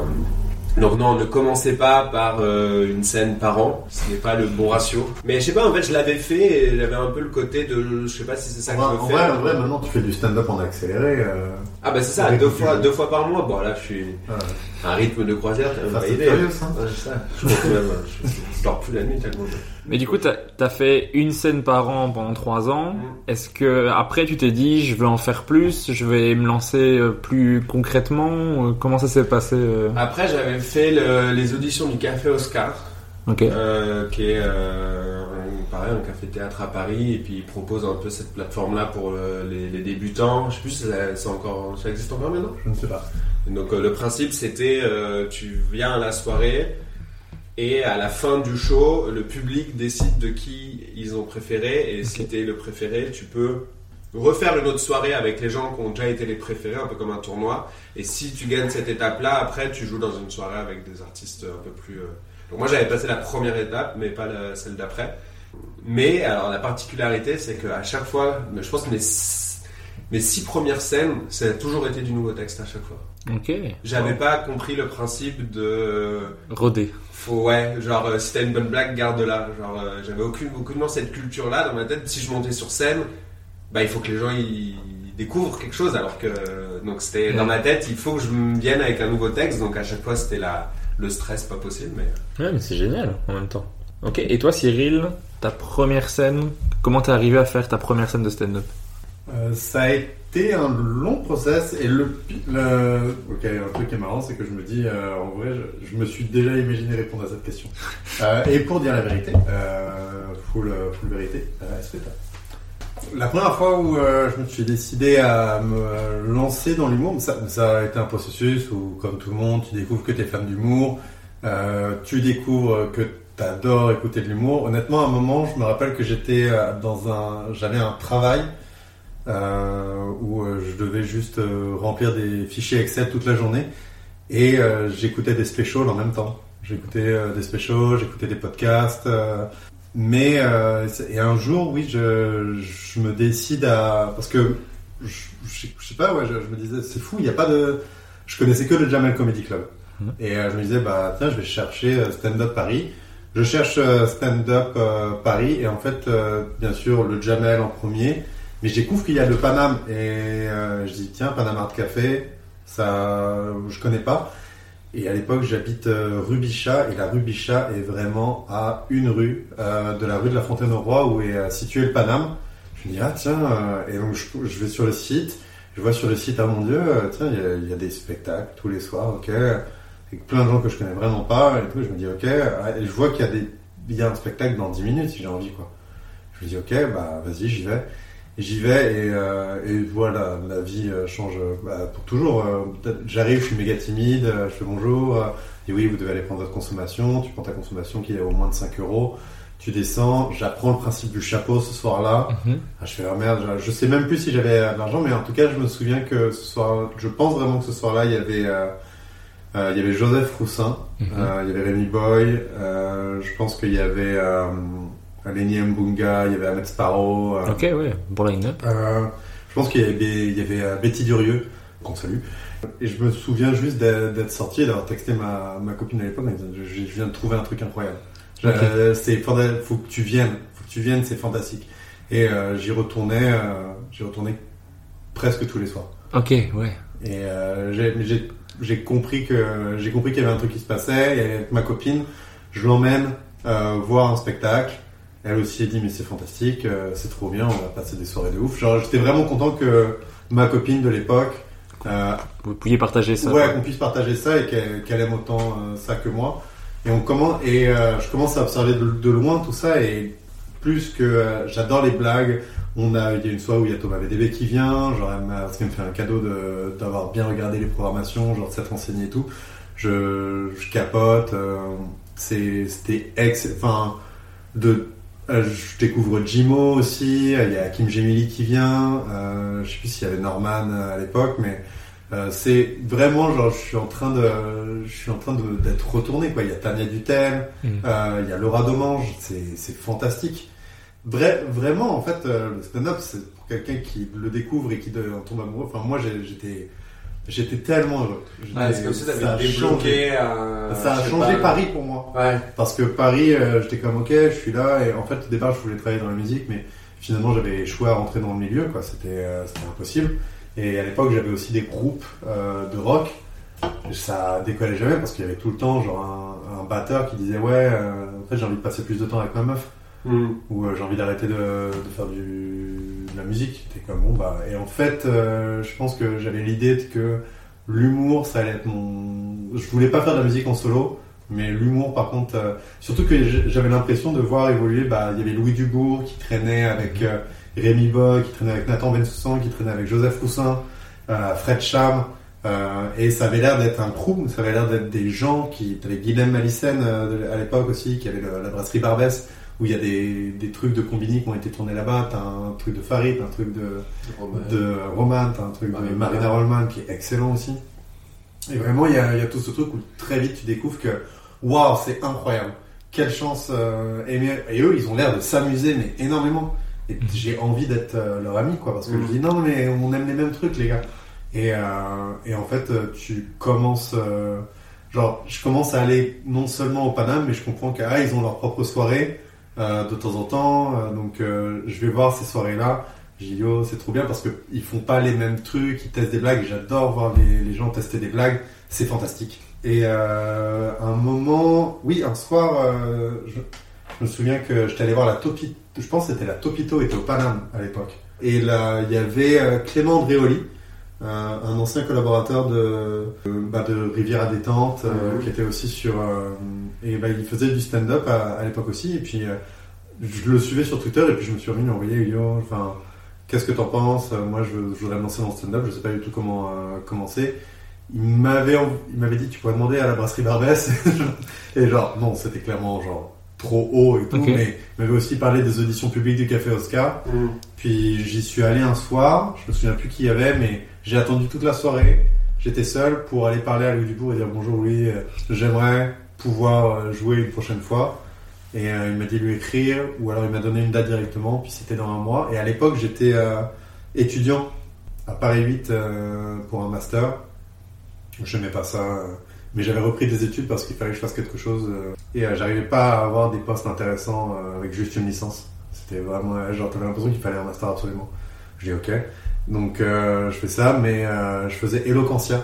donc non, ne commencez pas par euh, une scène par an, ce n'est pas le bon ratio. Mais je sais pas, en fait je l'avais fait et j'avais un peu le côté de, je sais pas si c'est ça que je veux en faire. vrai, en vrai, maintenant tu fais du stand-up en accéléré. euh, Ah bah c'est ça, deux fois, deux fois par mois. Bon là je suis voilà. un rythme de croisière, t'as même Ça, pas c'est idée. sérieux, ça Ouais, c'est ça. Je même, je, je dors plus la nuit tellement. Mais du coup, t'as as fait une scène par an pendant trois ans. Est-ce que après tu t'es dit, je veux en faire plus, je vais me lancer euh, plus concrètement Euh, Comment ça s'est passé euh? Après j'avais fait le- les auditions du Café Oscar. Euh, qui est euh, un- pareil un café théâtre à Paris et puis il propose un peu cette plateforme là pour le- les, les débutants je sais plus si ça, c'est encore ça existe encore maintenant Je ne sais pas. Et donc euh, le principe c'était euh, tu viens à la soirée et à la fin du show le public décide de qui ils ont préféré et si t'es le préféré tu peux refaire une autre soirée avec les gens qui ont déjà été les préférés un peu comme un tournoi et si tu gagnes cette étape là après tu joues dans une soirée avec des artistes un peu plus euh, donc moi j'avais passé la première étape, mais pas la- celle d'après. Mais alors la particularité, c'est qu'à chaque fois, je pense que mes, six- mes six premières scènes, ça a toujours été du nouveau texte à chaque fois. Ok. J'avais pas compris le principe de Rodé. Faut ouais, genre euh, si t'as une bonne blague, garde-la. Genre euh, j'avais aucune aucunement cette culture là dans ma tête. Si je montais sur scène, bah il faut que les gens ils découvrent quelque chose alors que donc c'était Ouais. dans ma tête, il faut que je me vienne avec un nouveau texte. Donc à chaque fois c'était la le stress pas possible mais Ouais, mais c'est génial en même temps. Ok. Et toi, Cyril, ta première scène, comment t'es arrivé à faire ta première scène de stand-up? Euh, ça a été un long process et le, le... ok un truc qui est marrant c'est que je me dis euh, en vrai je, je me suis déjà imaginé répondre à cette question. Euh, et pour dire la vérité euh, full, full vérité euh, la première fois où je me suis décidé à me lancer dans l'humour ça, ça a été un processus où comme tout le monde tu découvres que t'es fan d'humour tu découvres que t'adores écouter de l'humour. Honnêtement à un moment je me rappelle que j'étais dans un j'avais un travail euh, où euh, je devais juste euh, remplir des fichiers Excel toute la journée et euh, j'écoutais des specials en même temps. J'écoutais euh, des specials, j'écoutais des podcasts. mais euh, et un jour, oui, je, je me décide à parce que je, je, je sais pas, ouais, je, me disais c'est fou, il n'y a pas de, je connaissais que le Jamel Comedy Club Mhm. et euh, je me disais bah tiens, je vais chercher Stand Up Paris. Je cherche Stand Up Paris et en fait, euh, bien sûr, le Jamel en premier. Mais je découvre qu'il y a le Paname et euh, je dis tiens Paname Art Café, ça je connais pas. Et à l'époque j'habite euh, rue Bichat et la rue Bichat est vraiment à une rue euh, de la rue de la Fontaine au Roi où est euh, situé le Paname. Je me dis ah tiens et donc je, je vais sur le site, je vois sur le site ah mon dieu tiens il y, a, des spectacles tous les soirs ok avec plein de gens que je connais vraiment pas et tout je me dis ok et je vois qu'il y a des il y a un spectacle dans 10 minutes si j'ai envie quoi. Je me dis ok bah vas-y j'y vais. Et J'y vais et, euh, et voilà, la vie euh, change euh, bah, pour toujours. euh, J'arrive, je suis méga timide, je fais bonjour, dis oui, vous devez aller prendre votre consommation, tu prends ta consommation qui est au moins de 5 euros, Tu descends, j'apprends le principe du chapeau ce soir-là. Mhm. Ah, je fais ah merde, je, je sais même plus si j'avais de l'argent, mais en tout cas, je me souviens que ce soir, je pense vraiment que ce soir-là, il y avait, euh, euh, il y avait Joseph Roussin, euh, il y avait Rémi Boy, euh, je pense qu'il y avait euh, Lenny Mbunga, il y avait Ahmed Sparrow. euh, Ok, ouais, bon line-up. euh, je pense qu'il y avait, il y avait euh, Betty Durieux, qu'on salue. Et je me souviens juste d'être sorti et d'avoir texté ma, ma copine à l'époque en disant je, je viens de trouver un truc incroyable. Je- Ok. euh, c'est faut que tu viennes, faut que tu viennes, c'est fantastique. Et euh, j'y retournais, euh, j'y retournais presque tous les soirs. Ok, ouais. Et euh, j'ai- j'ai j'ai compris que j'ai compris qu'il y avait un truc qui se passait. Et avec ma copine, je l'emmène euh, voir un spectacle. Elle aussi a dit mais c'est fantastique, euh, c'est trop bien, on va passer des soirées de ouf. Genre j'étais vraiment content que ma copine de l'époque, euh, Vous pouviez partager ça. ouais, qu'on puisse partager ça et qu'elle aime autant euh, ça que moi. Et on commence et je commence à observer de, de loin tout ça et plus que j'adore les blagues. On a il y a une soirée où il y a Thomas VDB qui vient, genre elle m'a parce qu'elle me fait un cadeau de d'avoir bien regardé les programmations, genre de s'être renseigné et tout. Je, je capote. c'est c'était ex, enfin de euh, je découvre Jimo aussi, il y a Kim Gemili qui vient, euh, je sais plus s'il y avait Norman euh, à l'époque, mais euh, c'est vraiment genre je suis en train de je suis en train d'être retourné quoi. Il y a Tania Dutel, euh, il y a Laura Domange, c'est fantastique. Vra- vraiment en fait euh, le stand-up c'est pour quelqu'un qui le découvre et qui en tombe amoureux. Enfin moi j'étais j'étais tellement heureux. Ouais, c'est comme si ça t'avais a changé. débloqué un. Ça a changé pas, Paris pour moi. Ouais. Parce que Paris, euh, j'étais comme ok, je suis là et en fait au départ je voulais travailler dans la musique, mais finalement j'avais échoué à rentrer dans le milieu, quoi. C'était euh, c'était impossible. Et à l'époque j'avais aussi des groupes euh, de rock. Ça décollait jamais parce qu'il y avait tout le temps genre un, un batteur qui disait ouais, en fait j'ai envie de passer plus de temps avec ma meuf Hmm. ou j'ai envie d'arrêter de, de faire du, de la musique. T'es comme bon bah et en fait euh, je pense que j'avais l'idée que l'humour ça allait être mon. Je voulais pas faire de la musique en solo, mais l'humour par contre euh, surtout que j'avais l'impression de voir évoluer. Bah il y avait Louis Dubourg qui traînait avec euh, Rémi Boy, qui traînait avec Nathan Bensoussan, qui traînait avec Joseph Roussin, euh, Fred Cham. Euh, et ça avait l'air d'être un crew, ça avait l'air d'être des gens qui. T'avais Guilhem Malissen à l'époque aussi, qui avait le- la brasserie Barbès, où il y a des, des trucs de combini qui ont été tournés là-bas. T'as un truc de Farid, un truc de, de Roman, t'as un truc de Marina. Marina Rollman qui est excellent aussi. Et vraiment, il y a, il y a tout ce truc où très vite tu découvres que waouh, c'est incroyable. Quelle chance. euh, et, eux, ils ont l'air de s'amuser, mais énormément. Et j'ai envie d'être euh, leur ami, quoi, parce que je dis non, mais on aime les mêmes trucs, les gars. Et, euh, et en fait, euh, tu commences. euh, genre, je commence à aller non seulement au Paname, mais je comprends qu'ils ils ont leur propre soirée euh, de temps en temps. euh, donc, euh, je vais voir ces soirées-là. Je dis, yo, c'est trop bien parce qu'ils font pas les mêmes trucs, ils testent des blagues. J'adore voir les, les gens tester des blagues. C'est fantastique. Et euh, un moment, oui, un soir, euh, je, je me souviens que j'étais allé voir la Topito. Je pense que c'était la Topito était au Paname à l'époque. Et là, il y avait euh, Clément Andréoli, euh, un ancien collaborateur de, euh, bah, de Rivière à détente, euh, Mhm. qui était aussi sur. euh, et bah, il faisait du stand-up à, à l'époque aussi. Et puis, je le suivais sur Twitter et puis je me suis remis à envoyer yo, enfin, qu'est-ce que t'en penses? Moi, je, je voudrais me lancer dans le stand-up, je sais pas du tout comment commencer. Il m'avait, il m'avait dit, tu pourrais demander à la brasserie Barbès. et genre, non, c'était clairement genre trop haut et tout, mais il m'avait aussi parlé des auditions publiques du Café Oscar. Hmm. Puis j'y suis allé un soir, je me souviens plus qui y avait, mais j'ai attendu toute la soirée. J'étais seul pour aller parler à Louis Dubourg et dire bonjour Louis, euh, j'aimerais pouvoir euh, jouer une prochaine fois. Et euh, il m'a dit lui écrire, ou alors il m'a donné une date directement, puis c'était dans un mois. Et à l'époque, j'étais étudiant à Paris 8 euh, pour un master. Je n'aimais pas ça, mais j'avais repris des études parce qu'il fallait que je fasse quelque chose. et j'arrivais pas à avoir des postes intéressants avec juste une licence. C'était vraiment, genre, l'impression qu'il fallait un master absolument. Je dis ok. Donc euh, je fais ça, mais euh, je faisais Eloquentia,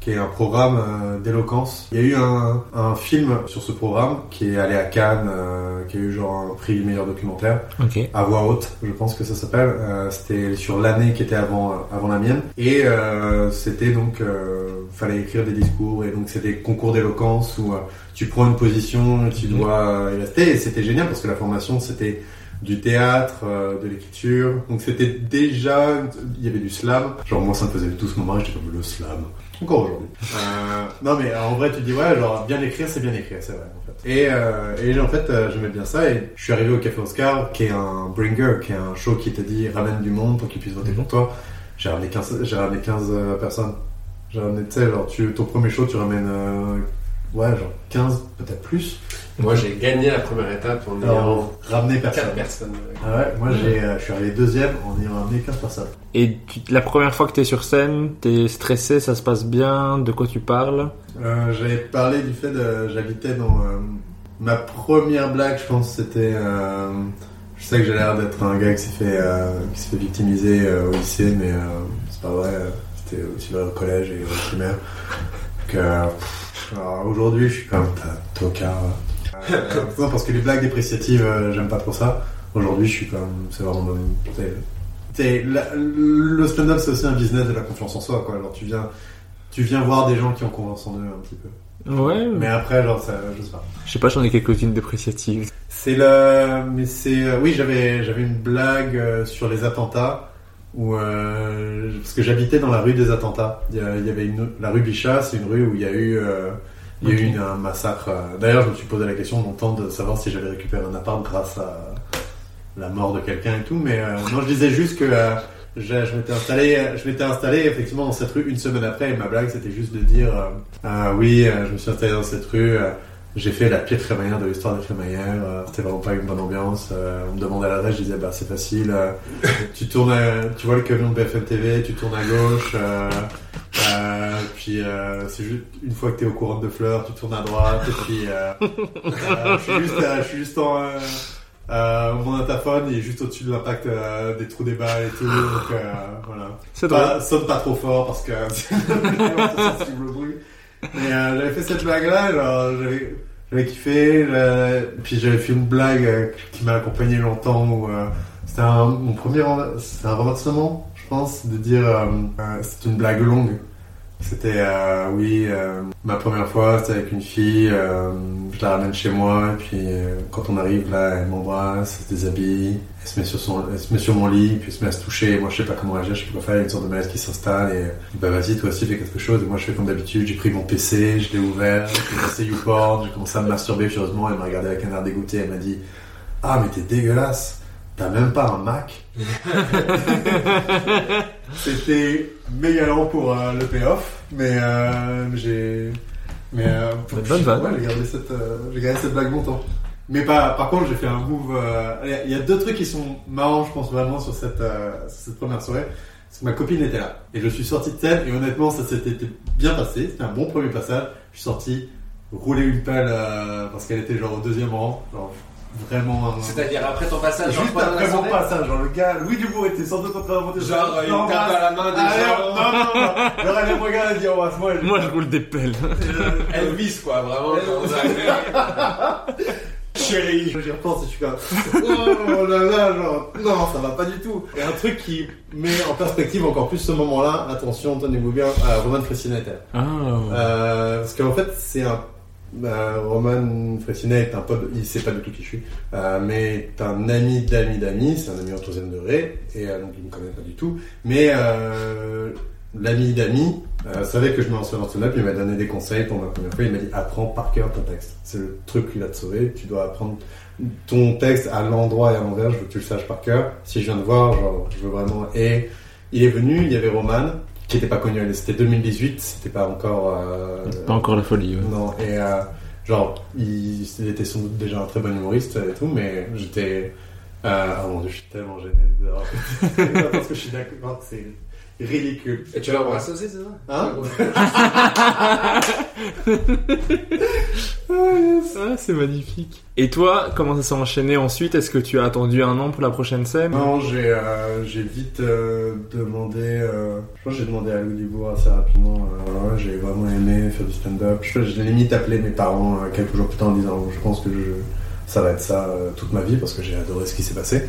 qui est un programme euh, d'éloquence. Il y a eu un, un film sur ce programme qui est allé à Cannes, euh, qui a eu genre un prix du meilleur documentaire Ok. à voix haute, je pense que ça s'appelle. Euh, c'était sur l'année qui était avant, avant la mienne. Et euh, c'était donc, euh, fallait écrire des discours et donc c'était concours d'éloquence où euh, tu prends une position tu Mhm. dois y rester. Et c'était génial parce que la formation c'était du théâtre, euh, de l'écriture. Donc c'était déjà, il y avait du slam. Genre moi ça me faisait tout ce moment, j'étais comme le slam. Encore aujourd'hui. Euh, non mais en vrai tu dis ouais genre bien écrire c'est bien écrire c'est vrai en fait. Et, euh, et en fait euh, j'aimais bien ça et je suis arrivé au Café Oscar qui est un bringer, qui est un show qui te dit ramène du monde pour qu'ils puissent voter pour toi. J'ai ramené 15, j'ai ramené 15 euh, personnes. J'ai ramené tu sais genre tu, ton premier show tu ramènes euh, ouais genre 15 peut-être plus. Moi, j'ai gagné la première étape en ayant 4 personne. personnes. Ah ouais moi j'ai euh, je suis arrivé deuxième en ayant ramené 15 personnes. Et tu- la première fois que t'es sur scène, t'es stressé, ça se passe bien, de quoi tu parles? Euh, J'avais parlé du fait de. J'habitais dans. euh, ma première blague, je pense, c'était. euh, je sais que j'ai l'air d'être un gars qui s'est fait, euh, qui s'est fait victimiser euh, au lycée, mais euh, c'est pas vrai. euh, C'était aussi vrai au collège et au primaire. Donc, euh, pff, alors, aujourd'hui, je suis comme ta tocard. Euh, non, parce que les blagues dépréciatives, euh, j'aime pas trop ça. Aujourd'hui, je suis comme. C'est vraiment. la- le stand-up, c'est aussi un business de la confiance en soi, quoi. Alors, tu viens tu viens voir des gens qui ont confiance en eux un petit peu. Ouais, Mais après, genre, ça, je sais pas. je sais pas, j'en ai quelques-unes dépréciatives. C'est le, mais c'est, euh, oui, j'avais, j'avais une blague euh, sur les attentats où, euh, parce que j'habitais dans la rue des attentats. Il y, avait une, la rue Bichat, c'est une rue où il y a eu, euh, il y a eu Ok. une- un massacre. euh, D'ailleurs, je me suis posé la question longtemps de savoir si j'avais récupéré un appart grâce à la mort de quelqu'un et tout, mais euh, non, je disais juste que je, je m'étais installé, je m'étais installé effectivement dans cette rue une semaine après et ma blague c'était juste de dire Ah oui, je me suis installé dans cette rue, j'ai fait la pire crémaillère de l'histoire des crémaillères, euh, c'était vraiment pas une bonne ambiance. euh, on me demandait l'adresse, je disais bah c'est facile, euh, tu tournes, à- tu vois le camion de BFM TV, tu tournes à gauche, euh, puis c'est juste une fois que t'es au courant de fleurs, tu tournes à droite et puis je suis juste, je suis juste en euh, mon interphone il est juste au-dessus de l'impact euh, des trous des balles et tout, donc euh, voilà. C'est. Pas, sonne pas trop fort parce que c'est sensible au bruit. Mais euh, j'avais fait cette blague-là, genre, j'avais, kiffé. Puis j'avais fait une blague euh, qui m'a accompagné longtemps. Où, euh, c'était un, mon premier, un je pense, de dire. C'était une blague longue. C'était, euh, oui, euh, ma première fois, c'était avec une fille. euh, je la ramène chez moi, et puis euh, quand on arrive là, elle m'embrasse, elle se déshabille, elle se met sur son, elle se met sur mon lit, puis elle se met à se toucher. Et moi, je sais pas comment réagir, je sais pas quoi faire. Il y a une sorte de malaise qui s'installe et bah vas-y, toi aussi fais quelque chose. Et moi, je fais comme d'habitude. J'ai pris mon PC, je l'ai ouvert, j'ai passé YouPorn, j'ai commencé à me masturber furieusement. Elle m'a regardé avec un air dégoûté. Elle m'a dit, ah mais t'es dégueulasse. T'as même pas un Mac. C'était méga lent pour euh, le payoff, mais euh, j'ai. Mais euh, bonne vanne. ouais, j'ai gardé cette, euh, j'ai gardé cette blague longtemps. Mais pas, par contre, j'ai fait un move. Il y a deux trucs qui sont marrants, je pense vraiment sur cette, première soirée. C'est que ma copine était là et je suis sorti de scène et honnêtement, ça s'était bien passé. C'était un bon premier passage. Je suis sorti rouler une pelle parce qu'elle était genre au deuxième rang, genre vraiment. C'est-à-dire après ton passage, Juste après mon passage, genre le gars, Louis Dubourg était sans doute en train de monter sur Genre, une Non, tape à la main des ah, gens. Non, non, non, genre elle me regarde et dit embrasse-moi. et je- Moi, je roule des pelles. Elvis, quoi, vraiment. Chérie. J'y repense et je suis comme oh là là, genre non, ça va pas du tout. Et un truc qui met en perspective encore plus ce moment-là, attention, tenez-vous bien, euh, Roman était là. Ah. Euh, parce qu'en fait, c'est un. Euh, Roman Fressinet est un pote, il sait pas du tout qui je suis, euh, mais est un ami d'amis d'amis, c'est un ami en troisième degré, et euh, donc il me connaît pas du tout. Mais euh, l'ami d'amis euh, savait que je me lançais dans stand-up, il m'a donné des conseils pour ma première fois, il m'a dit apprends par cœur ton texte. C'est le truc qui va te sauver, tu dois apprendre ton texte à l'endroit et à l'envers, je veux que tu le saches par cœur. Si je viens de voir, genre, je veux vraiment. Et il est venu, il y avait Roman, qui était pas connu, c'était 2018, c'était pas encore. euh, Pas encore la folie. ouais. non, et euh, genre, il, il était sans doute déjà un très bon humoriste et tout, mais j'étais. Euh, oh mon dieu, je suis tellement gêné de Parce que je suis d'accord, c'est ridicule. Et tu l'as embrassé aussi, c'est ça? Hein? Ah, c'est magnifique. Et toi, comment ça s'est enchaîné ensuite? Est-ce que tu as attendu un an pour la prochaine scène? Non, j'ai euh, j'ai vite euh, demandé. euh, je que j'ai demandé à Louis Dubourg assez rapidement. euh, j'ai vraiment aimé faire du stand-up. Je J'ai limite appelé mes parents euh, quelques jours plus tard en disant Je pense que je, ça va être ça euh, toute ma vie parce que j'ai adoré ce qui s'est passé.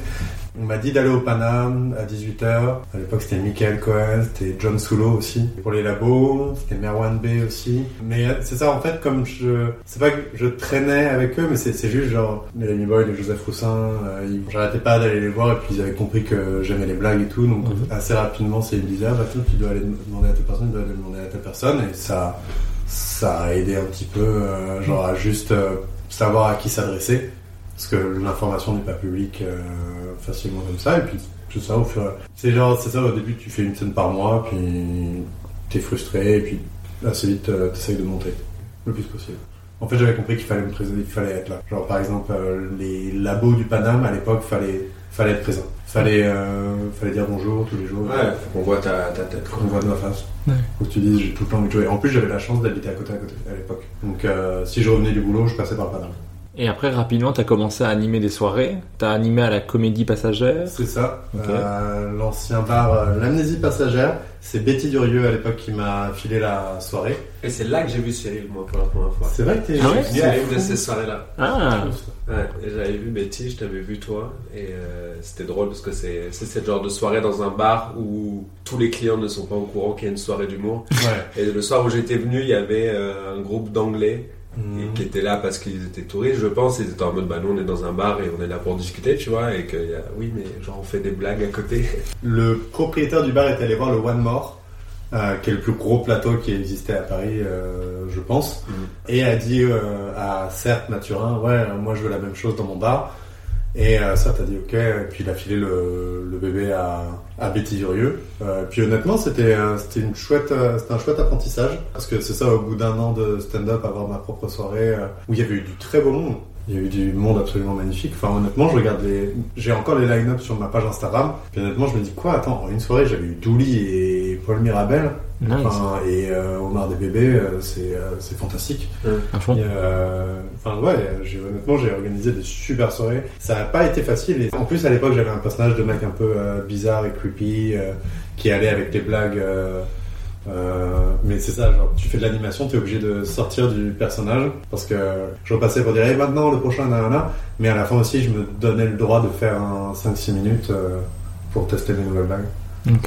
On m'a dit d'aller au Paname à 18h. À l'époque, c'était Michael Cohen, c'était John Sulo aussi. Pour les labos, c'était Merwan B aussi. Mais euh, c'est ça, en fait, comme je... C'est pas que je traînais avec eux, mais c'est juste genre... Mélanie Boy, les Joseph Roussin, euh, ils- j'arrêtais pas d'aller les voir et puis ils avaient compris que j'aimais les blagues et tout. Donc Mhm. assez rapidement, c'est disaient, ah bah tu dois aller demander à telle personne, tu dois aller demander à telle personne. Et ça, ça a aidé un petit peu, euh, genre à juste euh, savoir à qui s'adresser. Parce que l'information n'est pas publique euh, facilement comme ça. Et puis, tout ça, au fur et à C'est genre, c'est ça, au début, tu fais une scène par mois, puis t'es frustré, et puis assez vite, euh, t'essayes de monter le plus possible. En fait, j'avais compris qu'il fallait me présenter, qu'il fallait être là. Genre, par exemple, euh, les labos du Paname, à l'époque, fallait, fallait être présent. Fallait, euh, fallait dire bonjour tous les jours. Ouais, faut qu'on voit ta, ta tête. Qu'on voit de ma face. Ouais. Faut que tu dises, j'ai tout le temps envie de jouer. En plus, j'avais la chance d'habiter à côté à côté à l'époque. Donc, euh, si je revenais du boulot, je passais par le Paname. Et après, rapidement, t'as commencé à animer des soirées. T'as animé à la comédie passagère. C'est ça. Euh, L'ancien bar, euh, l'amnésie passagère, c'est Betty Durieux à l'époque qui m'a filé la soirée. Et c'est là que j'ai vu Cyril, moi, pour la première fois. C'est vrai que t'es. Ah ouais venu à une de ces soirées-là. Ah, Ouais, j'avais vu Betty, je t'avais vu toi, et euh, c'était drôle parce que c'est c'est ce genre de soirée dans un bar où tous les clients ne sont pas au courant qu'il y a une soirée d'humour. Ouais. Et le soir où j'étais venu, il y avait euh, un groupe d'anglais Et qui étaient là parce qu'ils étaient touristes, je pense. Ils étaient en mode, bah nous on est dans un bar et on est là pour discuter, tu vois, et que oui, mais genre on fait des blagues à côté. Le propriétaire du bar est allé voir le One More, euh, qui est le plus gros plateau qui existait à Paris, euh, je pense, Mhm. et a dit euh, à Certes Mathurin, ouais, moi je veux la même chose dans mon bar. Et euh, Certes a dit ok, et puis il a filé le, bébé à, à Betty Durieux. Euh, puis honnêtement, c'était une chouette, euh, c'était un chouette apprentissage, parce que c'est ça, au bout d'un an de stand-up, avoir ma propre soirée où il y avait eu du très beau monde. Il y a eu du monde absolument magnifique. Enfin, honnêtement, je regarde les. J'ai encore les line-up sur ma page Instagram. Puis honnêtement, je me dis quoi Attends, en une soirée, j'avais eu Douli et Paul Mirabel. Nice. Enfin, et euh, Omar des bébés, euh, c'est euh, c'est fantastique. Et, euh, Enfin, ouais, j'ai- honnêtement, j'ai organisé des super soirées. Ça n'a pas été facile. Et en plus, à l'époque, j'avais un personnage de mec un peu euh, bizarre et creepy euh, qui allait avec des blagues. euh, euh, mais c'est ça, genre, tu fais de l'animation, tu es obligé de sortir du personnage parce que je repassais pour dire Eh, maintenant le prochain nanana, mais à la fin aussi je me donnais le droit de faire un 5-6 minutes euh, pour tester les nouvelles blagues.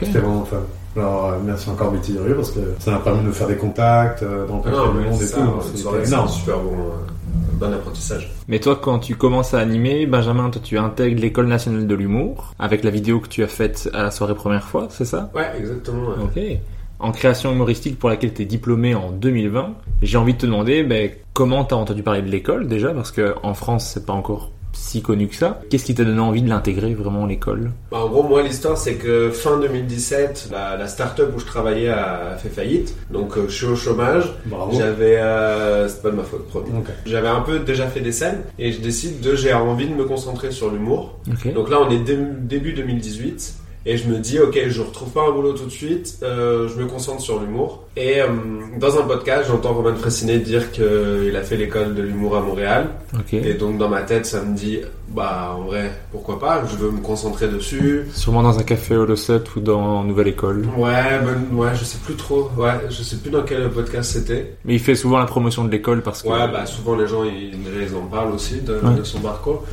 C'était vraiment fun. Alors euh, merci encore Betty Durieux parce que ça m'a permis de me faire des contacts euh, dans le Ah mais monde et c'est tout. soirée, c'est énorme. super bon, euh, bon apprentissage. Mais toi, quand tu commences à animer, Benjamin, toi, tu intègres l'école nationale de l'humour avec la vidéo que tu as faite à la soirée première fois, c'est ça? Ouais, exactement. ouais. Ok. En création humoristique pour laquelle tu es diplômé en 2020, j'ai envie de te demander ben, comment tu as entendu parler de l'école déjà, parce que en France, c'est pas encore si connu que ça. Qu'est-ce qui t'a donné envie de l'intégrer vraiment l'école? Bah, en gros, moi, l'histoire, c'est que fin 2017, la, la start-up où je travaillais a fait faillite. Donc, euh, je suis au chômage. Bravo. J'avais, euh, c'est pas de ma faute, promis. J'avais un peu déjà fait des scènes et je décide de, j'ai envie de me concentrer sur l'humour. Donc là, on est dé- début 2018 et je me dis, ok, je retrouve pas un boulot tout de suite, euh, je me concentre sur l'humour. Et euh, dans un podcast, j'entends Roman Fressinet dire qu'il a fait l'école de l'humour à Montréal. Et donc dans ma tête, ça me dit, bah en vrai, pourquoi pas, je veux me concentrer dessus. Sûrement dans un café au Losset ou dans Nouvelle École. Ouais, ben, ouais, je sais plus trop, ouais, je sais plus dans quel podcast c'était. Mais il fait souvent la promotion de l'école parce que. Ouais, bah souvent les gens ils, ils en parlent aussi de, Ouais. de son parcours.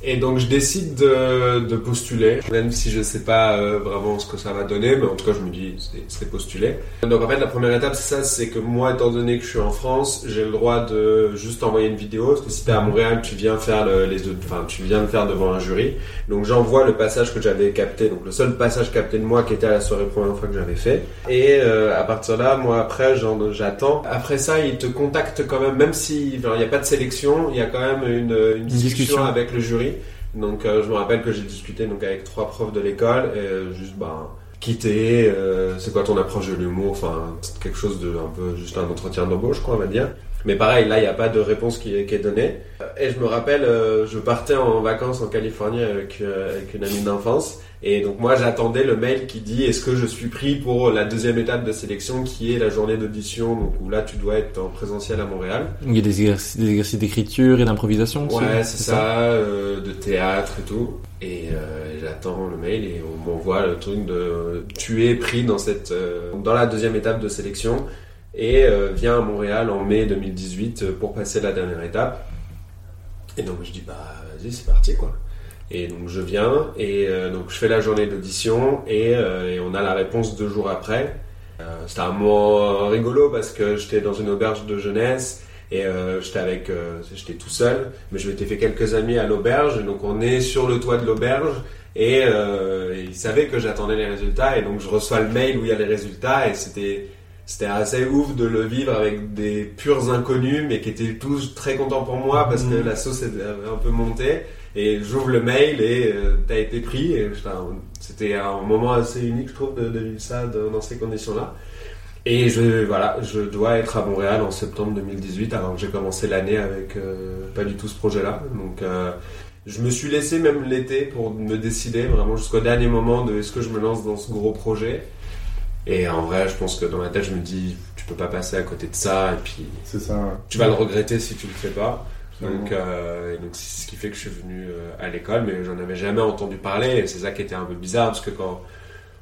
Et donc je décide de, de postuler, même si je sais pas euh, vraiment ce que ça va donner, mais en tout cas je me dis c'est- c'est postuler. Donc en fait la première étape c'est ça, c'est que moi étant donné que je suis en France, j'ai le droit de juste envoyer une vidéo, parce que si t'es à Montréal tu viens faire le, les autres, enfin tu viens le faire devant un jury. Donc j'envoie le passage que j'avais capté, donc le seul passage capté de moi qui était à la soirée première fois que j'avais fait. Et euh, à partir de là, moi après j'en- j'attends. Après ça ils te contactent quand même, même si il n'y a pas de sélection, il y a quand même une, une discussion, discussion. avec le jury. Donc euh, je me rappelle que j'ai discuté donc avec trois profs de l'école et euh, juste ben quitter, euh, c'est quoi ton approche de l'humour, enfin quelque chose de un peu juste un entretien d'embauche quoi on va dire. Mais pareil là il n'y a pas de réponse qui est, qui est donnée. Et je me rappelle euh, je partais en vacances en Californie avec, euh, avec une amie d'enfance et donc moi j'attendais le mail qui dit est-ce que je suis pris pour la deuxième étape de sélection qui est la journée d'audition? Donc où là tu dois être en présentiel à Montréal. Il y a des exercices d'écriture et d'improvisation. Ouais, c'est ça, euh, de théâtre et tout. Et euh, j'attends le mail et on m'envoie le truc de tu es pris dans cette euh, dans la deuxième étape de sélection et euh, viens à Montréal en mai 2018 pour passer la dernière étape. Et donc je dis bah vas-y c'est parti quoi. Et donc je viens et euh, donc je fais la journée d'audition et, euh, on a la réponse deux jours après. Euh, C'était un moment rigolo parce que j'étais dans une auberge de jeunesse et euh, j'étais avec, euh, j'étais tout seul, mais je m'étais fait quelques amis à l'auberge. Donc on est sur le toit de l'auberge et, euh, et ils savaient que j'attendais les résultats et donc je reçois le mail où il y a les résultats et c'était c'était assez ouf de le vivre avec des purs inconnus mais qui étaient tous très contents pour moi parce que Mhm. la sauce avait un peu monté et j'ouvre le mail et euh, t'as été pris. C'était un moment assez unique je trouve de, de vivre ça de- dans ces conditions là et je voilà je dois être à Montréal en septembre 2018 alors que j'ai commencé l'année avec euh, pas du tout ce projet là donc euh, je me suis laissé même l'été pour me décider vraiment jusqu'au dernier moment de est-ce que je me lance dans ce gros projet et en vrai je pense que dans ma tête je me dis tu peux pas passer à côté de ça et puis C'est ça. ouais. tu vas le regretter si tu le fais pas donc, euh, et donc c'est ce qui fait que je suis venu euh, à l'école, mais j'en avais jamais entendu parler. Et c'est ça qui était un peu bizarre parce que quand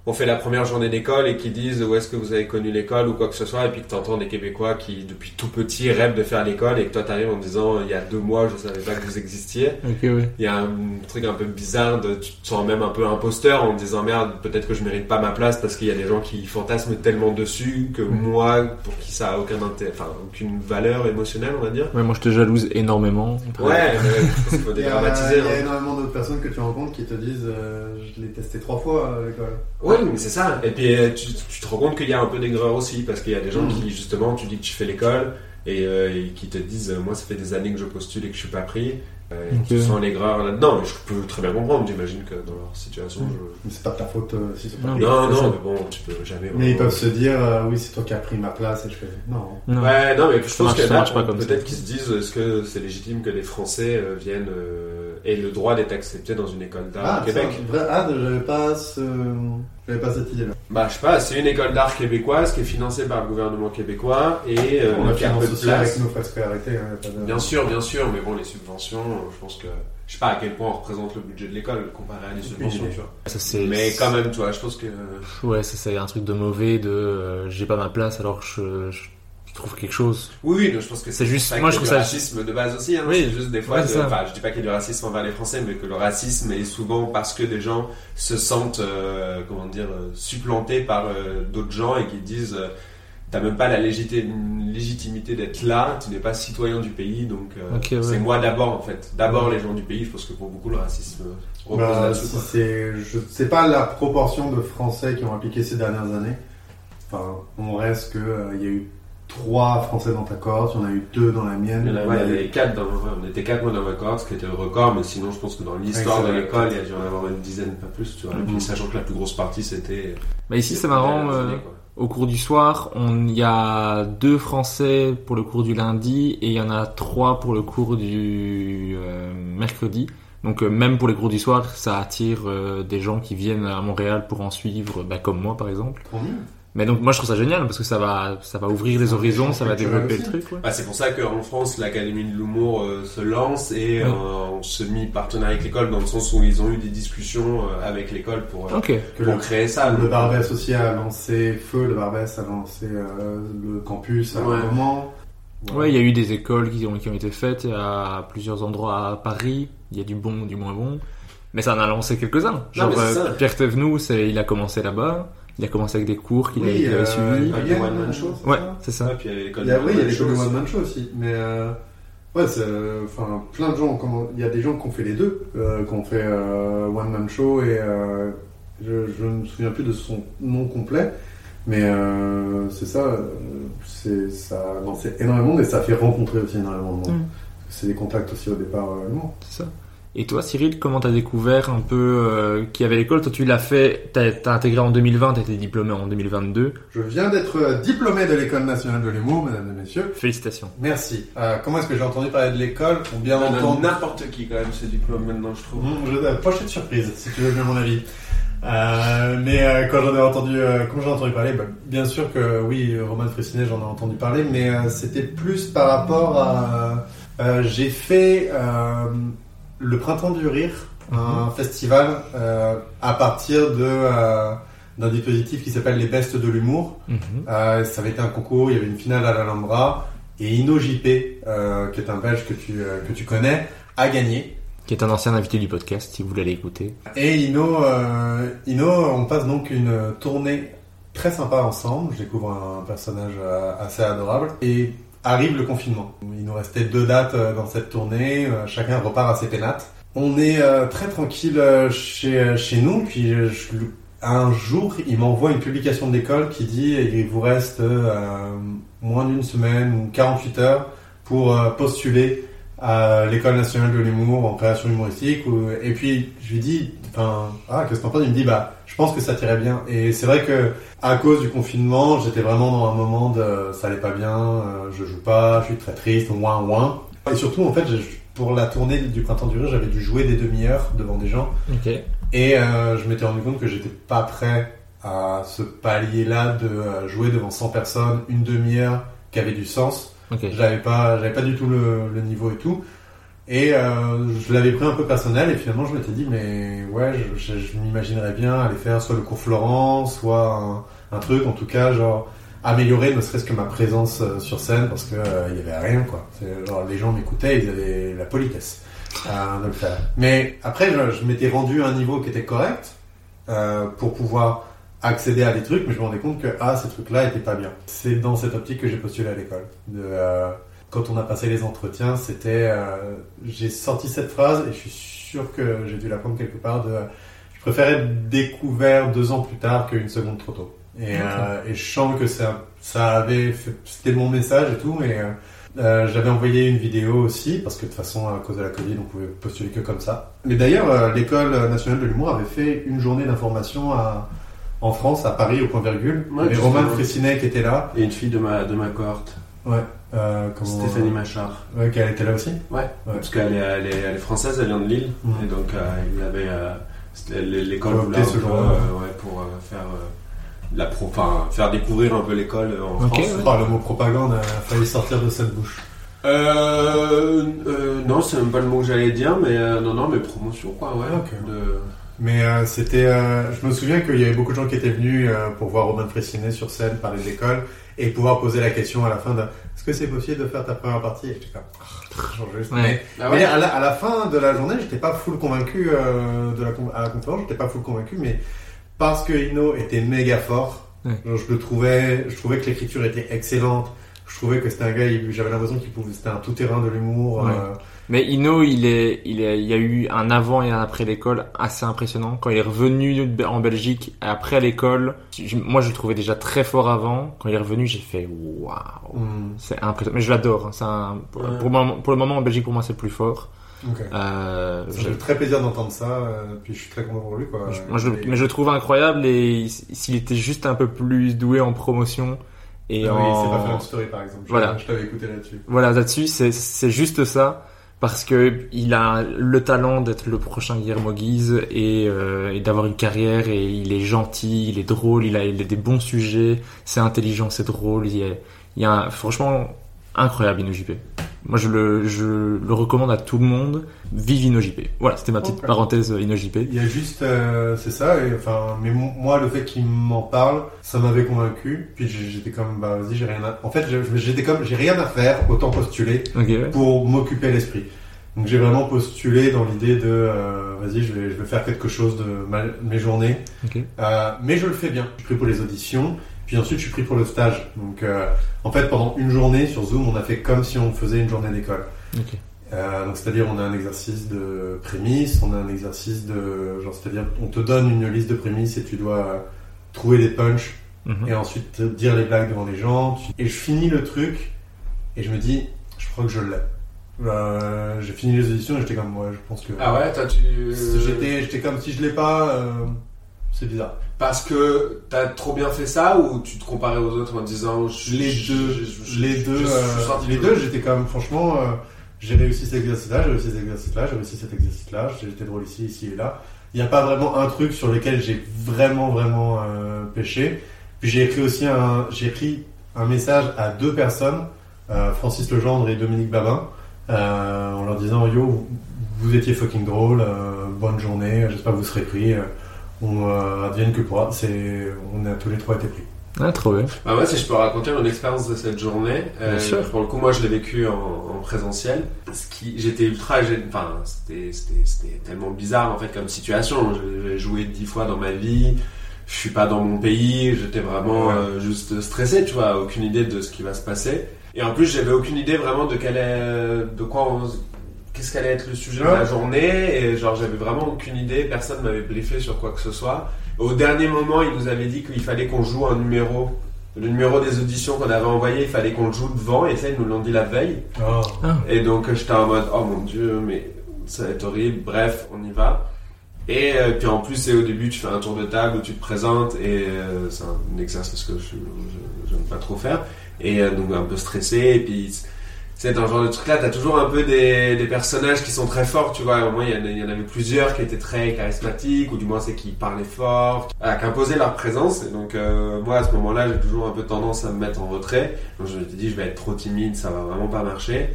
on fait la première journée d'école et qu'ils disent où est-ce que vous avez connu l'école ou quoi que ce soit, et puis que tu entends des Québécois qui depuis tout petit rêvent de faire l'école et que toi t'arrives en disant il y a deux mois je savais pas que vous existiez. Ouais. Il y a un truc un peu bizarre de tu te sens même un peu imposteur en te disant merde peut-être que je mérite pas ma place parce qu'il y a des gens qui fantasment tellement dessus que moi pour qui ça a aucun intérêt, enfin aucune valeur émotionnelle on va dire. Ouais, moi je te jalouse énormément. Ouais, mais je pense qu'il faut Il y a, dédramatiser. il y a hein. énormément d'autres personnes que tu rencontres qui te disent euh, je l'ai testé trois fois à l'école. Oui, mais c'est ça. Et puis euh, tu, tu te rends compte qu'il y a un peu d'aigreur aussi, parce qu'il y a des gens Mm. qui, justement, tu dis que tu fais l'école et, euh, et qui te disent euh, Moi, ça fait des années que je postule et que je suis pas pris. Euh, et Ok. Tu sens l'aigreur là-dedans. Et je peux très bien comprendre. J'imagine que dans leur situation, Mm. je. Mais c'est pas de ta faute euh, si c'est pas Non. Non, non, mais bon, tu peux jamais. Mais ils peuvent se dire euh, oui, c'est toi qui as pris ma place et je fais non. Non. Ouais, non, mais je Ça pense marche- que là, pas comme peut-être qu'ils se disent est-ce que c'est légitime que les Français euh, viennent euh, aient le droit d'être acceptés dans une école d'art Ah, au Québec? ça, vrai- ah, j'avais pas ce, j'avais pas cette idée-là. Bah, je sais pas, c'est une école d'art québécoise qui est financée par le gouvernement québécois et euh, On a qui a place. avec nos frais hein, de- Bien sûr, bien sûr, mais bon, les subventions, euh, je pense que. Je sais pas à quel point on représente le budget de l'école comparé à des subventions, tu vois. Ça. Mais quand même, tu vois, je pense que. Ouais, ça c'est un truc de mauvais, de euh, j'ai pas ma place alors que je, je trouve quelque chose. Oui, oui, je pense que C'est juste- ça moi, qu'il je trouve du ça- racisme de base aussi. Hein, Oui. c'est juste des fois. Ouais, de-. Enfin, je dis pas qu'il y a du racisme envers les Français, mais que le racisme est souvent parce que des gens se sentent, euh, comment dire, supplantés par euh, d'autres gens et qui disent. euh, T'as même pas la légiti- légitimité d'être là, tu n'es pas citoyen du pays, donc euh, ouais. c'est moi d'abord en fait. D'abord les gens du pays, je pense que pour beaucoup le racisme repose Bah, là-dessus. si je sais pas la proportion de Français qui ont appliqué ces dernières années. Enfin, on reste que euh, il y a eu trois Français dans ta cohorte, il y en a eu deux dans la mienne. Il y en ouais, il y avait quatre dans, on était quatre dans ma cohorte, ce qui était le record, mais sinon je pense que dans l'histoire de l'école, il y a dû en avoir une dizaine, pas plus, tu vois. Et Mhm. puis sachant que la plus grosse partie c'était. Bah ici c'est marrant, euh, au cours du soir, on il y a deux Français pour le cours du lundi et il y en a trois pour le cours du euh, mercredi. Donc euh, même pour les cours du soir, ça attire euh, des gens qui viennent à Montréal pour en suivre, bah, comme moi par exemple. Mais donc moi je trouve ça génial parce que ça va ça va ouvrir les horizons, ça va développer le truc. Ouais. Bah, c'est pour ça qu'en France, l'Académie de l'humour euh, se lance et Ouais. euh, on se mit partenaire avec l'école dans le sens où ils ont eu des discussions euh, avec l'école pour, euh, Ok. Que pour le, créer ça. le Barbès aussi a lancé Feu, le Barbès a lancé euh, le campus à Ouais. un moment. Ouais, il y a eu des écoles qui ont, qui ont été faites à plusieurs endroits à Paris. Il y a du bon, du moins bon. Mais ça en a lancé quelques-uns. Genre euh. Pierre Thévenoud, c'est, il a commencé là-bas. Il a commencé avec des cours qu'il a- Oui, avait suivis. il y a du une- one-man show, Ouais, c'est ça. puis il y a, One l'école de Man Show One Man Show aussi, mais euh, ouais, euh, enfin, plein de gens. Il y a des gens qui ont fait les deux, euh, qui ont fait euh, One Man Show et euh, je, ne me souviens plus de son nom complet, mais euh, c'est ça, c'est ça a lancé énormément de monde et ça a fait rencontrer aussi énormément de monde. Mm. C'est des contacts aussi au départ. Euh. C'est ça. Et toi, Cyril, comment t'as découvert un peu euh, qu'il y avait l'école? Toi, tu l'as fait, t'as, intégré en 2020, t'as été diplômé en 2022. Je viens d'être euh, diplômé de l'école nationale de l'humour, mesdames et messieurs. Félicitations. Merci. Euh, comment est-ce que j'ai entendu parler de l'école? Pour bien On a entendre n'importe qui quand même ce diplôme maintenant, je trouve. Mmh, je, euh, prochaine surprise, si tu veux bien mon avis. Euh, mais euh, quand j'en ai entendu, euh, quand j'en ai entendu parler, bah, bien sûr que oui, Roman Fressinet, j'en ai entendu parler, mais euh, c'était plus par rapport à. euh, j'ai fait euh, le Printemps du Rire, un festival euh, à partir de euh, d'un dispositif qui s'appelle les Bestes de l'humour. Mhm. Euh, ça avait été un concours, il y avait une finale à l'Alhambra et Ino JP, qui est un Belge que tu, que tu connais, a gagné. qui est un ancien invité du podcast, si vous voulez l'écouter. Et Ino, Ino, on passe donc une tournée très sympa ensemble. Je découvre un personnage assez adorable. Et arrive le confinement. Il nous restait deux dates euh, dans cette tournée. Euh, chacun repart à ses pénates. On est euh, très tranquille chez, chez nous. Puis un jour, il m'envoie une publication de l'école qui dit il vous reste moins d'une semaine ou 48 heures pour postuler à l'école nationale de l'humour en création humoristique. et puis je lui dis, enfin, ah, qu'est-ce que t'en penses? Il me dit, bah, pense que ça tirait bien. Et c'est vrai que à cause du confinement, j'étais vraiment dans un moment de, ça allait pas bien, euh, je joue pas, je suis très triste, ouin ouin. Et surtout, en fait, je- pour la tournée du printemps du rire, j'avais dû jouer des demi-heures devant des gens. Et euh, je m'étais rendu compte que j'étais pas prêt à ce palier-là de euh, jouer devant 100 personnes, une demi-heure qui avait du sens. Ok. J'avais pas, j'avais pas du tout le, le niveau et tout. Et euh, je l'avais pris un peu personnel et finalement je m'étais dit mais ouais, je, je, je m'imaginerais bien aller faire soit le cours Florent, soit un, un truc en tout cas genre améliorer ne serait-ce que ma présence euh, sur scène parce que euh, il y avait rien quoi. Genre, les gens m'écoutaient, ils avaient la politesse euh, de le faire. Mais après je, m'étais rendu à un niveau qui était correct euh, pour pouvoir accéder à des trucs, mais je me rendais compte que ah ces trucs-là étaient pas bien. C'est dans cette optique que j'ai postulé à l'école. Euh, quand on a passé les entretiens, c'était euh, j'ai sorti cette phrase et je suis sûr que j'ai dû la prendre quelque part. De, je préférais être découvert deux ans plus tard qu'une seconde trop tôt. Et, euh, et je sens que ça, ça avait, c'était mon message et tout, mais euh, j'avais envoyé une vidéo aussi parce que de toute façon à cause de la Covid, on pouvait postuler que comme ça. Mais d'ailleurs, l'école nationale de l'humour avait fait une journée d'information à en France, à Paris, au point virgule. Ouais, justement. Romain Fressinet qui était là. Et une fille de ma, de ma cohorte, Ouais. Euh, comment- Stéphanie Machard. Ouais, qu'elle était là aussi. Ouais, Ouais. parce qu'elle est, elle est, elle est française, elle vient de Lille, Mhm. et donc euh, il avait euh, l'école voulait ce peu, jour-là. euh, ouais, pour euh, faire euh, la pro, enfin, faire découvrir un peu l'école en Ok, France. Oh, le mot propagande a failli sortir de cette bouche. Euh, euh, non, c'est même pas le mot que j'allais dire, mais euh, non, non, mais promotion quoi, ouais. De- Mais euh, c'était, euh, je me souviens qu'il y avait beaucoup de gens qui étaient venus euh, pour voir Romain Fressinet sur scène par les écoles et pouvoir poser la question à la fin de est-ce que c'est possible de faire ta première partie? Et j'étais comme Ah, genre juste- Ouais. Mais, Ah mais ouais. à, la, à la fin de la journée, j'étais pas full convaincu euh, de la à la conférence, j'étais pas full convaincu, mais parce que Ino était méga fort, Ouais. je le trouvais, je trouvais que l'écriture était excellente. Je trouvais que c'était un gars, il- j'avais l'impression qu'il pouvait, c'était un tout terrain de l'humour. Ouais. euh, Mais Ino, il est, il est, il y a eu un avant et un après l'école assez impressionnant. Quand il est revenu en Belgique après l'école, moi je le trouvais déjà très fort avant. Quand il est revenu, j'ai fait waouh, hum, c'est impressionnant. Mais je l'adore. hein. C'est un- pour, Ouais. pour le moment, pour le moment en Belgique pour moi c'est le plus fort. ok. Euh, très plaisir d'entendre ça, euh, puis je suis très content pour lui. Quoi. je- moi, je, le- Et- mais je le trouve incroyable et il- s'il était juste un peu plus doué en promotion et Ah oui, en sait pas story par exemple. Je- Voilà. Je t'avais écouté là-dessus. Voilà, là-dessus, c'est, c'est juste ça. Parce que il a le talent d'être le prochain Guillermo Guise et, euh, et d'avoir une carrière et il est gentil, il est drôle, il a, il a des bons sujets, c'est intelligent, c'est drôle, il y a, il y a un- franchement incroyable InnoJP. Moi je le, je le recommande à tout le monde. Vive InnoJP. Voilà, c'était ma petite parenthèse euh, InnoJP. Il y a juste, euh, c'est ça. Et, enfin, mais mo- moi, le fait qu'il m'en parle, ça m'avait convaincu. Puis j'étais comme, bah vas-y, j'ai rien. À... En fait, j'étais comme, j'ai rien à faire, autant postuler Ok, ouais. pour m'occuper l'esprit. Donc j'ai vraiment postulé dans l'idée de, euh, vas-y, je vais, je vais faire quelque chose de ma- mes journées. Ok. Euh, mais je le fais bien. Je suis pris pour les auditions, puis ensuite je suis pris pour le stage. Donc euh, en fait pendant une journée sur Zoom, on a fait comme si on faisait une journée d'école. Ok. Euh, donc c'est-à-dire on a un exercice de prémices, on a un exercice de genre c'est-à-dire on te donne une liste de prémices et tu dois trouver des punchs Mhm. et ensuite dire les blagues devant les gens. Et je finis le truc et je me dis je crois que je l'ai. Euh, j'ai fini les auditions et j'étais comme moi je pense que Ah ouais, toi tu. j'étais j'étais comme si je l'ai pas euh, c'est bizarre. Parce que t'as trop bien fait ça ou tu te comparais aux autres en disant je- les deux, je- je- les deux, je- euh, les de- deux, j'étais quand même franchement, euh, j'ai réussi cet exercice-là, j'ai réussi cet exercice-là, j'ai réussi cet exercice-là, j'ai été drôle ici, ici et là. Il n'y a pas vraiment un truc sur lequel j'ai vraiment, vraiment euh, pêché. Puis j'ai écrit aussi un, j'ai écrit un message à deux personnes, euh, Francis Legendre et Dominique Babin, euh, en leur disant yo, vous, vous étiez fucking drôle, euh, bonne journée, j'espère que vous serez pris. On euh, advienne que pourra. C'est, on a tous les trois été pris. Ah, trop bien. Bah moi, si je peux raconter mon expérience de cette journée, euh, Bien sûr. pour le coup, moi, je l'ai vécu en, en présentiel. Ce qui, j'étais ultra, enfin, c'était, c'était, c'était tellement bizarre en fait comme situation. J'ai- J'ai joué dix fois dans ma vie. Je suis pas dans mon pays. J'étais vraiment Ouais. euh, juste stressé, tu vois, aucune idée de ce qui va se passer. Et en plus, j'avais aucune idée vraiment de quel est, de quoi on, qu'est-ce qu'allait être le sujet de la journée. Et genre, j'avais vraiment aucune idée. Personne m'avait briefé sur quoi que ce soit. Au dernier moment, il nous avait dit qu'il fallait qu'on joue un numéro. Le numéro des auditions qu'on avait envoyé, il fallait qu'on le joue devant, et ça, ils nous l'ont dit la veille. Oh. Et donc, j'étais en mode, oh mon dieu, mais ça va être horrible. Bref, on y va. Et euh, puis en plus, c'est au début, tu fais un tour de table où tu te présentes, et euh, c'est un exercice que je j'aime pas trop faire. Et euh, donc, un peu stressé, et puis. Sais, dans ce genre de truc-là, t'as toujours un peu des, des personnages qui sont très forts, tu vois. Au moins, il y en avait plusieurs qui étaient très charismatiques, ou du moins, c'est qui parlaient fort, voilà, qui imposaient leur présence. Et donc, euh, moi, à ce moment-là, j'ai toujours un peu tendance à me mettre en retrait. Donc, je me suis dit, je vais être trop timide, ça va vraiment pas marcher.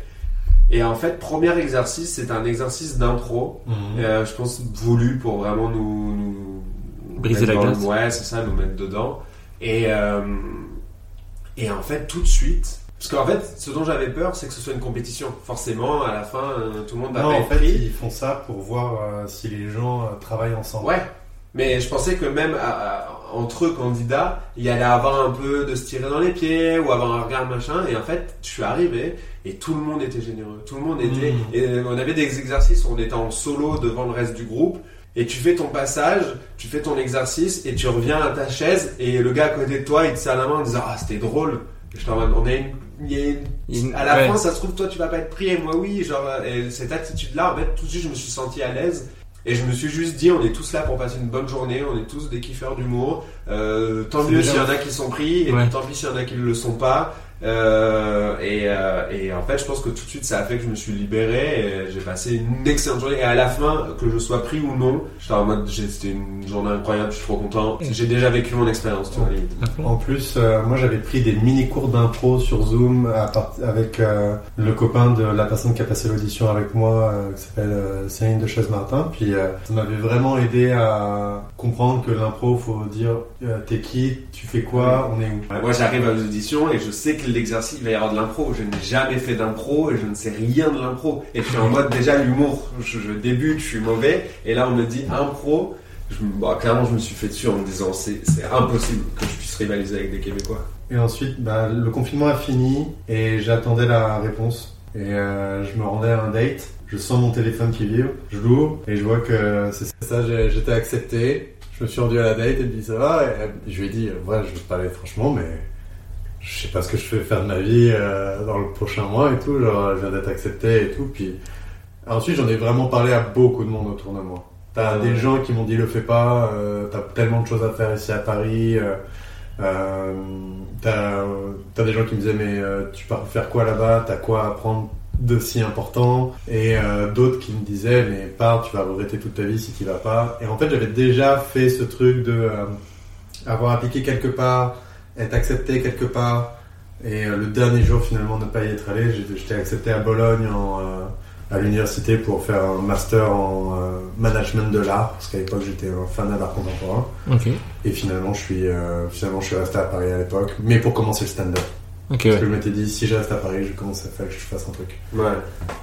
Et en fait, premier exercice, c'est un exercice d'impro, Mhm. euh, je pense voulu pour vraiment nous, nous Briser la glace. Ouais, c'est ça, nous mettre dedans. Et euh, et en fait, tout de suite, parce qu'en fait, ce dont j'avais peur, c'est que ce soit une compétition. Forcément, à la fin, euh, tout le monde va Non, en fait, pris. ils font ça pour voir euh, si les gens euh, travaillent ensemble. Ouais. Mais je pensais que même à- à- entre eux candidats, il y allait avoir un peu de se tirer dans les pieds ou avoir un regard machin. Et en fait, je suis arrivé et tout le monde était généreux. Tout le monde était. Mmh. Et on avait des exercices où on était en solo devant le reste du groupe. Et tu fais ton passage, tu fais ton exercice et tu reviens à ta chaise et le gars à côté de toi il te serre la main en disant ah c'était drôle. Je t'en mode, on il y a une- à la ouais. fin ça se trouve toi tu vas pas être pris et moi oui genre et cette attitude là en fait tout de suite je me suis senti à l'aise et je me suis juste dit, on est tous là pour passer une bonne journée, on est tous des kiffeurs d'humour. Euh, tant mieux s'il y en a qui sont pris, et Ouais. tant pis s'il y en a qui ne le sont pas. Euh, et, euh, et en fait, je pense que tout de suite, ça a fait que je me suis libéré et j'ai passé une excellente journée. Et à la fin, que je sois pris ou non, j'étais en mode, j'ai- c'était une journée incroyable, je suis trop content. J'ai déjà vécu mon expérience, tu vois, limite. En plus, euh, moi j'avais pris des mini cours d'impro sur Zoom à part- avec euh, le copain de la personne qui a passé l'audition avec moi, euh, qui s'appelle euh, Céline de Chaise Martin. Puis euh, ça m'avait vraiment aidé à comprendre que l'impro, faut dire euh, t'es qui, tu fais quoi, on est où. Moi, j'arrive à l'audition et je sais que l'exercice, il va y avoir de l'impro. Je n'ai jamais fait d'impro et je ne sais rien de l'impro. Et je suis en mode déjà l'humour. Je, débute, je suis mauvais. Et là, on me dit impro. Bah, clairement, je me suis fait dessus en me disant c'est impossible que je puisse rivaliser avec des Québécois. Et ensuite, bah, le confinement a fini et j'attendais la réponse. Et euh, je me rendais à un date. Je sens mon téléphone qui vibre. Je l'ouvre et je vois que c'est ça. J'étais accepté. Je me suis rendu à la date. Elle me dit ça va. Et je lui ai dit, euh, ouais, je vais te parler franchement, mais je sais pas ce que je vais faire de ma vie euh, dans le prochain mois et tout. Genre, je viens d'être accepté et tout. Puis ensuite, j'en ai vraiment parlé à beaucoup de monde autour de moi. T'as Ouais. des gens qui m'ont dit le fais pas. euh, T'as tellement de choses à faire ici à Paris. euh, euh, t'as t'as des gens qui me disaient mais euh, tu pars faire quoi là-bas T'as quoi à apprendre de si important? Et euh, d'autres qui me disaient mais pars, tu vas regretter toute ta vie si tu vas pas. Et en fait j'avais déjà fait ce truc de euh, avoir appliqué quelque part, être accepté quelque part. Et euh, le dernier jour finalement ne pas y être allé, j'étais accepté à Bologne en, euh, à l'université pour faire un master en euh, management de l'art parce qu'à l'époque j'étais un fan d'art contemporain. Et finalement, je suis, euh, finalement, je suis resté à Paris à l'époque, mais pour commencer le stand-up. Ok, Parce ouais. que je m'étais dit, si je reste à Paris, je commence à faire que je fasse un truc. Ouais.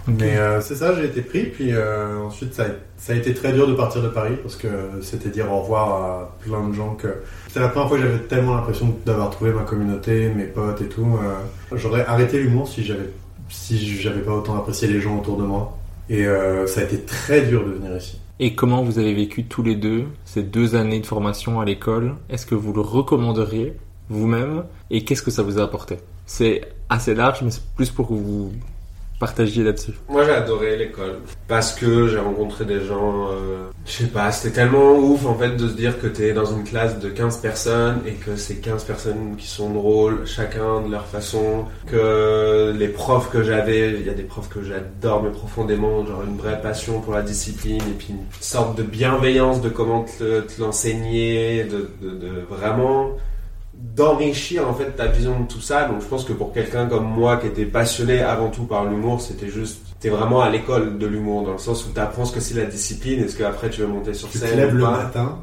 Mais euh, c'est ça, j'ai été pris, puis euh, ensuite, ça a, ça a été très dur de partir de Paris, parce que c'était dire au revoir à plein de gens que... C'était la première fois que j'avais tellement l'impression d'avoir trouvé ma communauté, mes potes et tout. euh, J'aurais arrêté l'humour si j'avais si j'avais pas autant apprécié les gens autour de moi. Et euh, ça a été très dur de venir ici. Et comment vous avez vécu tous les deux ces deux années de formation à l'école? Est-ce que vous le recommanderiez? Vous-même Et qu'est-ce que ça vous a apporté C'est assez large, mais c'est plus pour que vous partagiez là-dessus. Moi j'ai adoré l'école parce que j'ai rencontré des gens, euh, je sais pas, c'était tellement ouf en fait de se dire que t'es dans une classe de 15 personnes et que ces 15 personnes qui sont drôles, chacun de leur façon, que les profs que j'avais, il y a des profs que j'adore mais profondément, genre une vraie passion pour la discipline et puis une sorte de bienveillance de comment te, l'enseigner, de vraiment d'enrichir en fait ta vision de tout ça. Donc je pense que pour quelqu'un comme moi qui était passionné avant tout par l'humour, c'était juste t'es vraiment à l'école de l'humour dans le sens où t'apprends ce que c'est la discipline et ce qu'après tu veux monter sur Tu te scène lèves ou le matin,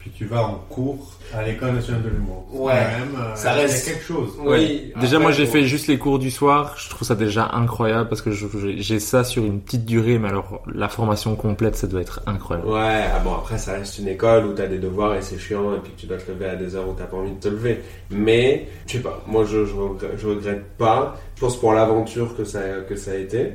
puis tu vas en cours à l'école nationale de l'humour. Ouais. Même, euh, Ça reste- quelque chose. Oui. Déjà, après, moi, j'ai fait juste les cours du soir. Je trouve ça déjà incroyable parce que j'ai ça sur une petite durée, mais alors la formation complète, ça doit être incroyable. Ouais, ah bon, après, ça reste une école où t'as des devoirs et c'est chiant, et puis que tu dois te lever à des heures où t'as pas envie de te lever. Mais, je sais pas, moi, je, je, regrette, je regrette pas. Je pense pour l'aventure que ça, que ça a été.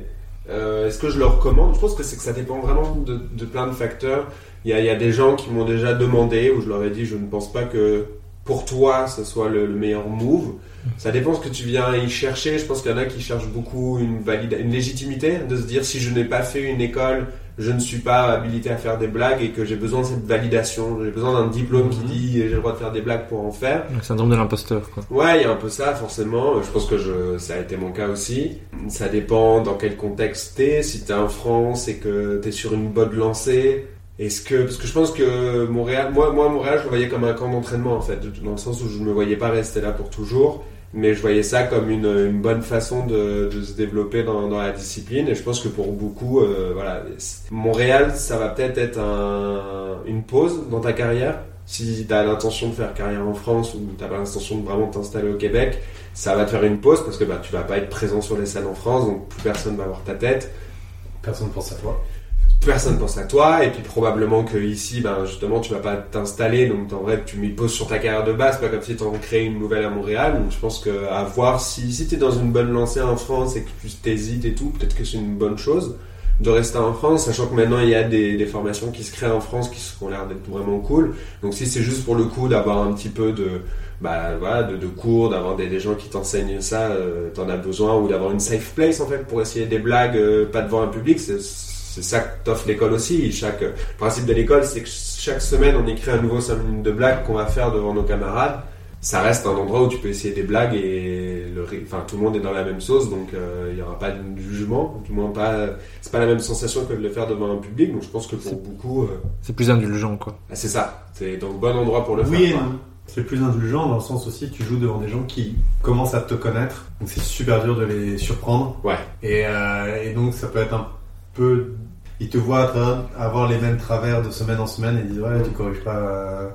Euh, Est-ce que je le recommande Je pense que c'est que ça dépend vraiment de, plein de facteurs. Il y a, des gens qui m'ont déjà demandé, où je leur ai dit, je ne pense pas que pour toi, ce soit le, le meilleur move. Ça dépend ce que tu viens y chercher. Je pense qu'il y en a qui cherchent beaucoup une, une légitimité, de se dire si je n'ai pas fait une école, je ne suis pas habilité à faire des blagues et que j'ai besoin de cette validation. J'ai besoin d'un diplôme qui Mhm. dit j'ai le droit de faire des blagues pour en faire. Le syndrome de l'imposteur, quoi. Ouais, il y a un peu ça, forcément. Je pense que je, ça a été mon cas aussi. Ça dépend dans quel contexte t'es. Si t'es en France et que t'es sur une bonne lancée. Est-ce que, parce que je pense que Montréal, moi, moi, Montréal, je le voyais comme un camp d'entraînement, en fait. Dans le sens où je ne me voyais pas rester là pour toujours. Mais je voyais ça comme une, une bonne façon de, de se développer dans, dans la discipline. Et je pense que pour beaucoup, euh, voilà. Montréal, ça va peut-être être un, une pause dans ta carrière si tu as l'intention de faire carrière en France ou tu pas l'intention de vraiment t'installer au Québec, ça va te faire une pause parce que bah, tu vas pas être présent sur les scènes en France, donc plus personne va voir ta tête, Personne ne pense à toi. Personne pense à toi, et puis probablement que ici, ben, justement, tu vas pas t'installer, donc en vrai, tu mets pause sur ta carrière de base, pas comme si tu en créais une nouvelle à Montréal, donc je pense que à voir si, si tu es dans une bonne lancée en France et que tu t'hésites et tout, peut-être que c'est une bonne chose de rester en France, sachant que maintenant il y a des, formations qui se créent en France qui ont l'air d'être vraiment cool. Donc si c'est juste pour le coup d'avoir un petit peu de bah voilà de, cours, d'avoir des, des gens qui t'enseignent ça, euh, t'en as besoin, ou d'avoir une safe place en fait pour essayer des blagues euh, pas devant un public, c'est c'est ça que t'offre l'école aussi. Chaque le principe de l'école, c'est que chaque semaine on écrit un nouveau 5 minutes de blagues qu'on va faire devant nos camarades. Ça reste un endroit où tu peux essayer des blagues et le, enfin tout le monde est dans la même sauce, donc euh, il y aura pas de jugement, du moins pas c'est pas la même sensation que de le faire devant un public. Donc je pense que pour C'est- beaucoup, euh, C'est plus indulgent, quoi. ah, c'est ça. C'est donc bon endroit pour le Oui faire. non. C'est plus indulgent dans le sens aussi, tu joues devant des gens qui commencent à te connaître, donc c'est super dur de les surprendre. Ouais. Et, euh, et donc ça peut être un peu. Ils te voient à travers- avoir les mêmes travers de semaine en semaine et ils disent ouais, tu corriges pas euh,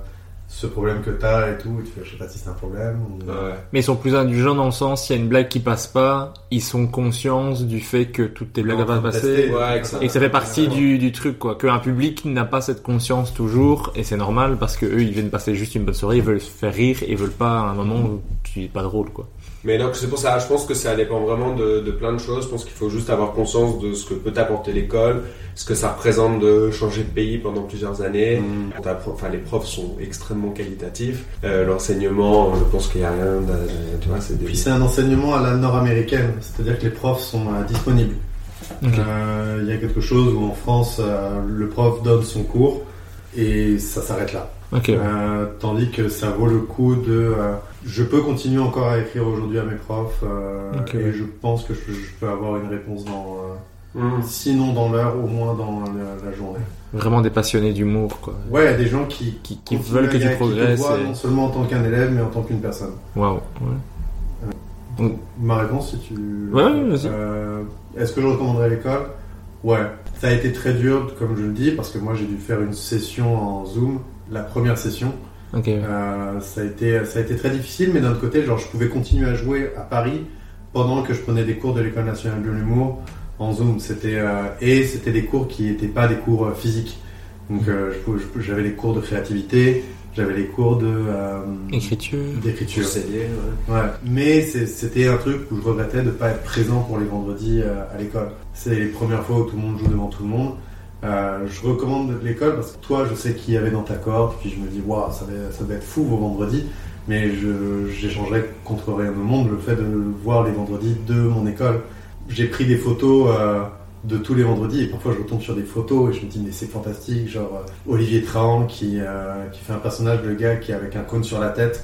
ce problème que t'as et tout. Et tu fais, je sais pas si c'est un problème. ou- Ouais. Mais ils sont plus indulgents dans le sens, s'il y a une blague qui passe pas, ils sont conscients du fait que toutes tes blagues vont pas passer. Ouais. Et que ça fait partie Ouais. du, du truc, quoi. Qu'un public n'a pas cette conscience toujours, et c'est normal parce que eux, ils viennent passer juste une bonne soirée, ils veulent se faire rire, et ils veulent pas à un moment où tu es pas drôle, quoi. Mais donc c'est pour ça, je pense que ça dépend vraiment de, de plein de choses. Je pense qu'il faut juste avoir conscience de ce que peut t'apporter l'école, ce que ça représente de changer de pays pendant plusieurs années. Mm. Enfin, les profs sont extrêmement qualitatifs. Euh, L'enseignement, je pense qu'il y a rien, de, de- tu vois, c'est des. Puis c'est un enseignement à la nord-américaine, c'est-à-dire que les profs sont euh, disponibles. Euh, Il y a quelque chose où en France, euh, le prof donne son cours et ça s'arrête là. Euh, tandis que ça vaut le coup de... euh, je peux continuer encore à écrire aujourd'hui à mes profs euh, et je pense que je, je peux avoir une réponse dans... euh, Mm. sinon dans l'heure, au moins dans la, la journée. Vraiment des passionnés d'humour, quoi. Ouais, des gens qui, Qui, veulent que tu qui te progresses. voient et- non seulement en tant qu'un élève, mais en tant qu'une personne. Waouh. ouais. Ma réponse, si tu... Ouais, ouais, vas-y. Euh, Est-ce que je recommanderais l'école? Ouais. Ça a été très dur, comme je le dis, parce que moi j'ai dû faire une session en Zoom, la première session. Ok. Euh, ça, a été, ça a été très difficile, mais d'un autre côté, genre, je pouvais continuer à jouer à Paris pendant que je prenais des cours de l'École nationale de l'humour en Zoom. C'était, euh, et c'était des cours qui n'étaient pas des cours euh, physiques. Donc euh, j'avais les cours de créativité, j'avais les cours de, euh, Écriture. d'écriture. Ouais. Ouais, mais c'était un truc où je regrettais de ne pas être présent pour les vendredis euh, à l'école. C'est les premières fois où tout le monde joue devant tout le monde. Euh, je recommande l'école parce que toi, je sais qui y avait dans ta corde, puis je me dis, waouh, ça, ça doit être fou vos vendredis. Mais j'échangerais contre rien au monde le fait de voir les vendredis de mon école. J'ai pris des photos euh, de tous les vendredis et parfois je retombe sur des photos et je me dis, mais c'est fantastique. Genre euh, Olivier Trahan qui, euh, qui fait un personnage de gars qui est avec un cône sur la tête.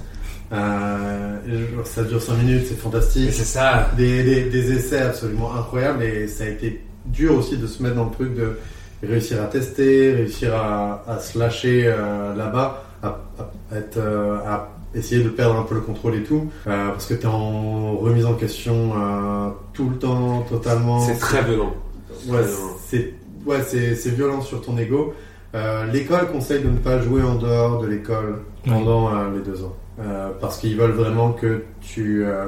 Euh, ça dure 5 minutes, c'est fantastique. c'est ça. Des, des, des essais absolument incroyables et ça a été dur aussi de se mettre dans le truc de réussir à tester, réussir à, à se lâcher euh, là-bas, à, à être, euh, à essayer de perdre un peu le contrôle et tout, euh, parce que tu es en remise en question euh, tout le temps, totalement. C'est très violent. Ouais, c'est ouais, c'est c'est violent sur ton ego. Euh, l'école conseille de ne pas jouer en dehors de l'école pendant euh, les deux ans. Euh, parce qu'ils veulent vraiment que tu, euh,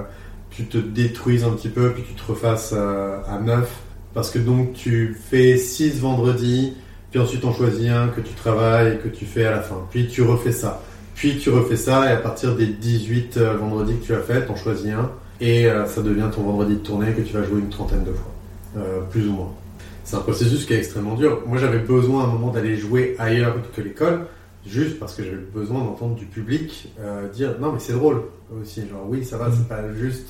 tu te détruises un petit peu, puis tu te refasses euh, à neuf. Parce que donc tu fais six vendredis, puis ensuite on choisit un que tu travailles que tu fais à la fin. Puis tu refais ça. Puis tu refais ça, et à partir des 18 euh, vendredis que tu as fait, t'en choisis un. Et euh, ça devient ton vendredi de tournée que tu vas jouer une trentaine de fois. Euh, plus ou moins. C'est un processus qui est extrêmement dur. Moi, j'avais besoin à un moment d'aller jouer ailleurs que l'école, juste parce que j'avais besoin d'entendre du public euh, dire non, mais c'est drôle aussi. Genre, oui, ça va, c'est pas juste.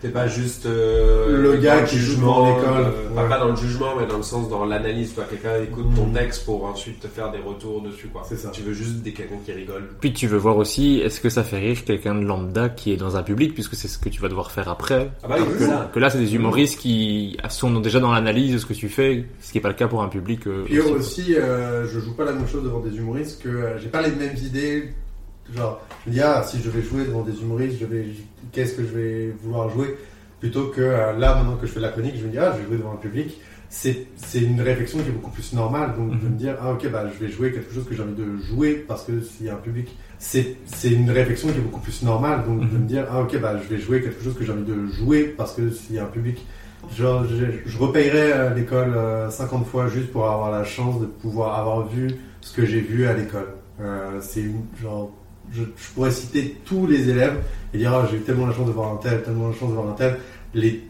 T'es pas juste euh, Le gars dans qui joue devant l'école. euh, pas- Ouais. pas dans le jugement, mais dans le sens dans l'analyse. Quelqu'un écoute ton Mhm. texte pour ensuite te faire des retours dessus. Quoi. C'est ça. Tu veux juste des quelqu'un qui rigole. Puis tu veux voir aussi, est-ce que ça fait rire quelqu'un de lambda qui est dans un public, puisque c'est ce que tu vas devoir faire après? Ah bah oui, que, ça. que là, c'est des humoristes qui sont déjà dans l'analyse de ce que tu fais, ce qui n'est pas le cas pour un public. euh, Puis aussi. aussi, euh, je joue pas la même chose devant des humoristes que euh, j'ai pas les mêmes idées. Genre, je me dis, ah, si je vais jouer devant des humoristes, je vais, qu'est-ce que je vais vouloir jouer? Plutôt que euh, là, maintenant que je fais de la chronique, je me dis, ah, je vais jouer devant un public. C'est, c'est une réflexion qui est beaucoup plus normale. Donc, de Mhm. me dire, ah, ok, bah, je vais jouer quelque chose que j'ai envie de jouer parce que s'il y a un public. C'est, c'est une réflexion qui est beaucoup plus normale. Donc, de Mhm. me dire, ah, ok, bah, je vais jouer quelque chose que j'ai envie de jouer parce que s'il y a un public. Genre, je, je repayerais euh, l'école euh, 50 fois juste pour avoir la chance de pouvoir avoir vu ce que j'ai vu à l'école. Euh, c'est une, genre, je, pourrais citer tous les élèves et dire, ah, j'ai eu tellement la chance de voir un tel, tellement la chance de voir un tel. Les,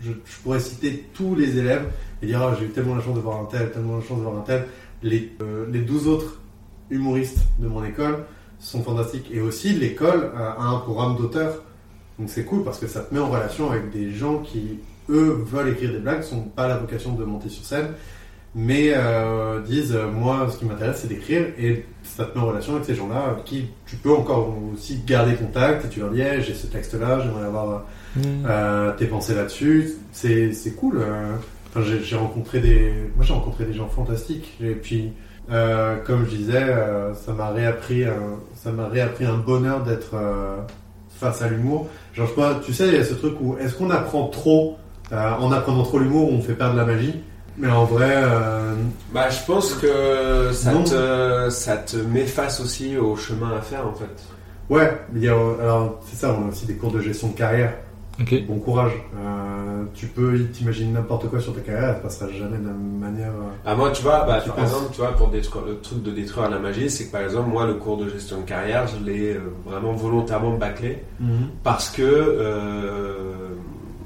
je, pourrais citer tous les élèves et dire, ah, j'ai eu tellement la chance de voir un tel, tellement la chance de voir un tel. Les, euh, les 12 autres humoristes de mon école sont fantastiques. Et aussi, l'école a un programme d'auteur. Donc c'est cool parce que ça te met en relation avec des gens qui, eux, veulent écrire des blagues, sont pas la vocation de monter sur scène, mais euh, disent, euh, moi, ce qui m'intéresse, c'est d'écrire. Et ça te met en relation avec ces gens-là, avec qui tu peux encore aussi garder contact. Et tu leur dis, Hey, j'ai ce texte-là, j'aimerais avoir euh, tes pensées là-dessus. C'est c'est cool. Enfin, j'ai j'ai rencontré des, moi j'ai rencontré des gens fantastiques. Et puis, comme je disais, ça m'a réappris, un, ça m'a réappris un bonheur d'être face à l'humour. Genre, je sais pas, tu sais, il y a ce truc où est-ce qu'on apprend trop en apprenant trop l'humour, on fait perdre la magie? Mais en vrai, euh, Bah, je pense que ça Non. te, ça te met face aussi au chemin à faire en fait. ouais. mais il y a, alors c'est ça, on a aussi des cours de gestion de carrière. Ok. Bon courage. Euh, tu peux t'imaginer n'importe quoi sur ta carrière, elle passera jamais de la même manière. euh, Ah, moi, tu vois, bah, Tu par penses exemple, tu vois, pour détruire, le truc de détruire la magie, c'est que par exemple, moi, le cours de gestion de carrière, je l'ai euh, vraiment volontairement bâclé parce que euh,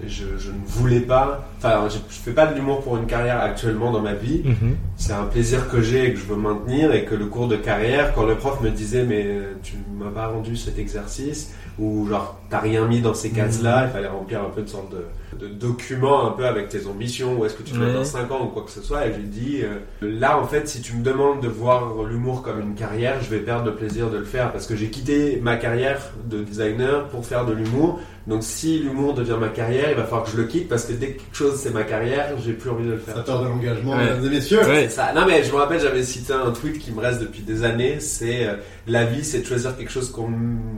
je, je ne voulais pas. Enfin, je, je fais pas de l'humour pour une carrière actuellement dans ma vie. Mhm. C'est un plaisir que j'ai et que je veux maintenir et que le cours de carrière, quand le prof me disait mais euh, tu m'as pas rendu cet exercice ou genre t'as rien mis dans ces cases-là, il fallait remplir un peu de sorte de, de document un peu avec tes ambitions, où est-ce que tu te mets dans 5 ans ou quoi que ce soit et j'ai dit euh, là en fait si tu me demandes de voir l'humour comme une carrière, je vais perdre le plaisir de le faire parce que j'ai quitté ma carrière de designer pour faire de l'humour. Donc si l'humour devient ma carrière, il va falloir que je le quitte parce que dès que quelque chose c'est ma carrière, j'ai plus envie de le faire. Ça de l'engagement, Ouais. mesdames et messieurs. Ouais. Ça. Non mais je me rappelle, j'avais cité un tweet qui me reste depuis des années. C'est euh, la vie, c'est de choisir quelque chose qu'on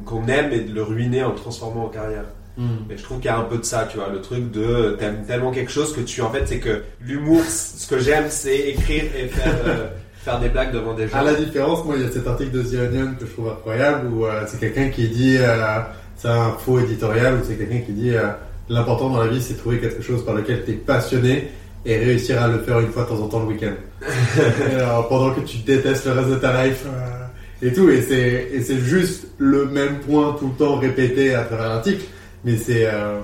qu'on aime et de le ruiner en le transformant en carrière. Hmm. Et je trouve qu'il y a un peu de ça, tu vois, le truc de euh, t'aimes tellement quelque chose que tu en fait c'est que l'humour, ce que j'aime, c'est écrire et faire euh, faire des blagues devant des gens. À la différence, moi, il y a cet article de The Onion que je trouve incroyable où euh, c'est quelqu'un qui dit, euh, c'est un faux éditorial, où c'est quelqu'un qui dit euh, l'important dans la vie, c'est trouver quelque chose par lequel tu es passionné et réussir à le faire une fois de temps en temps le week-end. Alors, pendant que tu détestes le reste de ta life euh, et tout, et c'est et c'est juste le même point tout le temps répété à travers l'article, mais c'est euh,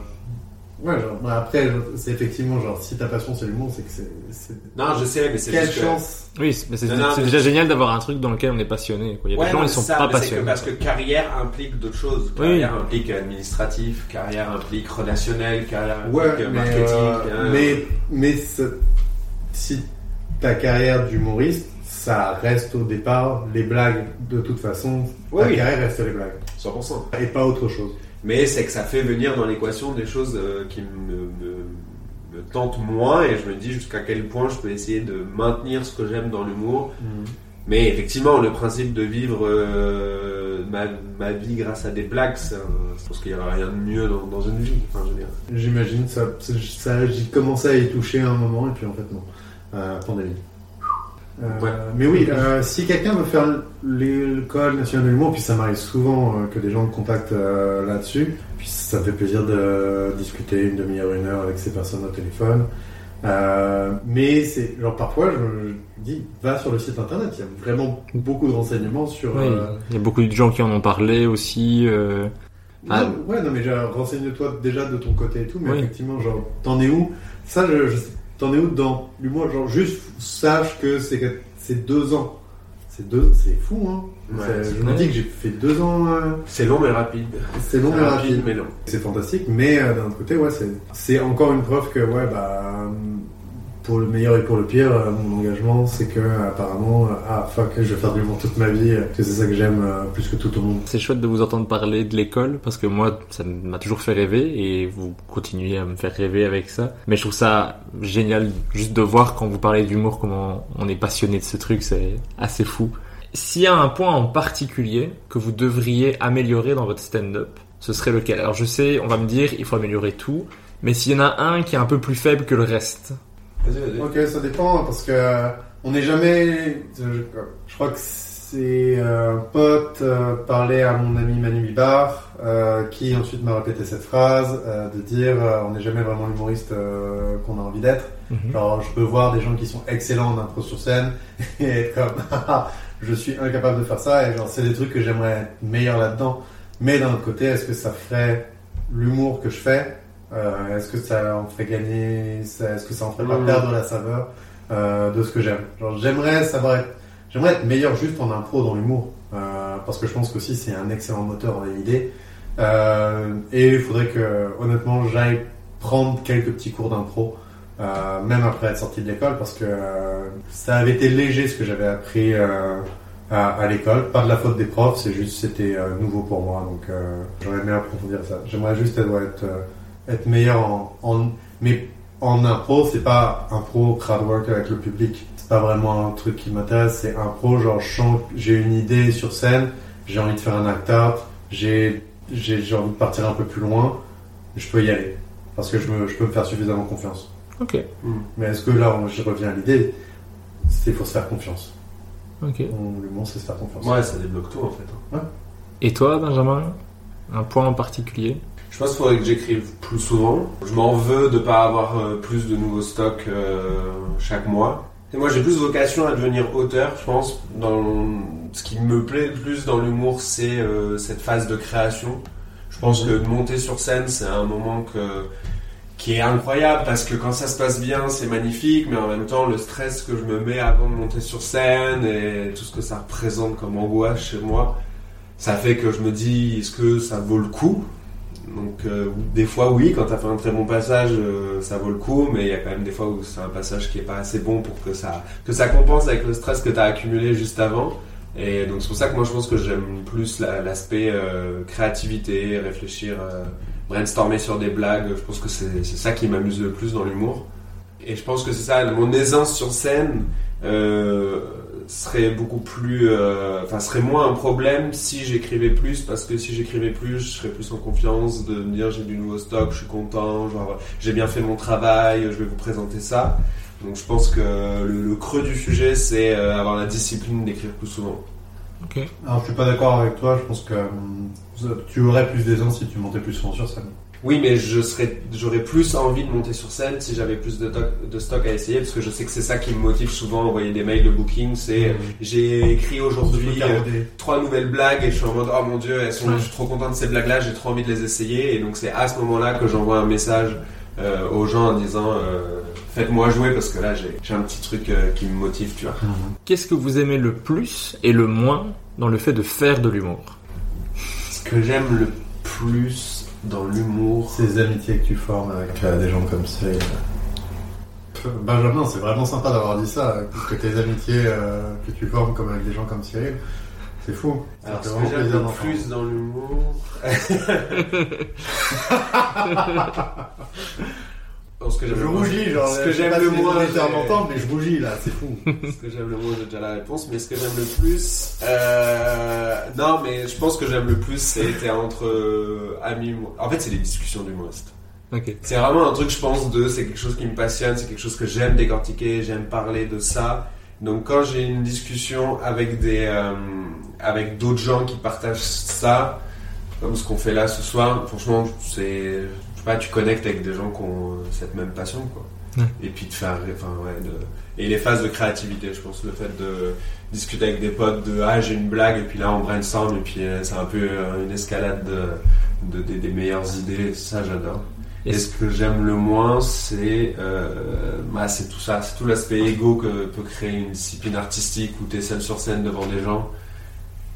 ouais, genre, bon, après, c'est effectivement genre si ta passion c'est l'humour, c'est que c'est- Non, je sais, mais c'est quelle juste que- chance. Oui, mais c'est- mais- déjà génial d'avoir un truc dans lequel on est passionné. quoi. Il y a Ouais, des gens non, qui sont ça, pas mais c'est que passionnés. parce que carrière implique d'autres choses. Oui. Carrière implique administratif, carrière implique relationnel, carrière Ouais, implique euh, mais, marketing. euh, hein. mais, mais ce- si ta carrière d'humoriste, ça reste au départ les blagues. De toute façon, ta oui. carrière reste les blagues. 100%. Et pas autre chose. Mais c'est que ça fait venir dans l'équation des choses euh, qui me, me, me tentent moins et je me dis jusqu'à quel point je peux essayer de maintenir ce que j'aime dans l'humour. Mais effectivement, le principe de vivre euh, ma, ma vie grâce à des blagues, je pense qu'il n'y aura rien de mieux dans, dans une vie. Enfin. J'imagine ça, ça, j'y commençais à y toucher à un moment et puis en fait non. Euh, pandémie. Euh, Ouais. Mais oui, euh, si quelqu'un veut faire l'école nationale de l'humour, puis ça m'arrive souvent euh, que des gens me contactent euh, là-dessus, puis ça me fait plaisir de discuter une demi-heure, une heure avec ces personnes au téléphone. Euh, mais c'est genre parfois je, je dis va sur le site internet, il y a vraiment beaucoup de renseignements sur. Oui, euh, il y a beaucoup de gens qui en ont parlé aussi. euh, Ah. non, ouais, non mais renseigne-toi déjà de ton côté et tout, mais Oui. effectivement genre t'en es où? Ça, je, je sais- t'en es où dans l'humour Genre juste sache que c'est deux ans. C'est deux, c'est fou hein. Ouais, C'est- c'est je me dis que j'ai fait deux ans. euh, C'est long mais rapide. c'est long mais rapide. mais long. C'est fantastique, mais euh, d'un autre côté, ouais, c'est c'est encore une preuve que ouais bah euh, pour le meilleur et pour le pire, euh, mon engagement, c'est que apparemment, euh, ah fuck, je vais faire de l'humour toute ma vie, euh, que c'est ça que j'aime plus que tout au monde. C'est chouette de vous entendre parler de l'école parce que moi, ça m'a toujours fait rêver et vous continuez à me faire rêver avec ça. Mais je trouve ça génial juste de voir quand vous parlez d'humour comment on est passionné de ce truc, c'est assez fou. S'il y a un point en particulier que vous devriez améliorer dans votre stand-up, ce serait lequel? Alors je sais, on va me dire, il faut améliorer tout, mais s'il y en a un qui est un peu plus faible que le reste, Vas-y, vas-y. Ok, ça dépend parce que euh, on n'est jamais. Je, je crois que c'est euh, un pote euh, parlait à mon ami Manu Bibar euh, qui ensuite m'a répété cette phrase euh, de dire euh, on n'est jamais vraiment l'humoriste euh, qu'on a envie d'être. Genre, je peux voir des gens qui sont excellents en impro sur scène et être comme, Ah, je suis incapable de faire ça et genre, c'est des trucs que j'aimerais être meilleur là-dedans. Mais d'un autre côté, est-ce que ça ferait l'humour que je fais? Euh, Est-ce que ça en ferait gagner Est-ce que ça en ferait pas Mhm. perdre la saveur euh, de ce que j'aime? J'aimerais savoir être, j'aimerais être meilleur juste en impro dans l'humour euh, parce que je pense qu'aussi c'est un excellent moteur dans les idées. Euh, et il faudrait que, honnêtement, j'aille prendre quelques petits cours d'impro, même après être sorti de l'école, parce que ça avait été léger ce que j'avais appris à, à l'école. Pas de la faute des profs, c'est juste c'était euh, nouveau pour moi, donc euh, j'aurais aimé approfondir ça. J'aimerais juste être, euh, être meilleur en, en, mais en impro, c'est pas impro crowd work avec le public. C'est pas vraiment un truc qui m'intéresse. C'est impro, genre je chante, j'ai une idée sur scène, j'ai envie de faire un act out, j'ai envie de partir un peu plus loin, je peux y aller parce que je, me, je peux me faire suffisamment confiance. Ok, Mais est-ce que là, on- je reviens à l'idée, c'est faut se faire confiance. ok. On- Le mot, c'est se faire confiance. Ouais, ça débloque tout en fait. hein. Et toi, Benjamin Un point en particulier? Je pense qu'il faudrait que j'écrive plus souvent. Je m'en veux de pas avoir euh, plus de nouveaux stocks euh, chaque mois. Et moi, j'ai plus vocation à devenir auteur, je pense. Dans ce qui me plaît le plus dans l'humour, c'est euh, cette phase de création. Je pense que de monter sur scène, c'est un moment que qui est incroyable parce que quand ça se passe bien, c'est magnifique, mais en même temps, le stress que je me mets avant de monter sur scène et tout ce que ça représente comme angoisse chez moi, ça fait que je me dis, est-ce que ça vaut le coup? Donc euh, des fois oui, quand tu as fait un très bon passage, euh, ça vaut le coup, mais il y a quand même des fois où c'est un passage qui est pas assez bon pour que ça que ça compense avec le stress que tu as accumulé juste avant. Et donc c'est pour ça que moi je pense que j'aime plus la- l'aspect euh, créativité, réfléchir, brainstormer sur des blagues. Je pense que c'est ça qui m'amuse le plus dans l'humour. Et je pense que c'est ça, mon aisance sur scène serait beaucoup plus, euh, enfin serait moins un problème si j'écrivais plus, parce que si j'écrivais plus, je serais plus en confiance de me dire j'ai du nouveau stock, je suis content, genre j'ai bien fait mon travail, je vais vous présenter ça. Donc je pense que le, le creux du sujet, c'est euh, avoir la discipline d'écrire plus souvent. Ok. Alors, je suis pas d'accord avec toi. Je pense que hum, tu aurais plus d'aisance si tu montais plus souvent sur scène. Oui, mais je serais, j'aurais plus envie de monter sur scène si j'avais plus de, de stock à essayer, parce que je sais que c'est ça qui me motive souvent à envoyer des mails de booking. C'est j'ai écrit aujourd'hui euh, trois nouvelles blagues et je suis en mode oh mon dieu, elles sont, Ouais. je suis trop content de ces blagues là, j'ai trop envie de les essayer. Et donc c'est à ce moment-là que j'envoie un message euh, aux gens en disant euh, faites-moi jouer parce que là j'ai un petit truc qui me motive, tu vois. Qu'est-ce que vous aimez le plus et le moins dans le fait de faire de l'humour? Ce que j'aime le plus dans l'humour, Ces amitiés que tu formes avec euh, des gens comme Cyril. Benjamin, c'est vraiment sympa d'avoir dit ça, que tes amitiés euh, que tu formes comme avec des gens comme Cyril, c'est fou. Ça Alors, ce que j'aime plus dans l'humour. Alors, ce que Je j'aime le moins- rougis, genre, ce que je j'aime pas le moins, m'entendent, mais je rougis là, c'est fou. ce que j'aime le moins, j'ai déjà la réponse, mais ce que j'aime le plus, euh, non, mais je pense que j'aime le plus, c'est entre euh, amis. En fait, c'est les discussions d'humoristes. Ok. C'est vraiment un truc, je pense, de, c'est quelque chose qui me passionne, c'est quelque chose que j'aime décortiquer, j'aime parler de ça. Donc quand j'ai une discussion avec des euh, avec d'autres gens qui partagent ça, comme ce qu'on fait là ce soir, franchement, c'est je pas, tu connectes avec des gens qui ont cette même passion quoi. Ouais. Et puis de faire enfin ouais de et les phases de créativité, je pense le fait de discuter avec des potes de ah j'ai une blague et puis là on brainstorm et puis euh, c'est un peu euh, une escalade de, de- des- des meilleures idées, ça j'adore. Et Et ce que j'aime le moins, c'est euh, bah, c'est tout ça, c'est tout l'aspect égo que peut créer une discipline artistique où tu es seul sur scène devant des gens.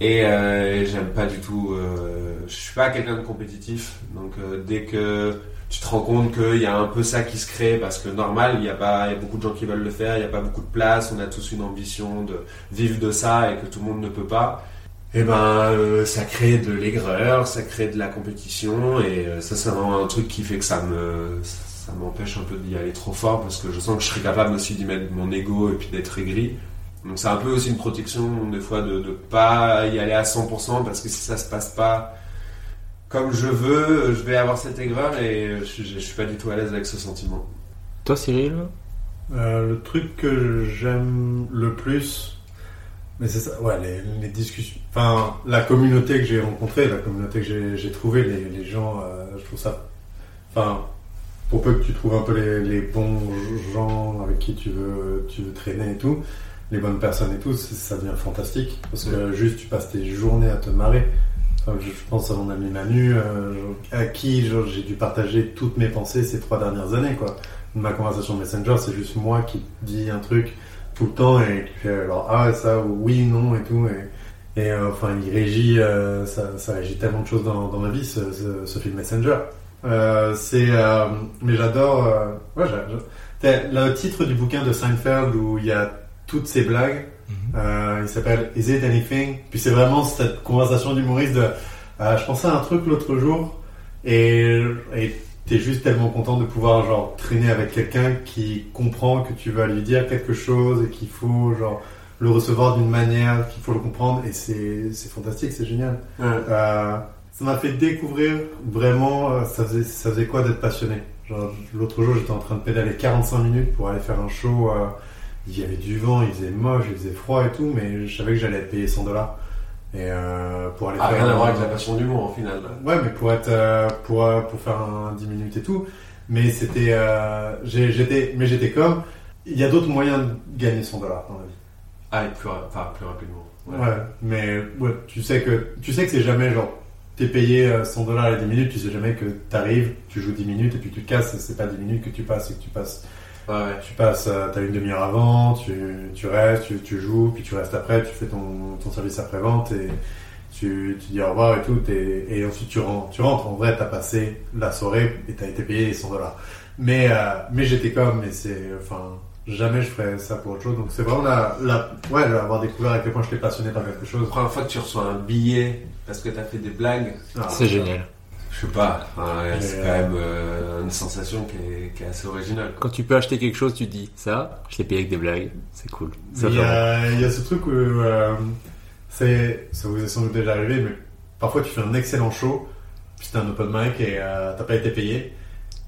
Et, euh, j'aime pas du tout. Euh, je suis pas quelqu'un de compétitif, donc euh, dès que tu te rends compte qu'il y a un peu ça qui se crée, parce que normal, il y a beaucoup de gens qui veulent le faire, il y a pas beaucoup de place, on a tous une ambition de vivre de ça et que tout le monde ne peut pas. Et ben, euh, ça crée de l'aigreur, ça crée de la compétition, et ça, c'est vraiment un truc qui fait que ça me, ça m'empêche un peu d'y aller trop fort, parce que je sens que je serais capable aussi d'y mettre mon ego et puis d'être aigri. Donc c'est un peu aussi une protection, des fois, de ne pas y aller à 100%, parce que si ça se passe pas comme je veux, je vais avoir cette aigreur, et je, je, je suis pas du tout à l'aise avec ce sentiment. Toi, Cyril? Euh, le truc que j'aime le plus, mais c'est ça, ouais, les, les discussions, enfin, la communauté que j'ai rencontrée, la communauté que j'ai- trouvée, les, les gens, euh, je trouve ça, enfin, pour peu que tu trouves un peu les, les bons gens avec qui tu veux, tu veux traîner et tout, les bonnes personnes et tout, ça devient fantastique, parce que juste tu passes tes journées à te marrer. Enfin, je, pense à mon ami Manu, euh, à qui j'ai dû partager toutes mes pensées ces trois dernières années, quoi ma conversation Messenger, c'est juste moi qui dis un truc tout le temps et qui fait alors ah ça ou oui non et tout et, et euh, enfin il régit euh, ça, ça régit tellement de choses dans, dans ma vie ce, ce, ce film Messenger. C'est mais j'adore ouais, le titre du bouquin de Seinfeld où il y a toutes ces blagues. Euh, il s'appelle Is it anything? Puis c'est vraiment cette conversation d'humoriste de euh, je pensais à un truc l'autre jour et, et t'es juste tellement content de pouvoir genre traîner avec quelqu'un qui comprend que tu vas lui dire quelque chose et qu'il faut genre le recevoir d'une manière qu'il faut le comprendre et c'est c'est fantastique c'est génial euh, ça m'a fait découvrir vraiment euh, ça faisait ça faisait quoi d'être passionné? Genre l'autre jour j'étais en train de pédaler 45 minutes pour aller faire un show euh, il y avait du vent il faisait moche il faisait froid et tout mais je savais que j'allais être payé 100 dollars et euh, pour aller Ah, faire rien à voir avec la passion d'humour, au final. Ouais, mais pour être euh, pour euh, pour faire un 10 minutes et tout. Mais c'était euh, j'étais mais j'étais comme il y a d'autres moyens de gagner 100 dollars dans la vie. Ah, et plus, enfin, plus rapidement. Ouais. mais ouais, tu sais que tu sais que c'est jamais genre t'es payé euh, 100 dollars les 10 minutes, tu sais jamais que t'arrives, tu joues 10 minutes et puis tu te casses, c'est pas 10 minutes que tu passes, c'est que tu passes Ouais, ouais. tu passes euh, t'as une demi-heure avant, tu, tu restes, tu, tu joues, puis tu restes après, tu fais ton, ton service après-vente et tu, tu dis au revoir et tout, et, et ensuite tu rentres. Tu rentres, en vrai, t'as passé la soirée et t'as été payé les 100 dollars. Mais, euh, mais j'étais comme, mais c'est, enfin, jamais je ferais ça pour autre chose. Donc c'est vraiment la, la, ouais, avoir découvert à quel point j'étais passionné par quelque chose. La première fois que tu reçois un billet parce que t'as fait des blagues, Ah, C'est génial. Je sais pas, enfin, c'est Et, quand euh, même euh, une sensation qui est, qui est assez originale. quoi. Quand tu peux acheter quelque chose, tu te dis ça, je l'ai payé avec des blagues, c'est cool. Il y, a, il y a ce truc où euh, c'est, ça vous est sans doute déjà arrivé, mais parfois tu fais un excellent show, puis c'est un open mic et euh, t'as pas été payé,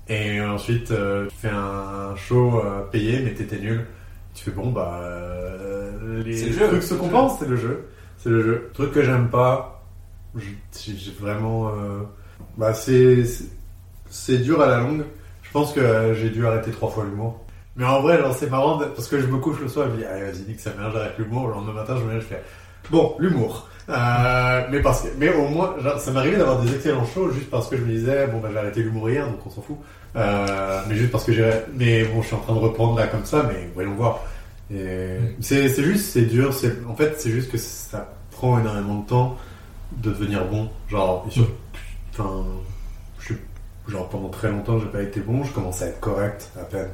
et ensuite euh, tu fais un show euh, payé mais t'étais nul. Tu fais bon bah euh, les C'est le jeu, trucs se c'est le compensent, c'est le jeu, c'est le jeu. Truc que j'aime pas, j'ai j'ai vraiment, euh, bah c'est c'est- dur à la longue. Je pense que j'ai dû arrêter trois fois l'humour. Mais en vrai, genre, c'est marrant parce que je me couche le soir et je me dis, allez, vas-y, nique sa mère, j'arrête l'humour. Le lendemain matin, je me lève, je fais, bon, l'humour. Euh, mais parce que, mais au moins, genre, ça m'arrivait d'avoir des excellents shows juste parce que je me disais, bon, bah, j'ai arrêté l'humour hier, donc on s'en fout. Euh, mais juste parce que j'ai, mais bon, je suis en train de reprendre là comme ça, mais voyons voir. C'est, c'est juste, c'est dur, en fait, c'est juste que ça prend énormément de temps de devenir bon. Genre, et sur- enfin, je suis, genre, pendant très longtemps, j'ai pas été bon, je commence à être correct, à peine.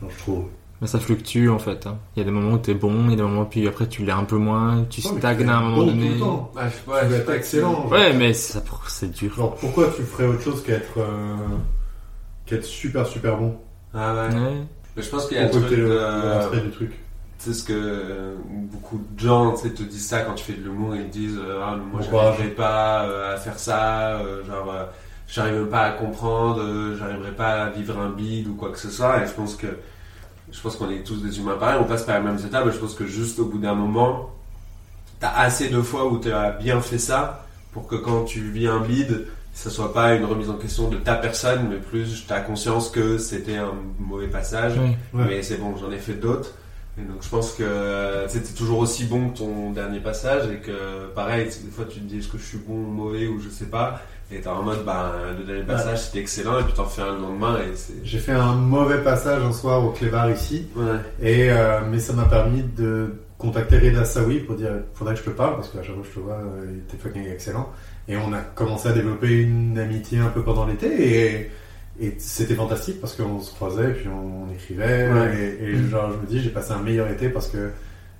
Donc, je trouve. Mais ça fluctue en fait. hein. Il y a des moments où t'es bon, il y a des moments où puis après tu l'es un peu moins, tu Ouais, stagnes à un moment bon tout donné. le temps. Ouais, je, Tu veux être pas excellent. Ouais, mais ça, c'est dur. Genre, pourquoi tu ferais autre chose qu'être euh, qu'être super super bon? Ah ouais. Ouais. Mais je pense qu'il y a un truc le, du truc? Sais ce que euh, beaucoup de gens te disent ça quand tu fais de l'humour, ils te disent euh, ah, moi j'arriverai pas euh, à faire ça, genre j'arrive pas à comprendre, j'arriverai pas à vivre un bide ou quoi que ce soit. Et je pense que je pense qu'on est tous des humains pareils, on passe par les mêmes étapes, et je pense que juste au bout d'un moment, t'as assez de fois où tu as bien fait ça pour que quand tu vis un bide, ça soit pas une remise en question de ta personne, mais plus t'as conscience que c'était un mauvais passage, Oui. Ouais. mais c'est bon, j'en ai fait d'autres. Et donc je pense que c'était toujours aussi bon que ton dernier passage et que pareil, des fois tu te dis est-ce que je suis bon ou mauvais ou je sais pas. Et t'es en mode bah le dernier passage c'était excellent et puis t'en fais un le lendemain et c'est... J'ai fait un mauvais passage un soir au Clébar ici, Ouais. et euh, mais ça m'a permis de contacter Reda Sawi pour dire faudrait que je te parle parce qu'à chaque fois que je te vois, euh, il était fucking excellent. Et on a commencé à développer une amitié un peu pendant l'été et, et c'était fantastique parce qu'on se croisait et puis on, on écrivait Ouais. et, et genre je me dis j'ai passé un meilleur été parce que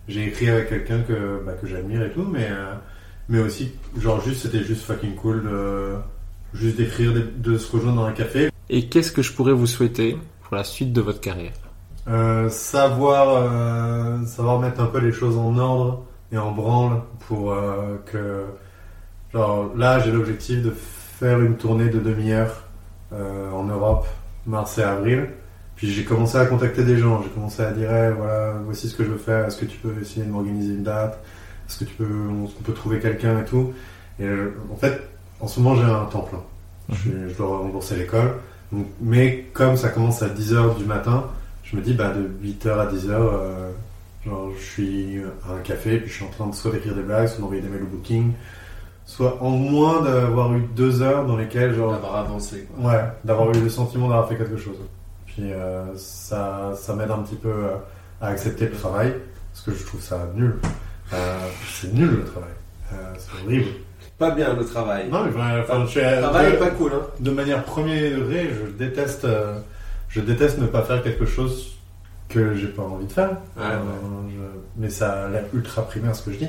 j'ai écrit avec quelqu'un que bah, que j'admire et tout, mais euh, mais aussi genre juste c'était juste fucking cool de juste d'écrire, de, de se rejoindre dans un café. Et qu'est-ce que je pourrais vous souhaiter pour la suite de votre carrière? Euh, savoir, euh, savoir mettre un peu les choses en ordre et en branle pour euh, que, genre là j'ai l'objectif de faire une tournée de demi-heure euh, en Europe, mars et avril. Puis j'ai commencé à contacter des gens, j'ai commencé à dire voilà voici ce que je veux faire, est-ce que tu peux essayer de m'organiser une date, est-ce que tu peux, qu'on peut trouver quelqu'un et tout? Et euh, en fait, en ce moment j'ai un temps plein, je, je dois rembourser l'école. Donc, mais comme ça commence à 10h du matin, je me dis, bah, de 8h à 10h, euh, genre, je suis à un café, puis je suis en train de soit d'écrire des blagues, soit d'envoyer des mails au booking, soit en moins d'avoir eu deux heures dans lesquelles, genre, D'avoir avancé quoi. ouais, d'avoir eu le sentiment d'avoir fait quelque chose. Puis euh, ça, ça m'aide un petit peu euh, à accepter le travail, parce que je trouve ça nul. Euh, c'est nul le travail. Euh, c'est horrible. Pas bien le travail. Non, mais enfin, enfin, je suis Le travail de- est pas cool hein. de manière premier degré, je déteste, je déteste ne pas faire quelque chose que j'ai pas envie de faire. Ouais, je- mais ça a l'air ultra primaire ce que je dis.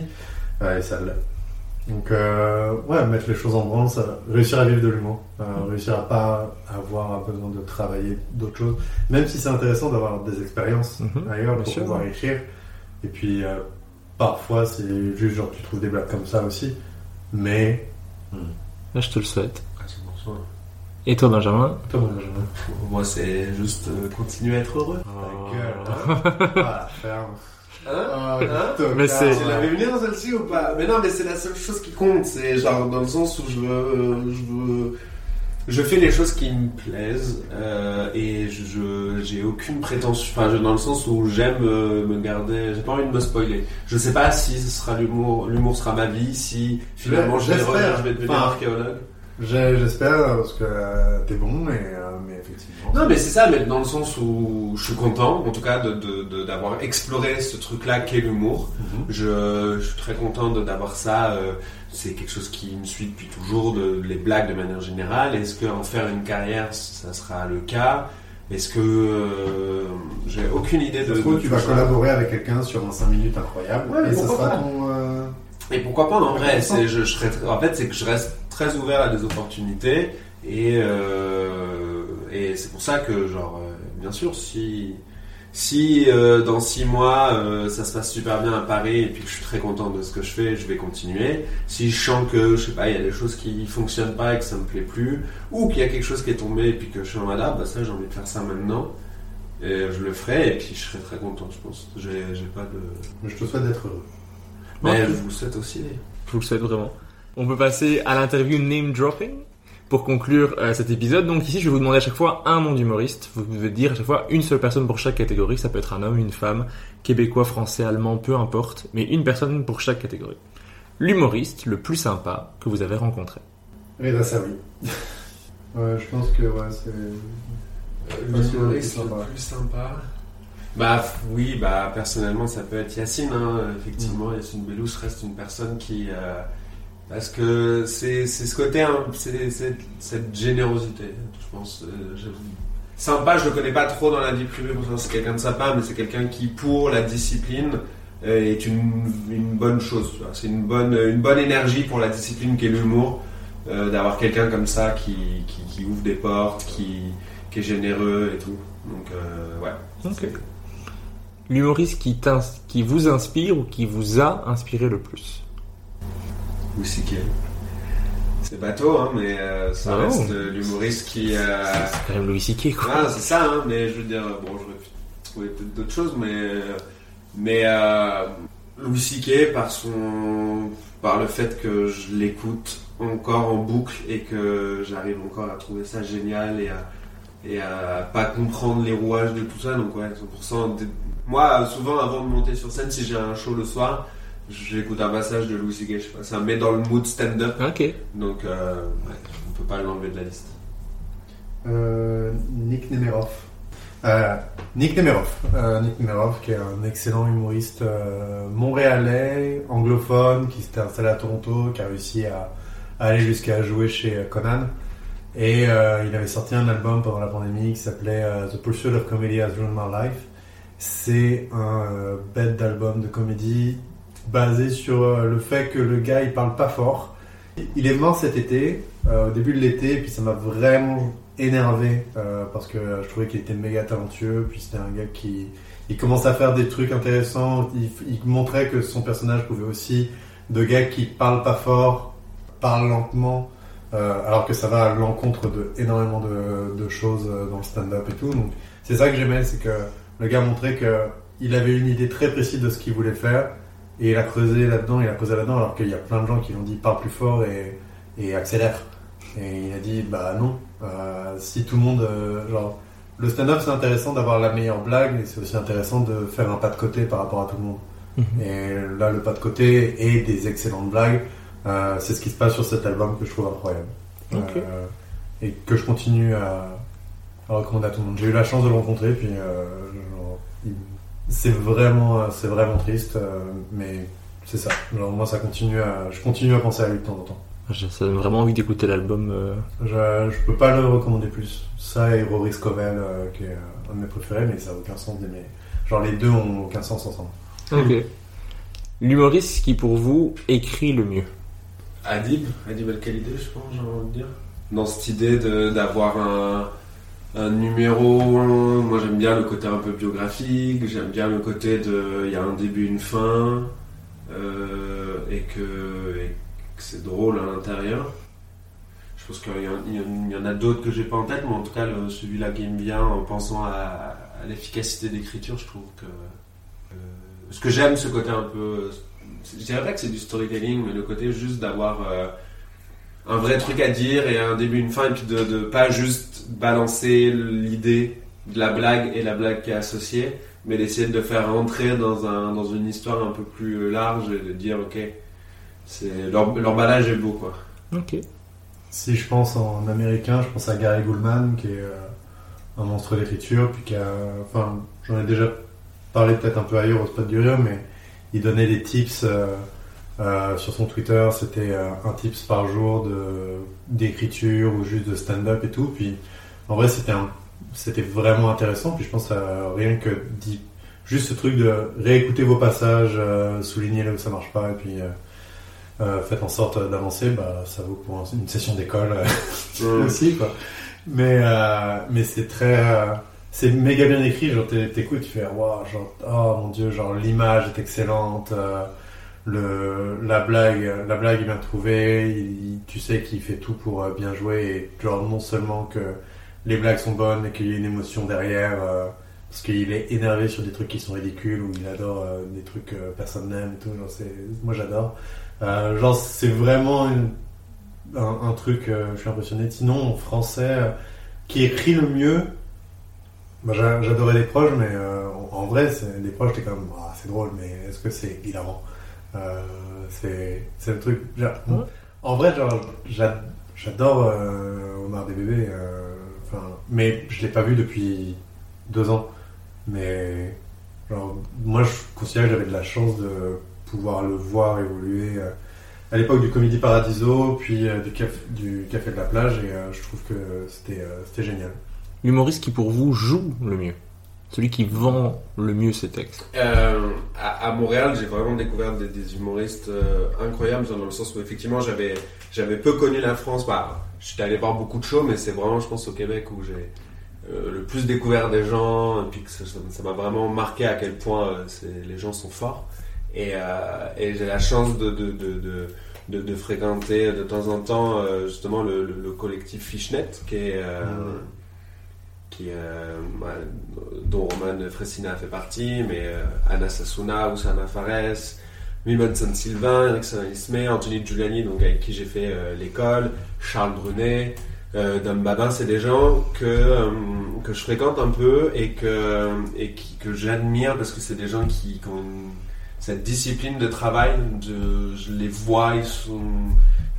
Ouais, et ça. Donc, euh, ouais, mettre les choses en branle, ça, réussir à vivre de l'humour, euh, réussir à pas avoir besoin de travailler d'autres choses, même si c'est intéressant d'avoir des expériences Mhm, ailleurs bien pour sûr. pouvoir écrire. Et puis, euh, parfois, c'est juste genre tu trouves des blagues comme ça aussi. Mais, Là, je te le souhaite. 100%. Et toi, Benjamin? Toi, Benjamin, Moi c'est juste euh, continuer à être heureux. ta gueule, hein. Ah, la ferme. Hein Ah, Hein tocard. Mais c'est- Tu l'avais venir dans celle-ci ou pas Mais non, mais c'est la seule chose qui compte. C'est genre dans le sens où je veux, je veux, je fais les choses qui me plaisent euh, et je, j'ai aucune prétention. Enfin, je- dans le sens où j'aime euh, me garder. J'ai pas envie de me spoiler. Je sais pas si ce sera l'humour. L'humour sera ma vie. Si finalement je vais, je vais devenir Enfin, archéologue. J'espère, parce que euh, t'es bon, mais, euh, mais effectivement. Non, mais c'est ça, mais dans le sens où je suis content, en tout cas, de- de- de- d'avoir exploré ce truc-là qu'est l'humour. Mhm. Je, je suis très content d'avoir ça. euh, c'est quelque chose qui me suit depuis toujours, de, les blagues de manière générale. Est-ce qu'en faire une carrière, ça sera le cas? Est-ce que euh, j'ai aucune idée de. de tu vas ça. collaborer avec quelqu'un sur un 5 minutes incroyable, Ouais, et ça sera pas? ton... euh, Et pourquoi pas en vrai je, je serais, En fait, c'est que je reste très ouvert à des opportunités et euh, et c'est pour ça que genre euh, bien sûr si si euh, dans six mois euh, ça se passe super bien à Paris et puis que je suis très content de ce que je fais, je vais continuer. Si je sens que je sais pas, il y a des choses qui fonctionnent pas et que ça me plaît plus, ou qu'il y a quelque chose qui est tombé et puis que je suis en mode ah bah ça j'ai envie de faire ça maintenant. Et je le ferai et puis je serai très content, je pense. J'ai, j'ai pas de. Mais je te souhaite d'être heureux. Mais je vous le souhaite aussi. Je vous le souhaite vraiment. On peut passer à l'interview name dropping pour conclure euh, cet épisode. Donc ici, je vais vous demander à chaque fois un nom d'humoriste. Vous devez dire à chaque fois une seule personne pour chaque catégorie. Ça peut être un homme, une femme, québécois, français, allemand, peu importe, mais une personne pour chaque catégorie. L'humoriste le plus sympa que vous avez rencontré. Reda Sawi. ouais, je pense que ouais, c'est... L'humoriste c'est le sympa. plus sympa. Bah oui, bah personnellement ça peut être Yacine, hein, effectivement. Yacine Bellous reste une personne qui. euh, parce que c'est ce côté, hein, c'est cette générosité, je pense. euh, sympa, je le connais pas trop dans la vie privée, c'est quelqu'un de sympa, mais c'est quelqu'un qui, pour la discipline, euh, est une, une bonne chose. C'est une bonne, une bonne énergie pour la discipline qu'est l'humour. euh, D'avoir quelqu'un comme ça qui, qui, qui ouvre des portes, qui, qui est généreux et tout. Donc, ouais. Ok. C'est- L'humoriste qui, qui vous inspire ou qui vous a inspiré le plus? Louis C.K. C'est bateau, hein, mais euh, ça Ah reste euh, l'humoriste qui. euh, C'est quand même Louis C.K. quoi. Ah, c'est ça, hein, mais je veux dire, bon, je trouver peut-être d'autres choses, mais mais euh, Louis C.K. par son par le fait que je l'écoute encore en boucle et que j'arrive encore à trouver ça génial et à et à pas comprendre les rouages de tout ça. Donc ouais, 100%. Dé- Moi, souvent avant de monter sur scène, si j'ai un show le soir, j'écoute un passage de Louis C.K. Je sais pas, ça me met dans le mood stand-up. Ok. Donc euh, ouais, on peut pas l'enlever de la liste. Euh, Nick Nemerov. Euh, Nick Nemerov. Euh, Nick Nemerov, qui est un excellent humoriste euh, montréalais, anglophone, qui s'était installé à Toronto, qui a réussi à, à aller jusqu'à jouer chez Conan. Et euh, il avait sorti un album pendant la pandémie qui s'appelait euh, The Pursuit of Comedy Has Ruined My Life. C'est un euh, bête d'album de comédie basé sur euh, le fait que le gars il parle pas fort. Il est mort cet été, euh, au début de l'été, puis ça m'a vraiment énervé euh, parce que je trouvais qu'il était méga talentueux. Puis c'était un gars qui il commençait à faire des trucs intéressants. Il, montrait que son personnage pouvait aussi de gars qui parlent pas fort, parlent lentement, alors que ça va à l'encontre de énormément de, de choses dans le stand-up et tout. Donc c'est ça que j'aimais, c'est que le gars montrait que il avait une idée très précise de ce qu'il voulait faire et il a creusé là-dedans, il a creusé là-dedans, alors qu'il y a plein de gens qui lui ont dit parle plus fort et, et accélère. Et il a dit bah non, euh, si tout le monde, euh, genre le stand-up c'est intéressant d'avoir la meilleure blague et c'est aussi intéressant de faire un pas de côté par rapport à tout le monde. Mhm. Et là le pas de côté et des excellentes blagues, euh, c'est ce qui se passe sur cet album que je trouve incroyable. Et que je continue à, à recommander à tout le monde. J'ai eu la chance de le rencontrer, puis genre, il- c'est vraiment, euh, c'est vraiment triste, euh, mais c'est ça. Genre, moi, ça continue à, je continue à penser à lui de temps en temps. J'ai ça donne vraiment envie d'écouter l'album. euh. Je, je peux pas le recommander plus. Ça et Rory Scovel, euh, qui est un de mes préférés, mais ça a aucun sens d'aimer. Genre, les deux ont aucun sens ensemble. Ok. L'humoriste qui pour vous écrit le mieux? Adib, Adib Al-Khalidé, je pense, j'ai envie de dire. Dans cette idée de- d'avoir un, un numéro, moi j'aime bien le côté un peu biographique, j'aime bien le côté de. Il y a un début, une fin, euh, et, que, c'est drôle à l'intérieur. Je pense qu'il y, en- a d'autres que j'ai pas en tête, mais en tout cas, celui-là qui aime bien en pensant à, à l'efficacité d'écriture, je trouve que. euh, ce que j'aime, ce côté un peu. Je dirais pas que c'est du storytelling, mais le côté juste d'avoir euh, un vrai truc à dire et un début, une fin, et puis de, de pas juste balancer l'idée de la blague et la blague qui est associée, mais d'essayer de le faire rentrer dans, un, dans une histoire un peu plus large et de dire, ok, c'est balage est beau, quoi. Ok. Si je pense en américain, je pense à Gary Goldman, qui est euh, un monstre d'écriture, puis qui a, enfin, j'en ai déjà parlé peut-être un peu ailleurs au spot du rire, mais il donnait des tips euh, euh, sur son Twitter, c'était euh, un tips par jour de d'écriture ou juste de stand-up et tout. Puis en vrai, c'était vraiment intéressant. Puis je pense à rien que dit juste ce truc de réécouter vos passages, euh, souligner là où ça marche pas, et puis euh, euh, faites en sorte d'avancer. Bah, ça vaut pour un- une session d'école euh, aussi quoi. Mais euh, mais c'est très euh, c'est méga bien écrit, genre t'é- t'écoutes, tu fais waouh, genre oh mon dieu, genre l'image est excellente, euh, le la blague la blague il- il- tu sais qu'il fait tout pour euh, bien jouer et genre non seulement que les blagues sont bonnes et qu'il y a une émotion derrière euh, parce qu'il est énervé sur des trucs qui sont ridicules ou il adore euh, des trucs que personne n'aime et tout, genre moi j'adore. Genre c'est vraiment un, truc, je suis impressionné. Sinon, en français, qui écrit le mieux, bah, j'a- j'adorais les proches, mais en, vrai, les proches, t'es quand même, Ah, c'est drôle, mais est-ce que c'est hilarant? Euh, C'est c'est le truc. En vrai, genre, j'a- j'adore euh, Omar des bébés, euh, mais je l'ai pas vu depuis deux ans. Mais moi, je considère que j'avais de la chance de pouvoir le voir évoluer. à l'époque du Comédie Paradiso, puis du, café, de la Plage, et je trouve que c'était c'était génial. L'humoriste qui pour vous joue le mieux. Celui qui vend le mieux ses textes. Euh, à, à Montréal, j'ai vraiment découvert des, des humoristes euh, incroyables dans le sens où effectivement j'avais j'avais peu connu la France. Bah, j'étais allé voir beaucoup de shows, mais c'est vraiment, je pense, au Québec où j'ai euh, le plus découvert des gens, et puis que ça m'a vraiment marqué à quel point les gens sont forts. Et, et j'ai la chance de, de, de, de, fréquenter de temps en temps justement le, le- le collectif Fishnet, qui est, Mhm. Qui, euh, bah, dont Roman Fressina fait partie, mais euh, Anna Sassouna, Oussama Fares, Mimon San Sylvain, Erickson Ismay, Anthony Giuliani, donc avec qui j'ai fait euh, l'école, Charles Brunet, euh, Dom Babin, c'est des gens que, euh, que je fréquente un peu et que, et qui, que j'admire parce que c'est des gens qui, ont cette discipline de travail. Je les vois, ils sont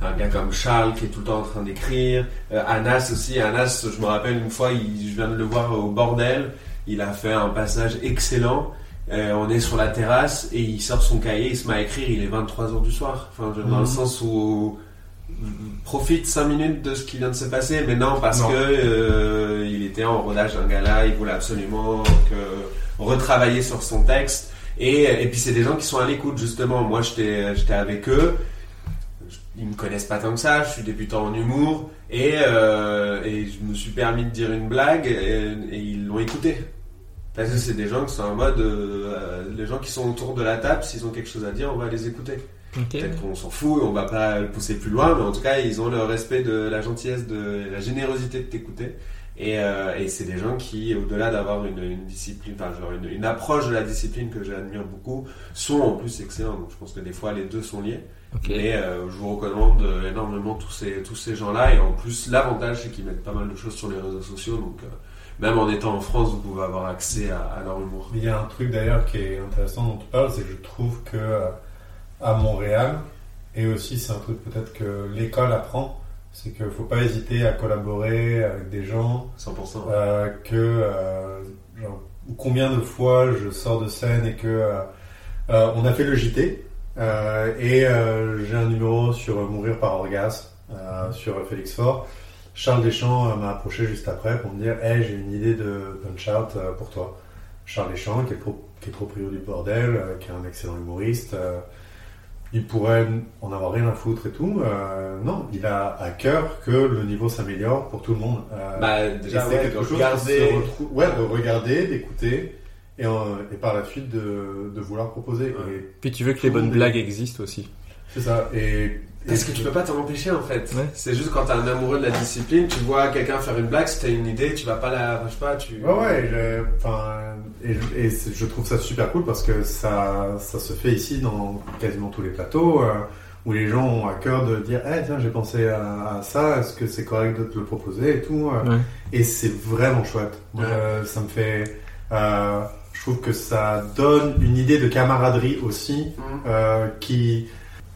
un gars comme Charles qui est tout le temps en train d'écrire. Euh, Anas aussi, Anas, je me rappelle une fois, il, je viens de le voir au bordel. Il a fait un passage excellent. Euh, on est sur la terrasse et il sort son cahier, il se met à écrire. Il est 23h du soir. Enfin, dans Mhm. le sens où profite 5 minutes de ce qui vient de se passer, mais non parce Non. que euh, il était en rodage d'un gala, il voulait absolument que retravailler sur son texte. Et, et puis c'est des gens qui sont à l'écoute justement. Moi j'étais j'étais avec eux. Ils me connaissent pas tant que ça. Je suis débutant en humour et, euh, et je me suis permis de dire une blague et, et ils l'ont écouté. Parce que c'est des gens qui sont en mode, euh, les gens qui sont autour de la table, s'ils ont quelque chose à dire, on va les écouter. Ok. Peut-être qu'on s'en fout, on va pas le pousser plus loin, mais en tout cas, ils ont le respect de la gentillesse, de la générosité de t'écouter. Et, euh, et c'est des gens qui, au-delà d'avoir une, une discipline, enfin, genre une, une approche de la discipline que j'admire beaucoup, sont en plus excellents. Donc je pense que des fois, les deux sont liés. Ok. Et euh, je vous recommande euh, énormément tous ces, tous ces gens-là. Et en plus, l'avantage, c'est qu'ils mettent pas mal de choses sur les réseaux sociaux. Donc, euh, même en étant en France, vous pouvez avoir accès à, à leur humour. Il y a un truc d'ailleurs qui est intéressant dont tu parles, c'est que je trouve que euh, à Montréal, et aussi c'est un truc peut-être que l'école apprend, c'est qu'il faut pas hésiter à collaborer avec des gens 100%. euh, que euh, genre, combien de fois je sors de scène et que euh, euh, on a fait le JT et euh, j'ai un numéro sur Mourir par orgasme euh, sur Félix Faure. Charles Deschamps euh, m'a approché juste après pour me dire Hey, j'ai une idée de punch-out euh, pour toi. Charles Deschamps, qui est, pro- qui est proprio du bordel, euh, qui est un excellent humoriste, euh, il pourrait en avoir rien à foutre et tout. Euh, non, il a à cœur que le niveau s'améliore pour tout le monde. Euh, Bah, déjà, c'est ouais, quelque de chose regarder. retrouve- ouais, de regarder, d'écouter et, euh, et par la suite de, de vouloir proposer. Ouais. Et Puis tu veux que les bonnes blagues existent aussi. c'est ça. Et, Parce que tu peux pas t'en empêcher en fait. Ouais. C'est juste quand t'es un amoureux de la discipline, tu vois quelqu'un faire une blague, si t'as une idée, tu vas pas la. Je sais pas, tu. Ouais, ouais, je- enfin, et, je- et c'est- je trouve ça super cool parce que ça, ça se fait ici dans quasiment tous les plateaux euh, où les gens ont à cœur de dire, eh tiens, j'ai pensé à, à ça, est-ce que c'est correct de te le proposer et tout. euh. Ouais. Et c'est vraiment chouette. Moi, euh, ça me fait, euh, trouve que ça donne une idée de camaraderie aussi Mhm. euh, qui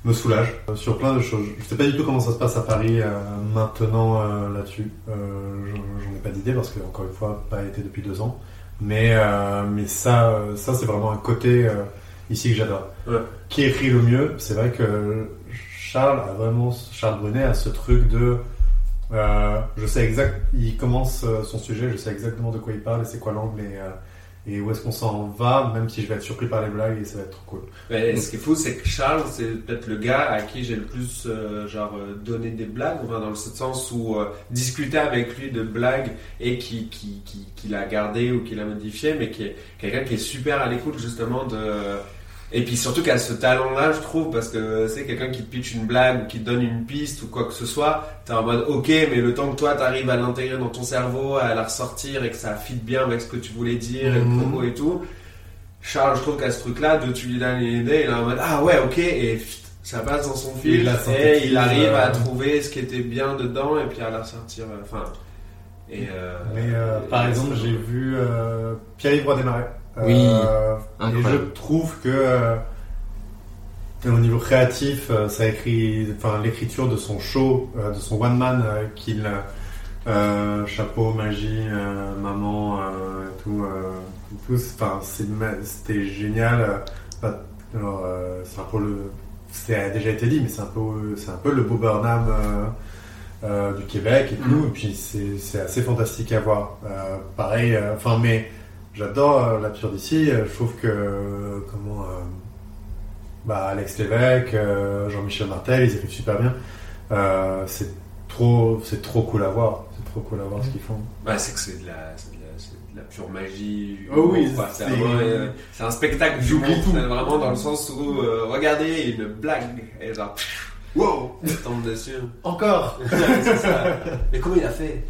me soulage euh, sur plein de choses. Je sais pas du tout comment ça se passe à Paris euh, maintenant euh, là-dessus. J'en ai pas d'idée parce que encore une fois, pas été depuis deux ans. Mais mais ça, ça c'est vraiment un côté ici que j'adore. Ouais. Qui écrit le mieux C'est vrai que Charles a vraiment Charles Brunet a ce truc de je sais exact, il commence son sujet, je sais exactement de quoi il parle et c'est quoi l'angle et, et où est-ce qu'on s'en va, même si je vais être surpris par les blagues et ça va être trop cool. Mais ce qui est fou, c'est que Charles, c'est peut-être le gars à qui j'ai le plus euh, genre euh, donné des blagues, enfin, dans le sens où euh, discuter avec lui de blagues et qui qui, qui, qui l'a gardé ou qui l'a modifié, mais qui est quelqu'un qui est super à l'écoute justement de et puis surtout qui a ce talent-là, je trouve, parce que c'est quelqu'un qui te pitch une blague ou qui te donne une piste ou quoi que ce soit, t'es en mode ok, mais le temps que toi t'arrives à l'intégrer dans ton cerveau, à la ressortir et que ça fit bien avec ce que tu voulais dire et le Mhm. propos et tout, Charles, je trouve qu'à ce truc-là, de tu lui donnes une idée, il est en mode ah ouais, ok, et ça passe dans son fil et il arrive à euh, trouver ce qui était bien dedans et puis à la ressortir. euh, Enfin, et euh, Mais par et exemple, j'ai vu Pierre-Yves Roy Desmarais. Oui, Euh, et incroyable. je trouve que euh, au niveau créatif, euh, ça écrit, enfin l'écriture de son show, euh, de son one man euh, qu'il euh, chapeau, magie, euh, maman, euh, et tout, euh, tout, enfin c'est c'était génial. alors, euh, c'est un peu le, c'était déjà été dit, mais c'est un peu, c'est un peu le Bob Burnham. du Québec et tout, Mhm. et puis c'est c'est assez fantastique à voir. Euh, pareil, euh, enfin, mais j'adore euh, l'absurde d'ici. euh, je trouve que euh, comment, euh, bah Alex Lévesque, euh, Jean-Michel Martel, ils écrivent super bien. Euh, c'est trop, c'est trop cool à voir. C'est trop cool à voir ce qu'ils font. Bah, c'est que c'est de la, pure magie. Oh oui, c'est euh, un spectacle du tout. vraiment dans le sens où euh, regardez une blague et genre Wow, elle tombe dessus. encore. ça. Mais comment il a fait?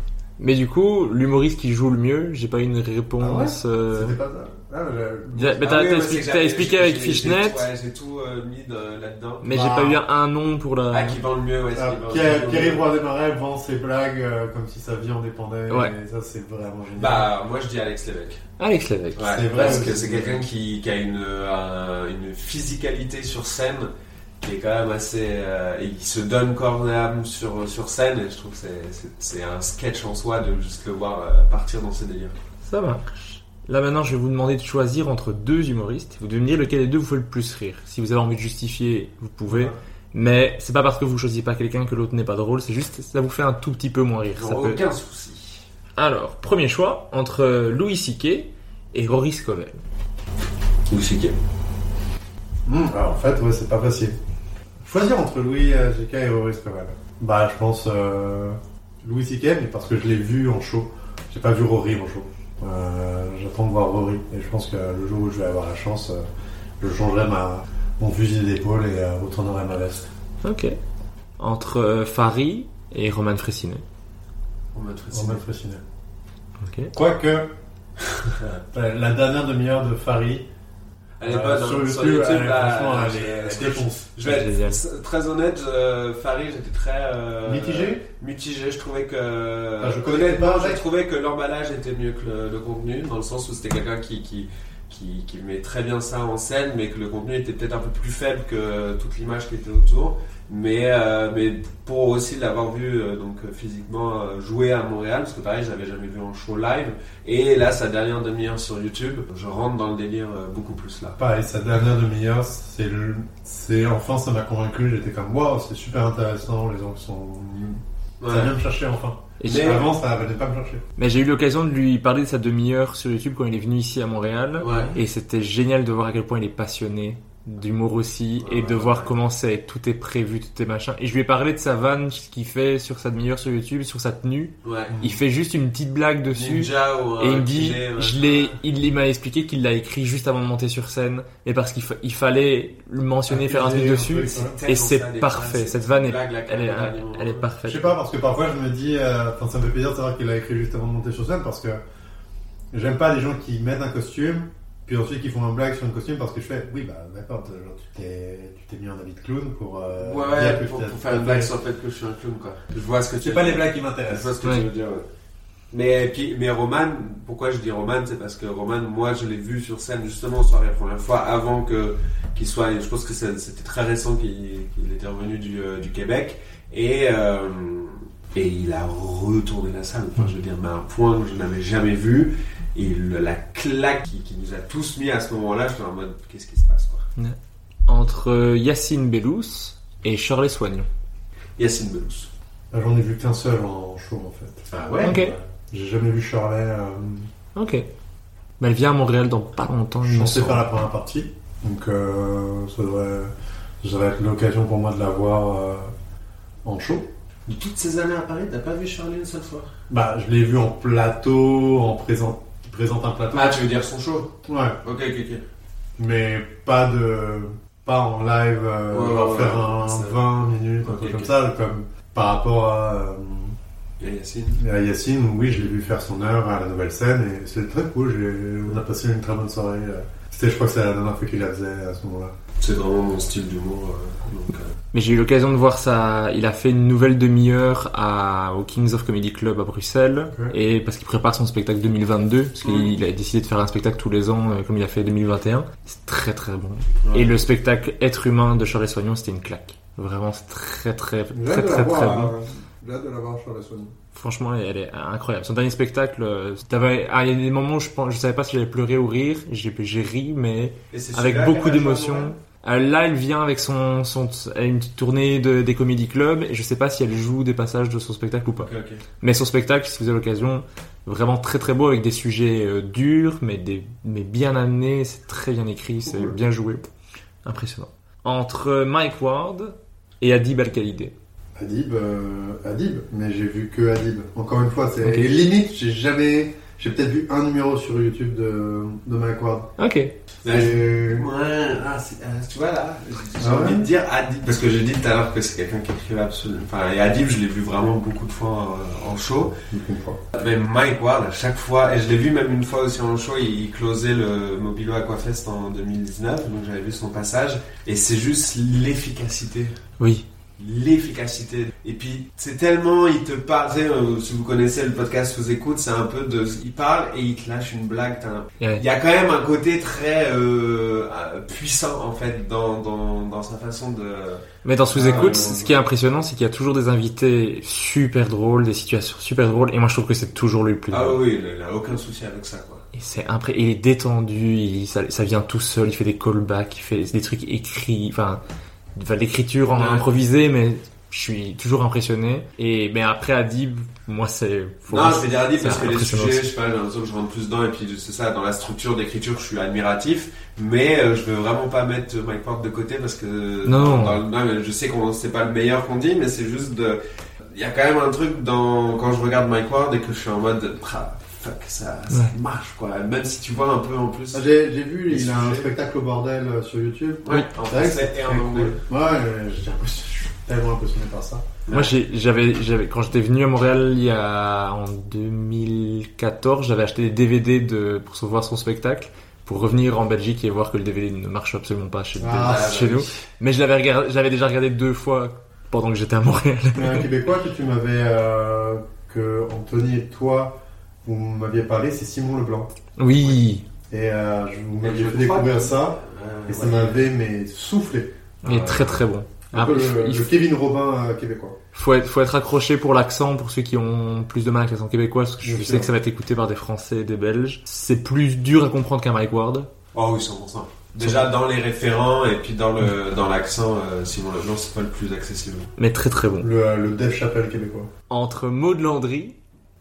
Mais du coup, l'humoriste qui joue le mieux, j'ai pas eu une réponse. euh, C'était pas ça. Ah, mais t'as Ah oui, t'as expliqué avec Fishnet, j'ai tout- Ouais, j'ai tout euh, mis de- là-dedans. mais j'ai Bah. pas eu un, nom pour la. Ah, qui vend le mieux, ouais. Ah, Pierre- Roy Desmarais vend ses blagues euh, comme si sa vie en dépendait. Ouais. Et ça, c'est vraiment génial. Bah, moi je dis Alex Lévesque. Alex Lévesque. Ouais, C'est vrai parce que c'est quelqu'un qui, qui a une, euh, une physicalité sur scène qui est quand même assez. euh, et il se donne corps et âme sur, sur scène et je trouve que c'est- un sketch en soi de juste le voir euh, partir dans ses délires. Ça marche. Là maintenant, je vais vous demander de choisir entre deux humoristes. Vous devez me dire lequel des deux vous fait le plus rire. Si vous avez envie de justifier, vous pouvez. Mais c'est pas parce que vous choisissez pas quelqu'un que l'autre n'est pas drôle. C'est juste ça vous fait un tout petit peu moins rire. Ça J'aurais peut- aucun souci. Alors, premier choix entre Louis C.K. et Rory Scovel. Ou Chiquet. Hmm, alors, en fait, ouais, c'est pas facile. Choisir entre Louis euh, J.K. et Rory Scovel. Bah, je pense euh, Louis C.K. mais parce que je l'ai vu en show. J'ai pas vu Rory en show. Euh, J'attends de voir Rory. Et je pense que le jour où je vais avoir la chance, euh, je changerai ma, mon fusil d'épaule et euh, retournerai ma veste. Ok. Entre euh, Fari et Roman Fressinet. Être fasciné. Ok. Quoique, euh, la dernière demi-heure de Farid Elle est pas sur dans YouTube, sur YouTube, elle, là, franchement, elle je- est- elle je- défonce. Je vais Génial. être très honnête, euh, Farid, j'étais très. euh, Mitigé Mitigé, je trouvais que. Ah, je connais honnêtement, pas, j'ai mec. trouvé que l'emballage était mieux que le, le contenu, dans le sens où c'était quelqu'un qui, qui, qui, qui met très bien ça en scène, mais que le contenu était peut-être un peu plus faible que toute l'image qui était autour. Mais, euh, mais pour aussi l'avoir vu euh, donc euh, physiquement euh, jouer à Montréal, parce que pareil, je l'avais jamais vu en show live. Et là, sa dernière demi-heure sur YouTube, je rentre dans le délire euh, beaucoup plus là. Pareil, sa dernière demi-heure, c'est le, c'est enfin ça m'a convaincu. J'étais comme waouh, c'est super intéressant. Les gens sont, ça Ouais. vient me chercher enfin. Et Mais- Avant, ça venait pas me chercher. Mais j'ai eu l'occasion de lui parler de sa demi-heure sur YouTube quand il est venu ici à Montréal. Ouais. Et c'était génial de voir à quel point il est passionné d'humour aussi et de Ouais, voir ouais. comment c'est tout est prévu, tout est machin. Et je lui ai parlé de sa vanne, ce qu'il fait sur sa demi-heure sur YouTube, sur sa tenue. Ouais. Il fait juste une petite blague dessus. Ninja ou Et il me dit, ouais. je l'ai, il, il m'a expliqué qu'il l'a écrit juste avant de monter sur scène, et parce qu'il fa- il fallait le mentionner, faire un truc dessus. Et c'est parfait. Cette vanne est- blague, la Elle est, elle est Je parfaite. sais pas parce que parfois je me dis, euh, ça me fait plaisir de savoir qu'il a écrit juste avant de monter sur scène parce que j'aime pas les gens qui mettent un costume puis ensuite qui font un blague sur un costume parce que je fais, oui bah d'accord, genre, tu t'es, tu t'es mis en habit de clown pour. euh, Ouais, dire ouais, que pour, faire une blague sur le fait que je suis un clown, quoi. Je vois ce que tu C'est veux pas les dire. blagues qui Je m'intéressent. vois ce que Ouais. tu veux dire, ouais. Mais, puis, mais Roman, pourquoi je dis Roman, c'est parce que Roman, moi, je l'ai vu sur scène justement sur la première fois avant que qu'il soit. Je pense que c'était très récent qu'il qu'il était revenu du, euh, du Québec et euh, et il a retourné la salle. Enfin, je veux dire, mais à un point que je n'avais jamais vu. Et le- la claque qui, qui nous a tous mis à ce moment-là, j'étais en mode, qu'est-ce qui se passe, quoi? Entre euh, Yacine Bellous et Shirley Soignon. Yacine Belous. Ah, J'en ai vu qu'un seul en show en fait. Ah Ok. J'ai jamais vu Shirley euh, Ok. Mais elle vient à Montréal dans pas longtemps, chanter semble. faire la première partie. Donc euh, ça, devrait, ça devrait être l'occasion pour moi de la voir euh, en show. De toutes ces années à Paris, t'as pas vu Charlie une seule fois? Bah, je l'ai vu en plateau, en présent, présente un plateau. Ah, tu veux dire son show Ouais, Ok, ok, ok. mais pas de, pas en live, euh, Ouais, genre ouais, faire ouais, un c'est- 20 minutes, un Ok, truc comme ça, comme par rapport à, euh, Yacine à Yacine, oui, je l'ai vu faire son heure à la nouvelle scène et c'était très cool. On a passé une très bonne soirée. euh. C'était, je crois que c'est la dernière fois qu'il la faisait à ce moment-là. C'est vraiment mon style d'humour. euh, euh, Mais j'ai eu l'occasion de voir ça. Il a fait une nouvelle demi-heure à, au Kings of Comedy Club à Bruxelles. Et parce qu'il prépare son spectacle 2022. Parce qu'il Mm. a décidé de faire un spectacle tous les ans, euh, comme il a fait 2021. C'est très très bon. ouais. Et le spectacle Être humain de Charles Soignon, c'était une claque. Vraiment, c'est très très très très très, bon. J'ai hâte de la voir sur la Sony. Franchement, elle est incroyable. Son dernier spectacle, euh, t'avais- ah, il y a des moments où je, pense, je savais pas si j'allais pleurer ou rire. J'ai j'ai ri, mais avec beaucoup. Montréal Euh, là, elle vient avec son, son une tournée de, des comédie clubs et je sais pas si elle joue des passages de son spectacle ou pas. Mais son spectacle, si vous avez l'occasion, vraiment très très beau avec des sujets euh, durs mais des mais bien amenés, c'est très bien écrit, c'est Cool. bien joué, impressionnant. Entre Mike Ward et Adib Al Khalidé. Adib, euh, Adib, mais j'ai vu que Adib. Encore une fois, c'est Ok. et limite, j'ai jamais, j'ai peut-être vu un numéro sur YouTube de, de Mike Ward. Ok. Et- Ouais, ah, euh, tu vois là, j'ai Ah envie ouais de dire Adib, parce que j'ai dit tout à l'heure que c'est quelqu'un qui écrivait absolument. Enfin, et Adib, je l'ai vu vraiment beaucoup de fois euh, en show. Je comprends. Mais Mike Ward, à chaque fois, et je l'ai vu même une fois aussi en show, il, il closait le Mobilo Aquafest en 2019, donc j'avais vu son passage, et c'est juste l'efficacité. Oui. L'efficacité. Et puis, c'est tellement, il te parle, euh, si vous connaissez le podcast Vous écoute, c'est un peu de, il parle et il te lâche une blague, Ouais. il y a quand même un côté très euh, euh, puissant en fait dans, dans, dans sa façon de. Mais dans sous-écoute, Ah, ce qui est impressionnant, c'est qu'il y a toujours des invités super drôles, des situations super drôles, et moi je trouve que c'est toujours le plus Ah drôle. oui, il a aucun souci avec ça quoi. Et c'est impré... il est détendu, il... Ça, ça vient tout seul, il fait des callbacks, il fait des trucs écrits, enfin, enfin, l'écriture en Ouais. improvisé, mais je suis toujours impressionné. Et mais après Adib, moi c'est. non, je vais dire Adib parce que les sujets, aussi. je sais pas, j'ai l'impression que je rentre plus dedans et puis c'est ça, dans la structure d'écriture, je suis admiratif, mais euh, je veux vraiment pas mettre Mike Ward de côté parce que Non. dans- non, je sais qu'on c'est pas le meilleur qu'on dit, mais c'est juste de. Il y a quand même un truc dans quand je regarde Mike Ward et que je suis en mode fuck ça, ça Ouais. marche quoi. Même si tu vois un peu en plus. Ah, J'ai vu, il a un spectacle au bordel euh, sur YouTube. Ouais, en français et en anglais. cool. Ouais, j'ai l'impression- je suis tellement impressionné par ça. Moi, j'avais, j'avais, quand j'étais venu à Montréal il y a en 2014, j'avais acheté des DVD de pour se voir son spectacle pour revenir en Belgique et voir que le DVD ne marche absolument pas chez, Ah, chez bah nous. oui. Mais je l'avais regardé, j'avais déjà regardé deux fois pendant que j'étais à Montréal. Mais un Québécois que tu m'avais, euh, que Anthony et toi, vous m'aviez parlé, c'est Simon Leblanc. Oui, Et euh, je vous m'aviez fait découvrir que- ça, Euh, et ça m'avait mais soufflé. il est très très bon. Un Ah, peu il faut- le, il le faut- Kevin Robin euh, québécois. faut être, faut être accroché pour l'accent, pour ceux qui ont plus de mal avec l'accent québécois, parce que je Bien sais sûr. que ça va être écouté par des Français et des Belges. C'est plus dur à comprendre qu'un Mike Ward. Oh oui, 100%. Déjà dans les référents et puis dans le dans l'accent, euh, Simon Leblanc c'est pas le plus accessible. Mais très très bon. Le, euh, le Dave Chappelle québécois. Entre Maud Landry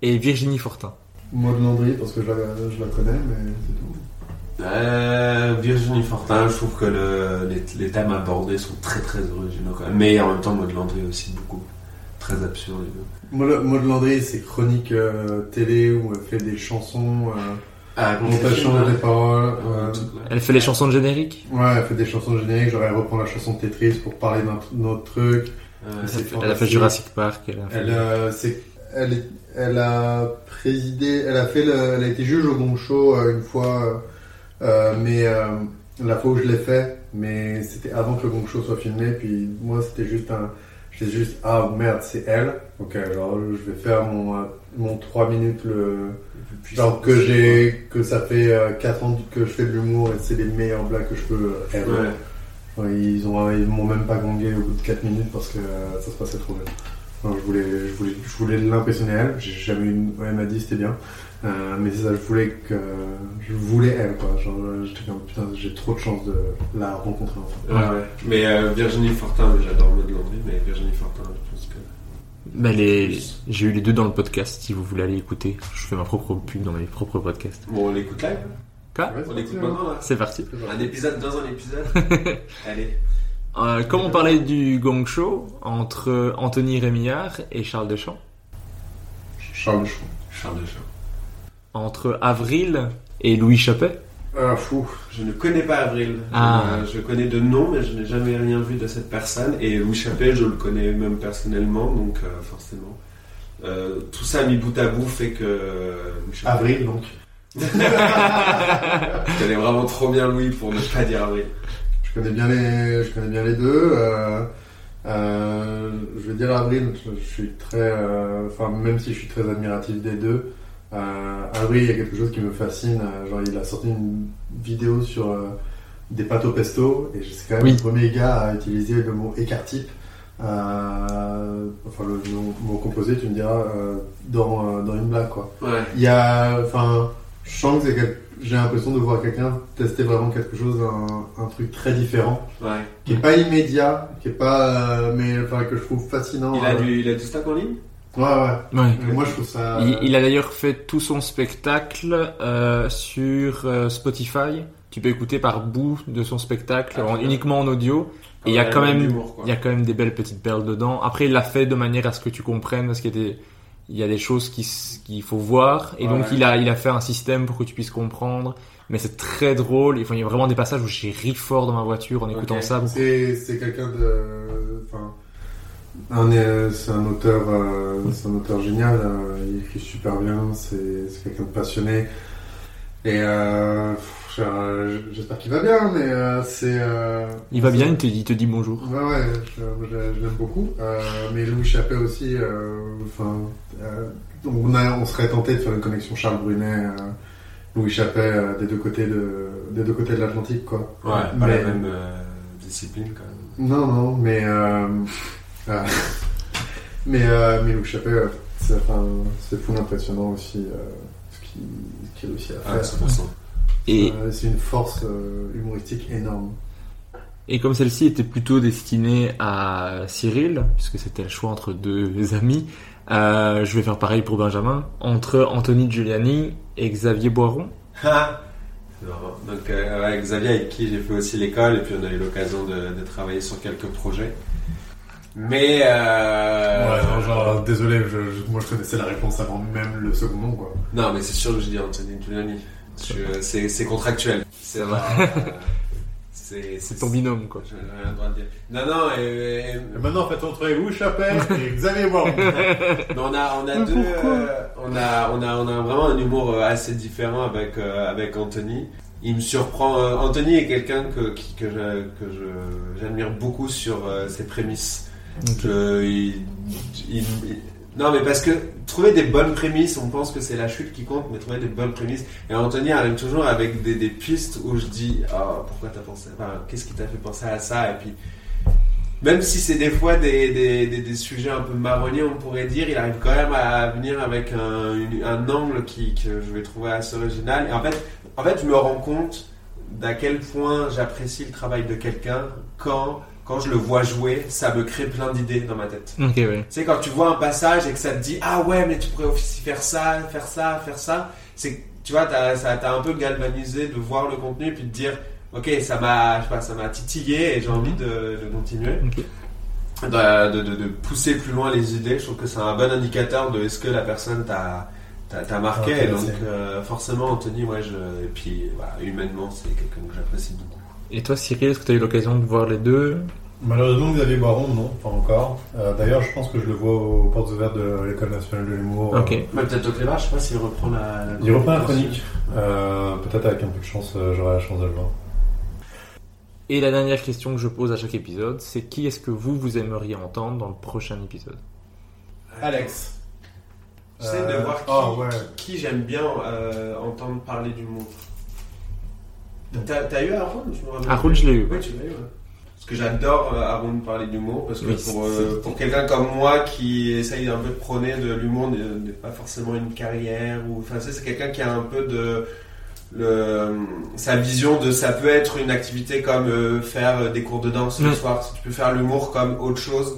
et Virginie Fortin. Maud Landry, parce que je la, je la connais, mais c'est tout. Euh, Virginie Fortin, je trouve que le, les, les thèmes abordés sont très très originaux quand même. Mais en même temps, Maud Landry aussi beaucoup. Très absurde. Maud Maud Landry, c'est chronique euh, télé où elle fait des chansons, euh, Ah, change les paroles. Euh. Elle fait les chansons de générique? ouais, elle fait des chansons génériques, genre elle reprend la chanson de Tetris pour parler d'un autre truc. Euh, Elle a fait. Jurassic Park. Elle a fait... Elle, euh, c'est, elle, est- elle a présidé, elle a fait, le- elle a été juge au Gong Show euh, une fois, euh, euh, mais euh, la fois où je l'ai fait, mais c'était avant que le Gong Show soit filmé, puis moi c'était juste un, j'étais juste ah merde c'est elle, ok alors je vais faire mon euh, mon 3 minutes le genre que j'ai que ça fait 4 ans que je fais de l'humour et c'est les meilleures blagues que je peux elle. Ouais. Ouais, Ils ont, ils m'ont même pas gongé au bout de 4 minutes parce que ça se passait trop bien. Je voulais, je voulais, je voulais l'impressionner elle. J'ai jamais eu une, ouais, elle m'a dit c'était bien. Euh, mais c'est ça, je voulais que, je voulais elle quoi. Genre, j'étais comme putain, j'ai trop de chance de la rencontrer enfin. Ouais, ouais. Mais euh, Virginie Fortin, j'adore Maud Landry, mais Virginie Fortin, je pense que. Bah, les... J'ai eu les deux dans le podcast, si vous voulez aller écouter. Je fais ma propre pub dans mes propres podcasts. Bon, on l'écoute live? Quoi? Ouais, On l'écoute maintenant là? C'est parti. Un épisode dans un épisode? Allez. Euh, comme on parlait du Gong Show, entre Anthony Rémillard et Charles Deschamps, Charles Chou. Charles Deschamps. entre Avril et Louis Chappet, Ah fou. Je ne connais pas Avril. Ah. Euh, je connais de nom, mais je n'ai jamais rien vu de cette personne. Et Louis Chappelle, je le connais même personnellement, donc euh, forcément. Euh, tout ça mis bout à bout fait que euh, Avril donc. Je connais vraiment trop bien Louis pour ne pas dire Avril. Je connais bien les, je connais bien les deux. Euh, euh, je vais dire Avril, je, je suis très, euh, enfin même si je suis très admiratif des deux, euh, Avril il y a quelque chose qui me fascine. genre il a sorti une vidéo sur euh, des pâtes au pesto et c'est quand même Oui. le premier gars à utiliser le mot écart-type. Euh, enfin le mot, mot composé, tu me diras euh, dans, euh, dans une blague quoi. Ouais. Il y a, enfin, je sens que c'est quel- j'ai l'impression de voir quelqu'un tester vraiment quelque chose, un, un truc très différent, Ouais. qui est pas immédiat, qui est pas, euh, mais enfin que je trouve fascinant. Il a euh. du, il a du stock en ligne? Ouais, ouais. Moi, je trouve ça. Il, il a d'ailleurs fait tout son spectacle euh, sur euh, Spotify. Tu peux écouter par bout de son spectacle, Ah, en- uniquement en audio. Et il y a quand même, il y a quand même des belles petites perles dedans. Après, il l'a fait de manière à ce que tu comprennes, parce qu'il y a des, il y a des choses qui qu'il faut voir et Ouais, donc ouais. il a il a fait un système pour que tu puisses comprendre. Mais c'est très drôle. Enfin, il y a vraiment des passages où j'ai ri fort dans ma voiture en écoutant ça. C'est c'est quelqu'un de. Enfin. un- euh, C'est un auteur, euh, c'est un auteur génial. euh, il écrit super bien. C'est c'est quelqu'un de passionné. Et euh, j'espère qu'il va bien, mais euh, c'est. euh, Il va bien, il te, il te dit bonjour. Ouais, ouais, je, moi, je- je l'aime beaucoup. Euh, mais Louis Chappet aussi, enfin, euh, on, a, on serait tenté de faire une connexion Charles Brunet, euh, Louis Chappet, euh, des deux côtés de, des deux côtés de l'Atlantique, quoi. Ouais, pas Mais- la même euh, discipline quand même. Non, non, mais, mais, euh, mais Louis Chappet, euh, c'est, fou impressionnant aussi, euh, ce qu'il, qu'il réussit à Ah, faire. 100%. Et, Euh, c'est une force euh, humoristique énorme. et comme celle-ci était plutôt destinée à Cyril, puisque c'était le choix entre deux amis, euh, je vais faire pareil pour Benjamin. Entre Anthony Giuliani et Xavier Boiron. Ah, c'est marrant. Donc, euh, ouais, Xavier, avec qui j'ai fait aussi l'école, et puis on a eu l'occasion de, de travailler sur quelques projets. Mais. Euh... Ouais, genre, genre, désolé, je, je- moi je connaissais la réponse avant même le second nom, quoi. Non, mais c'est sûr que je dis Anthony Giuliani. C'est contractuel. C'est C'est ton binôme, quoi. J'ai rien le droit de dire. Non, non, et, et- Et maintenant, faites entrer Louis Chappet et Xavier mais on a, on a Mais deux, euh, on a, on a, on a vraiment un humour euh, assez différent avec, euh, avec Anthony. Il me surprend. euh, Anthony est quelqu'un que, qui- que je, que je, j'admire beaucoup sur euh, ses prémices. Je- il- il- il- non, mais parce que trouver des bonnes prémices, on pense que c'est la chute qui compte, mais trouver des bonnes prémices. Et Anthony arrive toujours avec des, pistes où je dis, ah, pourquoi t'as pensé, qu'est-ce qui t'a fait penser à ça? Et puis, même si c'est des fois des, sujets un peu marronniers, on pourrait dire, il arrive quand même à venir avec un angle qui, que je vais trouver assez original. Et en fait, en fait, je me rends compte d'à quel point j'apprécie le travail de quelqu'un quand, quand je le vois jouer, ça me crée plein d'idées dans ma tête. Ok, ouais. Tu sais, quand tu vois un passage et que ça te dit Ah ouais, mais tu pourrais aussi faire ça, faire ça, faire ça, c'est tu vois, t'as, un peu galvanisé de voir le contenu et puis de dire Ok, ça m'a, je sais pas, ça m'a titillé et j'ai envie de, de continuer. Ok. De, de, de- pousser plus loin les idées. Je trouve que c'est un bon indicateur de est-ce que la personne t'a, t'a, t'a marqué. Ah, donc, euh, forcément, Anthony, ouais, je, et puis, voilà, humainement, c'est quelqu'un que j'apprécie beaucoup. Et toi, Cyril, est-ce que tu as eu l'occasion de voir les deux? Malheureusement, Xavier Boiron, non, pas encore. Euh, D'ailleurs, je pense que je le vois aux portes ouvertes de l'École nationale de l'humour. Ok. Mais peut-être au Clébar, je sais pas s'il reprend la. la Il reprend la chronique. Euh, Peut-être avec un peu de chance, euh, j'aurai la chance de le voir. Et la dernière question que je pose à chaque épisode, c'est qui est-ce que vous, vous aimeriez entendre dans le prochain épisode? Alex. J'essaie de Euh, voir qui, oh, ouais. qui j'aime bien euh, entendre parler d'humour. T'as t'as eu Aaron, plus. je l'ai eu, Oui, tu l'as eu. ouais. Parce que j'adore euh, Aaron parler d'humour, parce que Oui, pour, c'est- euh, pour quelqu'un comme moi qui essaye un peu de prôner de l'humour, n'est pas forcément une carrière, ou enfin, sais, c'est quelqu'un qui a un peu de. Le, sa vision de ça peut être une activité comme euh, faire des cours de danse le Mm. soir, si tu peux faire l'humour comme autre chose.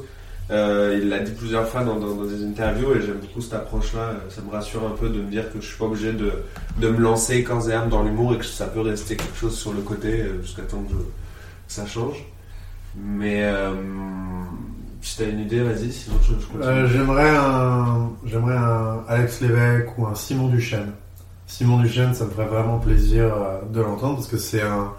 Euh, il l'a dit plusieurs fois dans, dans, dans des interviews et j'aime beaucoup cette approche-là. Euh, Ça me rassure un peu de me dire que je suis pas obligé de, de me lancer corps et âme dans l'humour et que ça peut rester quelque chose sur le côté euh, jusqu'à temps que, je- que ça change. Mais euh, si t'as une idée, vas-y, sinon je, je continue. Euh, j'aimerais un, j'aimerais un Alex Lévesque ou un Simon Duchesne. Simon Duchesne, ça me ferait vraiment plaisir euh, de l'entendre parce que c'est un,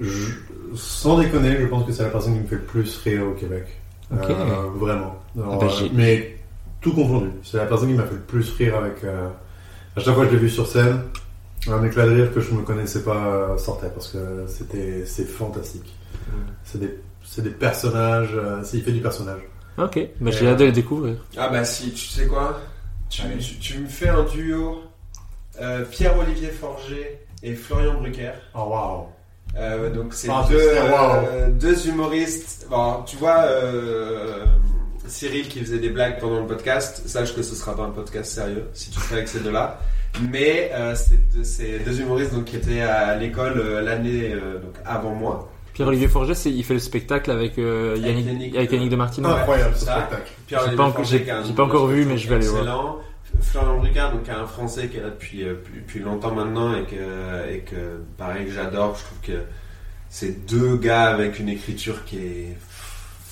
je- sans déconner, je pense que c'est la personne qui me fait le plus rire au Québec. Euh, vraiment. Alors, Ah bah, euh, mais tout confondu. C'est la personne qui m'a fait le plus rire avec. euh, à chaque fois que je l'ai vu sur scène, un éclat de rire que je ne connaissais pas euh, sortait parce que c'était, c'est fantastique. C'est des, c'est des personnages. euh, c'est- il fait du personnage. Ok, bah, j'ai hâte de les découvrir. Ah bah si, tu sais quoi? Tu, tu, tu me fais un duo euh, Pierre-Olivier Forger et Florian Brucker. Oh waouh! Euh, donc c'est Ah, deux, ce euh, deux humoristes. Bon, tu vois, euh, Cyril qui faisait des blagues pendant le podcast, sache que ce sera pas un podcast sérieux si tu fais avec ces deux-là. Mais euh, c'est deux, humoristes donc, qui étaient à l'école euh, l'année euh, donc avant moi. Pierre-Olivier Forget, c'est- il fait le spectacle avec, euh, Avec Yannick, Yannick, avec Yannick de Martino. Ouais. Incroyable ce ça. spectacle. J'ai pas encore vu, mais je vais aller voir. Florian Bricard, donc un Français qui est là depuis, euh, depuis, depuis longtemps maintenant et que, et que pareil que j'adore. Je trouve que c'est deux gars avec une écriture qui est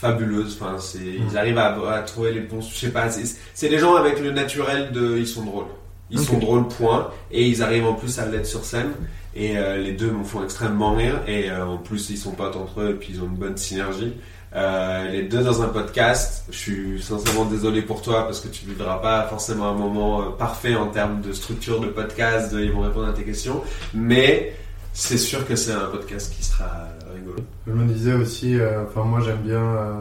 fabuleuse. Enfin, c'est, ils arrivent à, à trouver les bons. Je sais pas. C'est, des gens avec le naturel de, ils sont drôles. Ils sont drôles, point. Et ils arrivent en plus à l'être sur scène. Et euh, les deux me font extrêmement rire. Et euh, en plus, ils sont potes entre eux et puis ils ont une bonne synergie. Euh, les deux dans un podcast, je suis sincèrement désolé pour toi parce que tu vivras pas forcément un moment euh, parfait en termes de structure de podcast, de, ils vont répondre à tes questions, mais c'est sûr que c'est un podcast qui sera rigolo. Je me disais aussi, euh, enfin moi j'aime bien euh,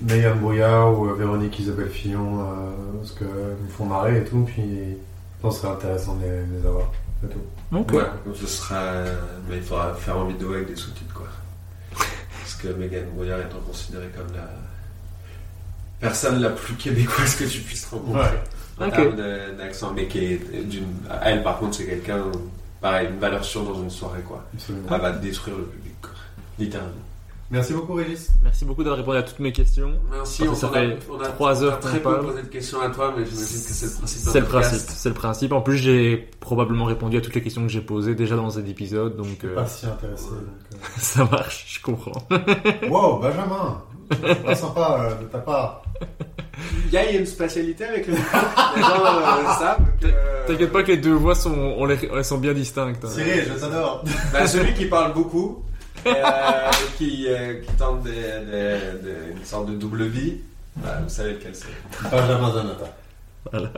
Megan Brouillard ou euh, Véronique Isabelle Fillon euh, parce qu'ils me font marrer et tout, puis je pense que ce serait intéressant de les, de les avoir. C'est tout. Ouais, donc ce sera, mais il faudra faire en vidéo avec des sous-titres quoi. Parce que Megan Brouillard étant considérée comme la personne la plus québécoise que tu puisses rencontrer. Ouais. En termes d'accent, mais qui est d'une, elle par contre c'est quelqu'un, pareil, une valeur sûre dans une soirée quoi. Absolument. Elle va détruire le public quoi. Littéralement. Merci beaucoup Régis. Merci beaucoup d'avoir répondu à toutes mes questions. Merci, que ça fait trois heures très qu'on peu parle. posé de questions à toi, mais j'imagine que c'est le principe C'est le principe, c'est le principe. En plus, j'ai probablement répondu à toutes les questions que j'ai posées déjà dans cet épisode, donc euh, Pas si intéressé. donc, ça marche, je comprends. euh. Wow, Benjamin C'est pas sympa euh, de ta part. Il y a une spécialité avec le micro. Les gens euh. T'inquiète pas que les deux voix sont, on les, elles sont bien distinctes. hein. Cyril, je t'adore. Bah, celui qui parle beaucoup, euh, qui, euh, qui tente une sorte de double vie, bah, vous savez lequel c'est. Benjamin Zanata.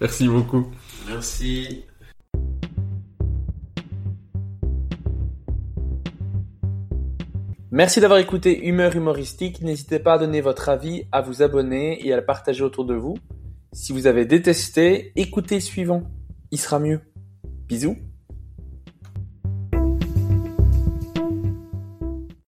Merci beaucoup. Merci. Merci d'avoir écouté Humeur humoristique. N'hésitez pas à donner votre avis, à vous abonner et à le partager autour de vous. Si vous avez détesté, écoutez le suivant. Il sera mieux. Bisous.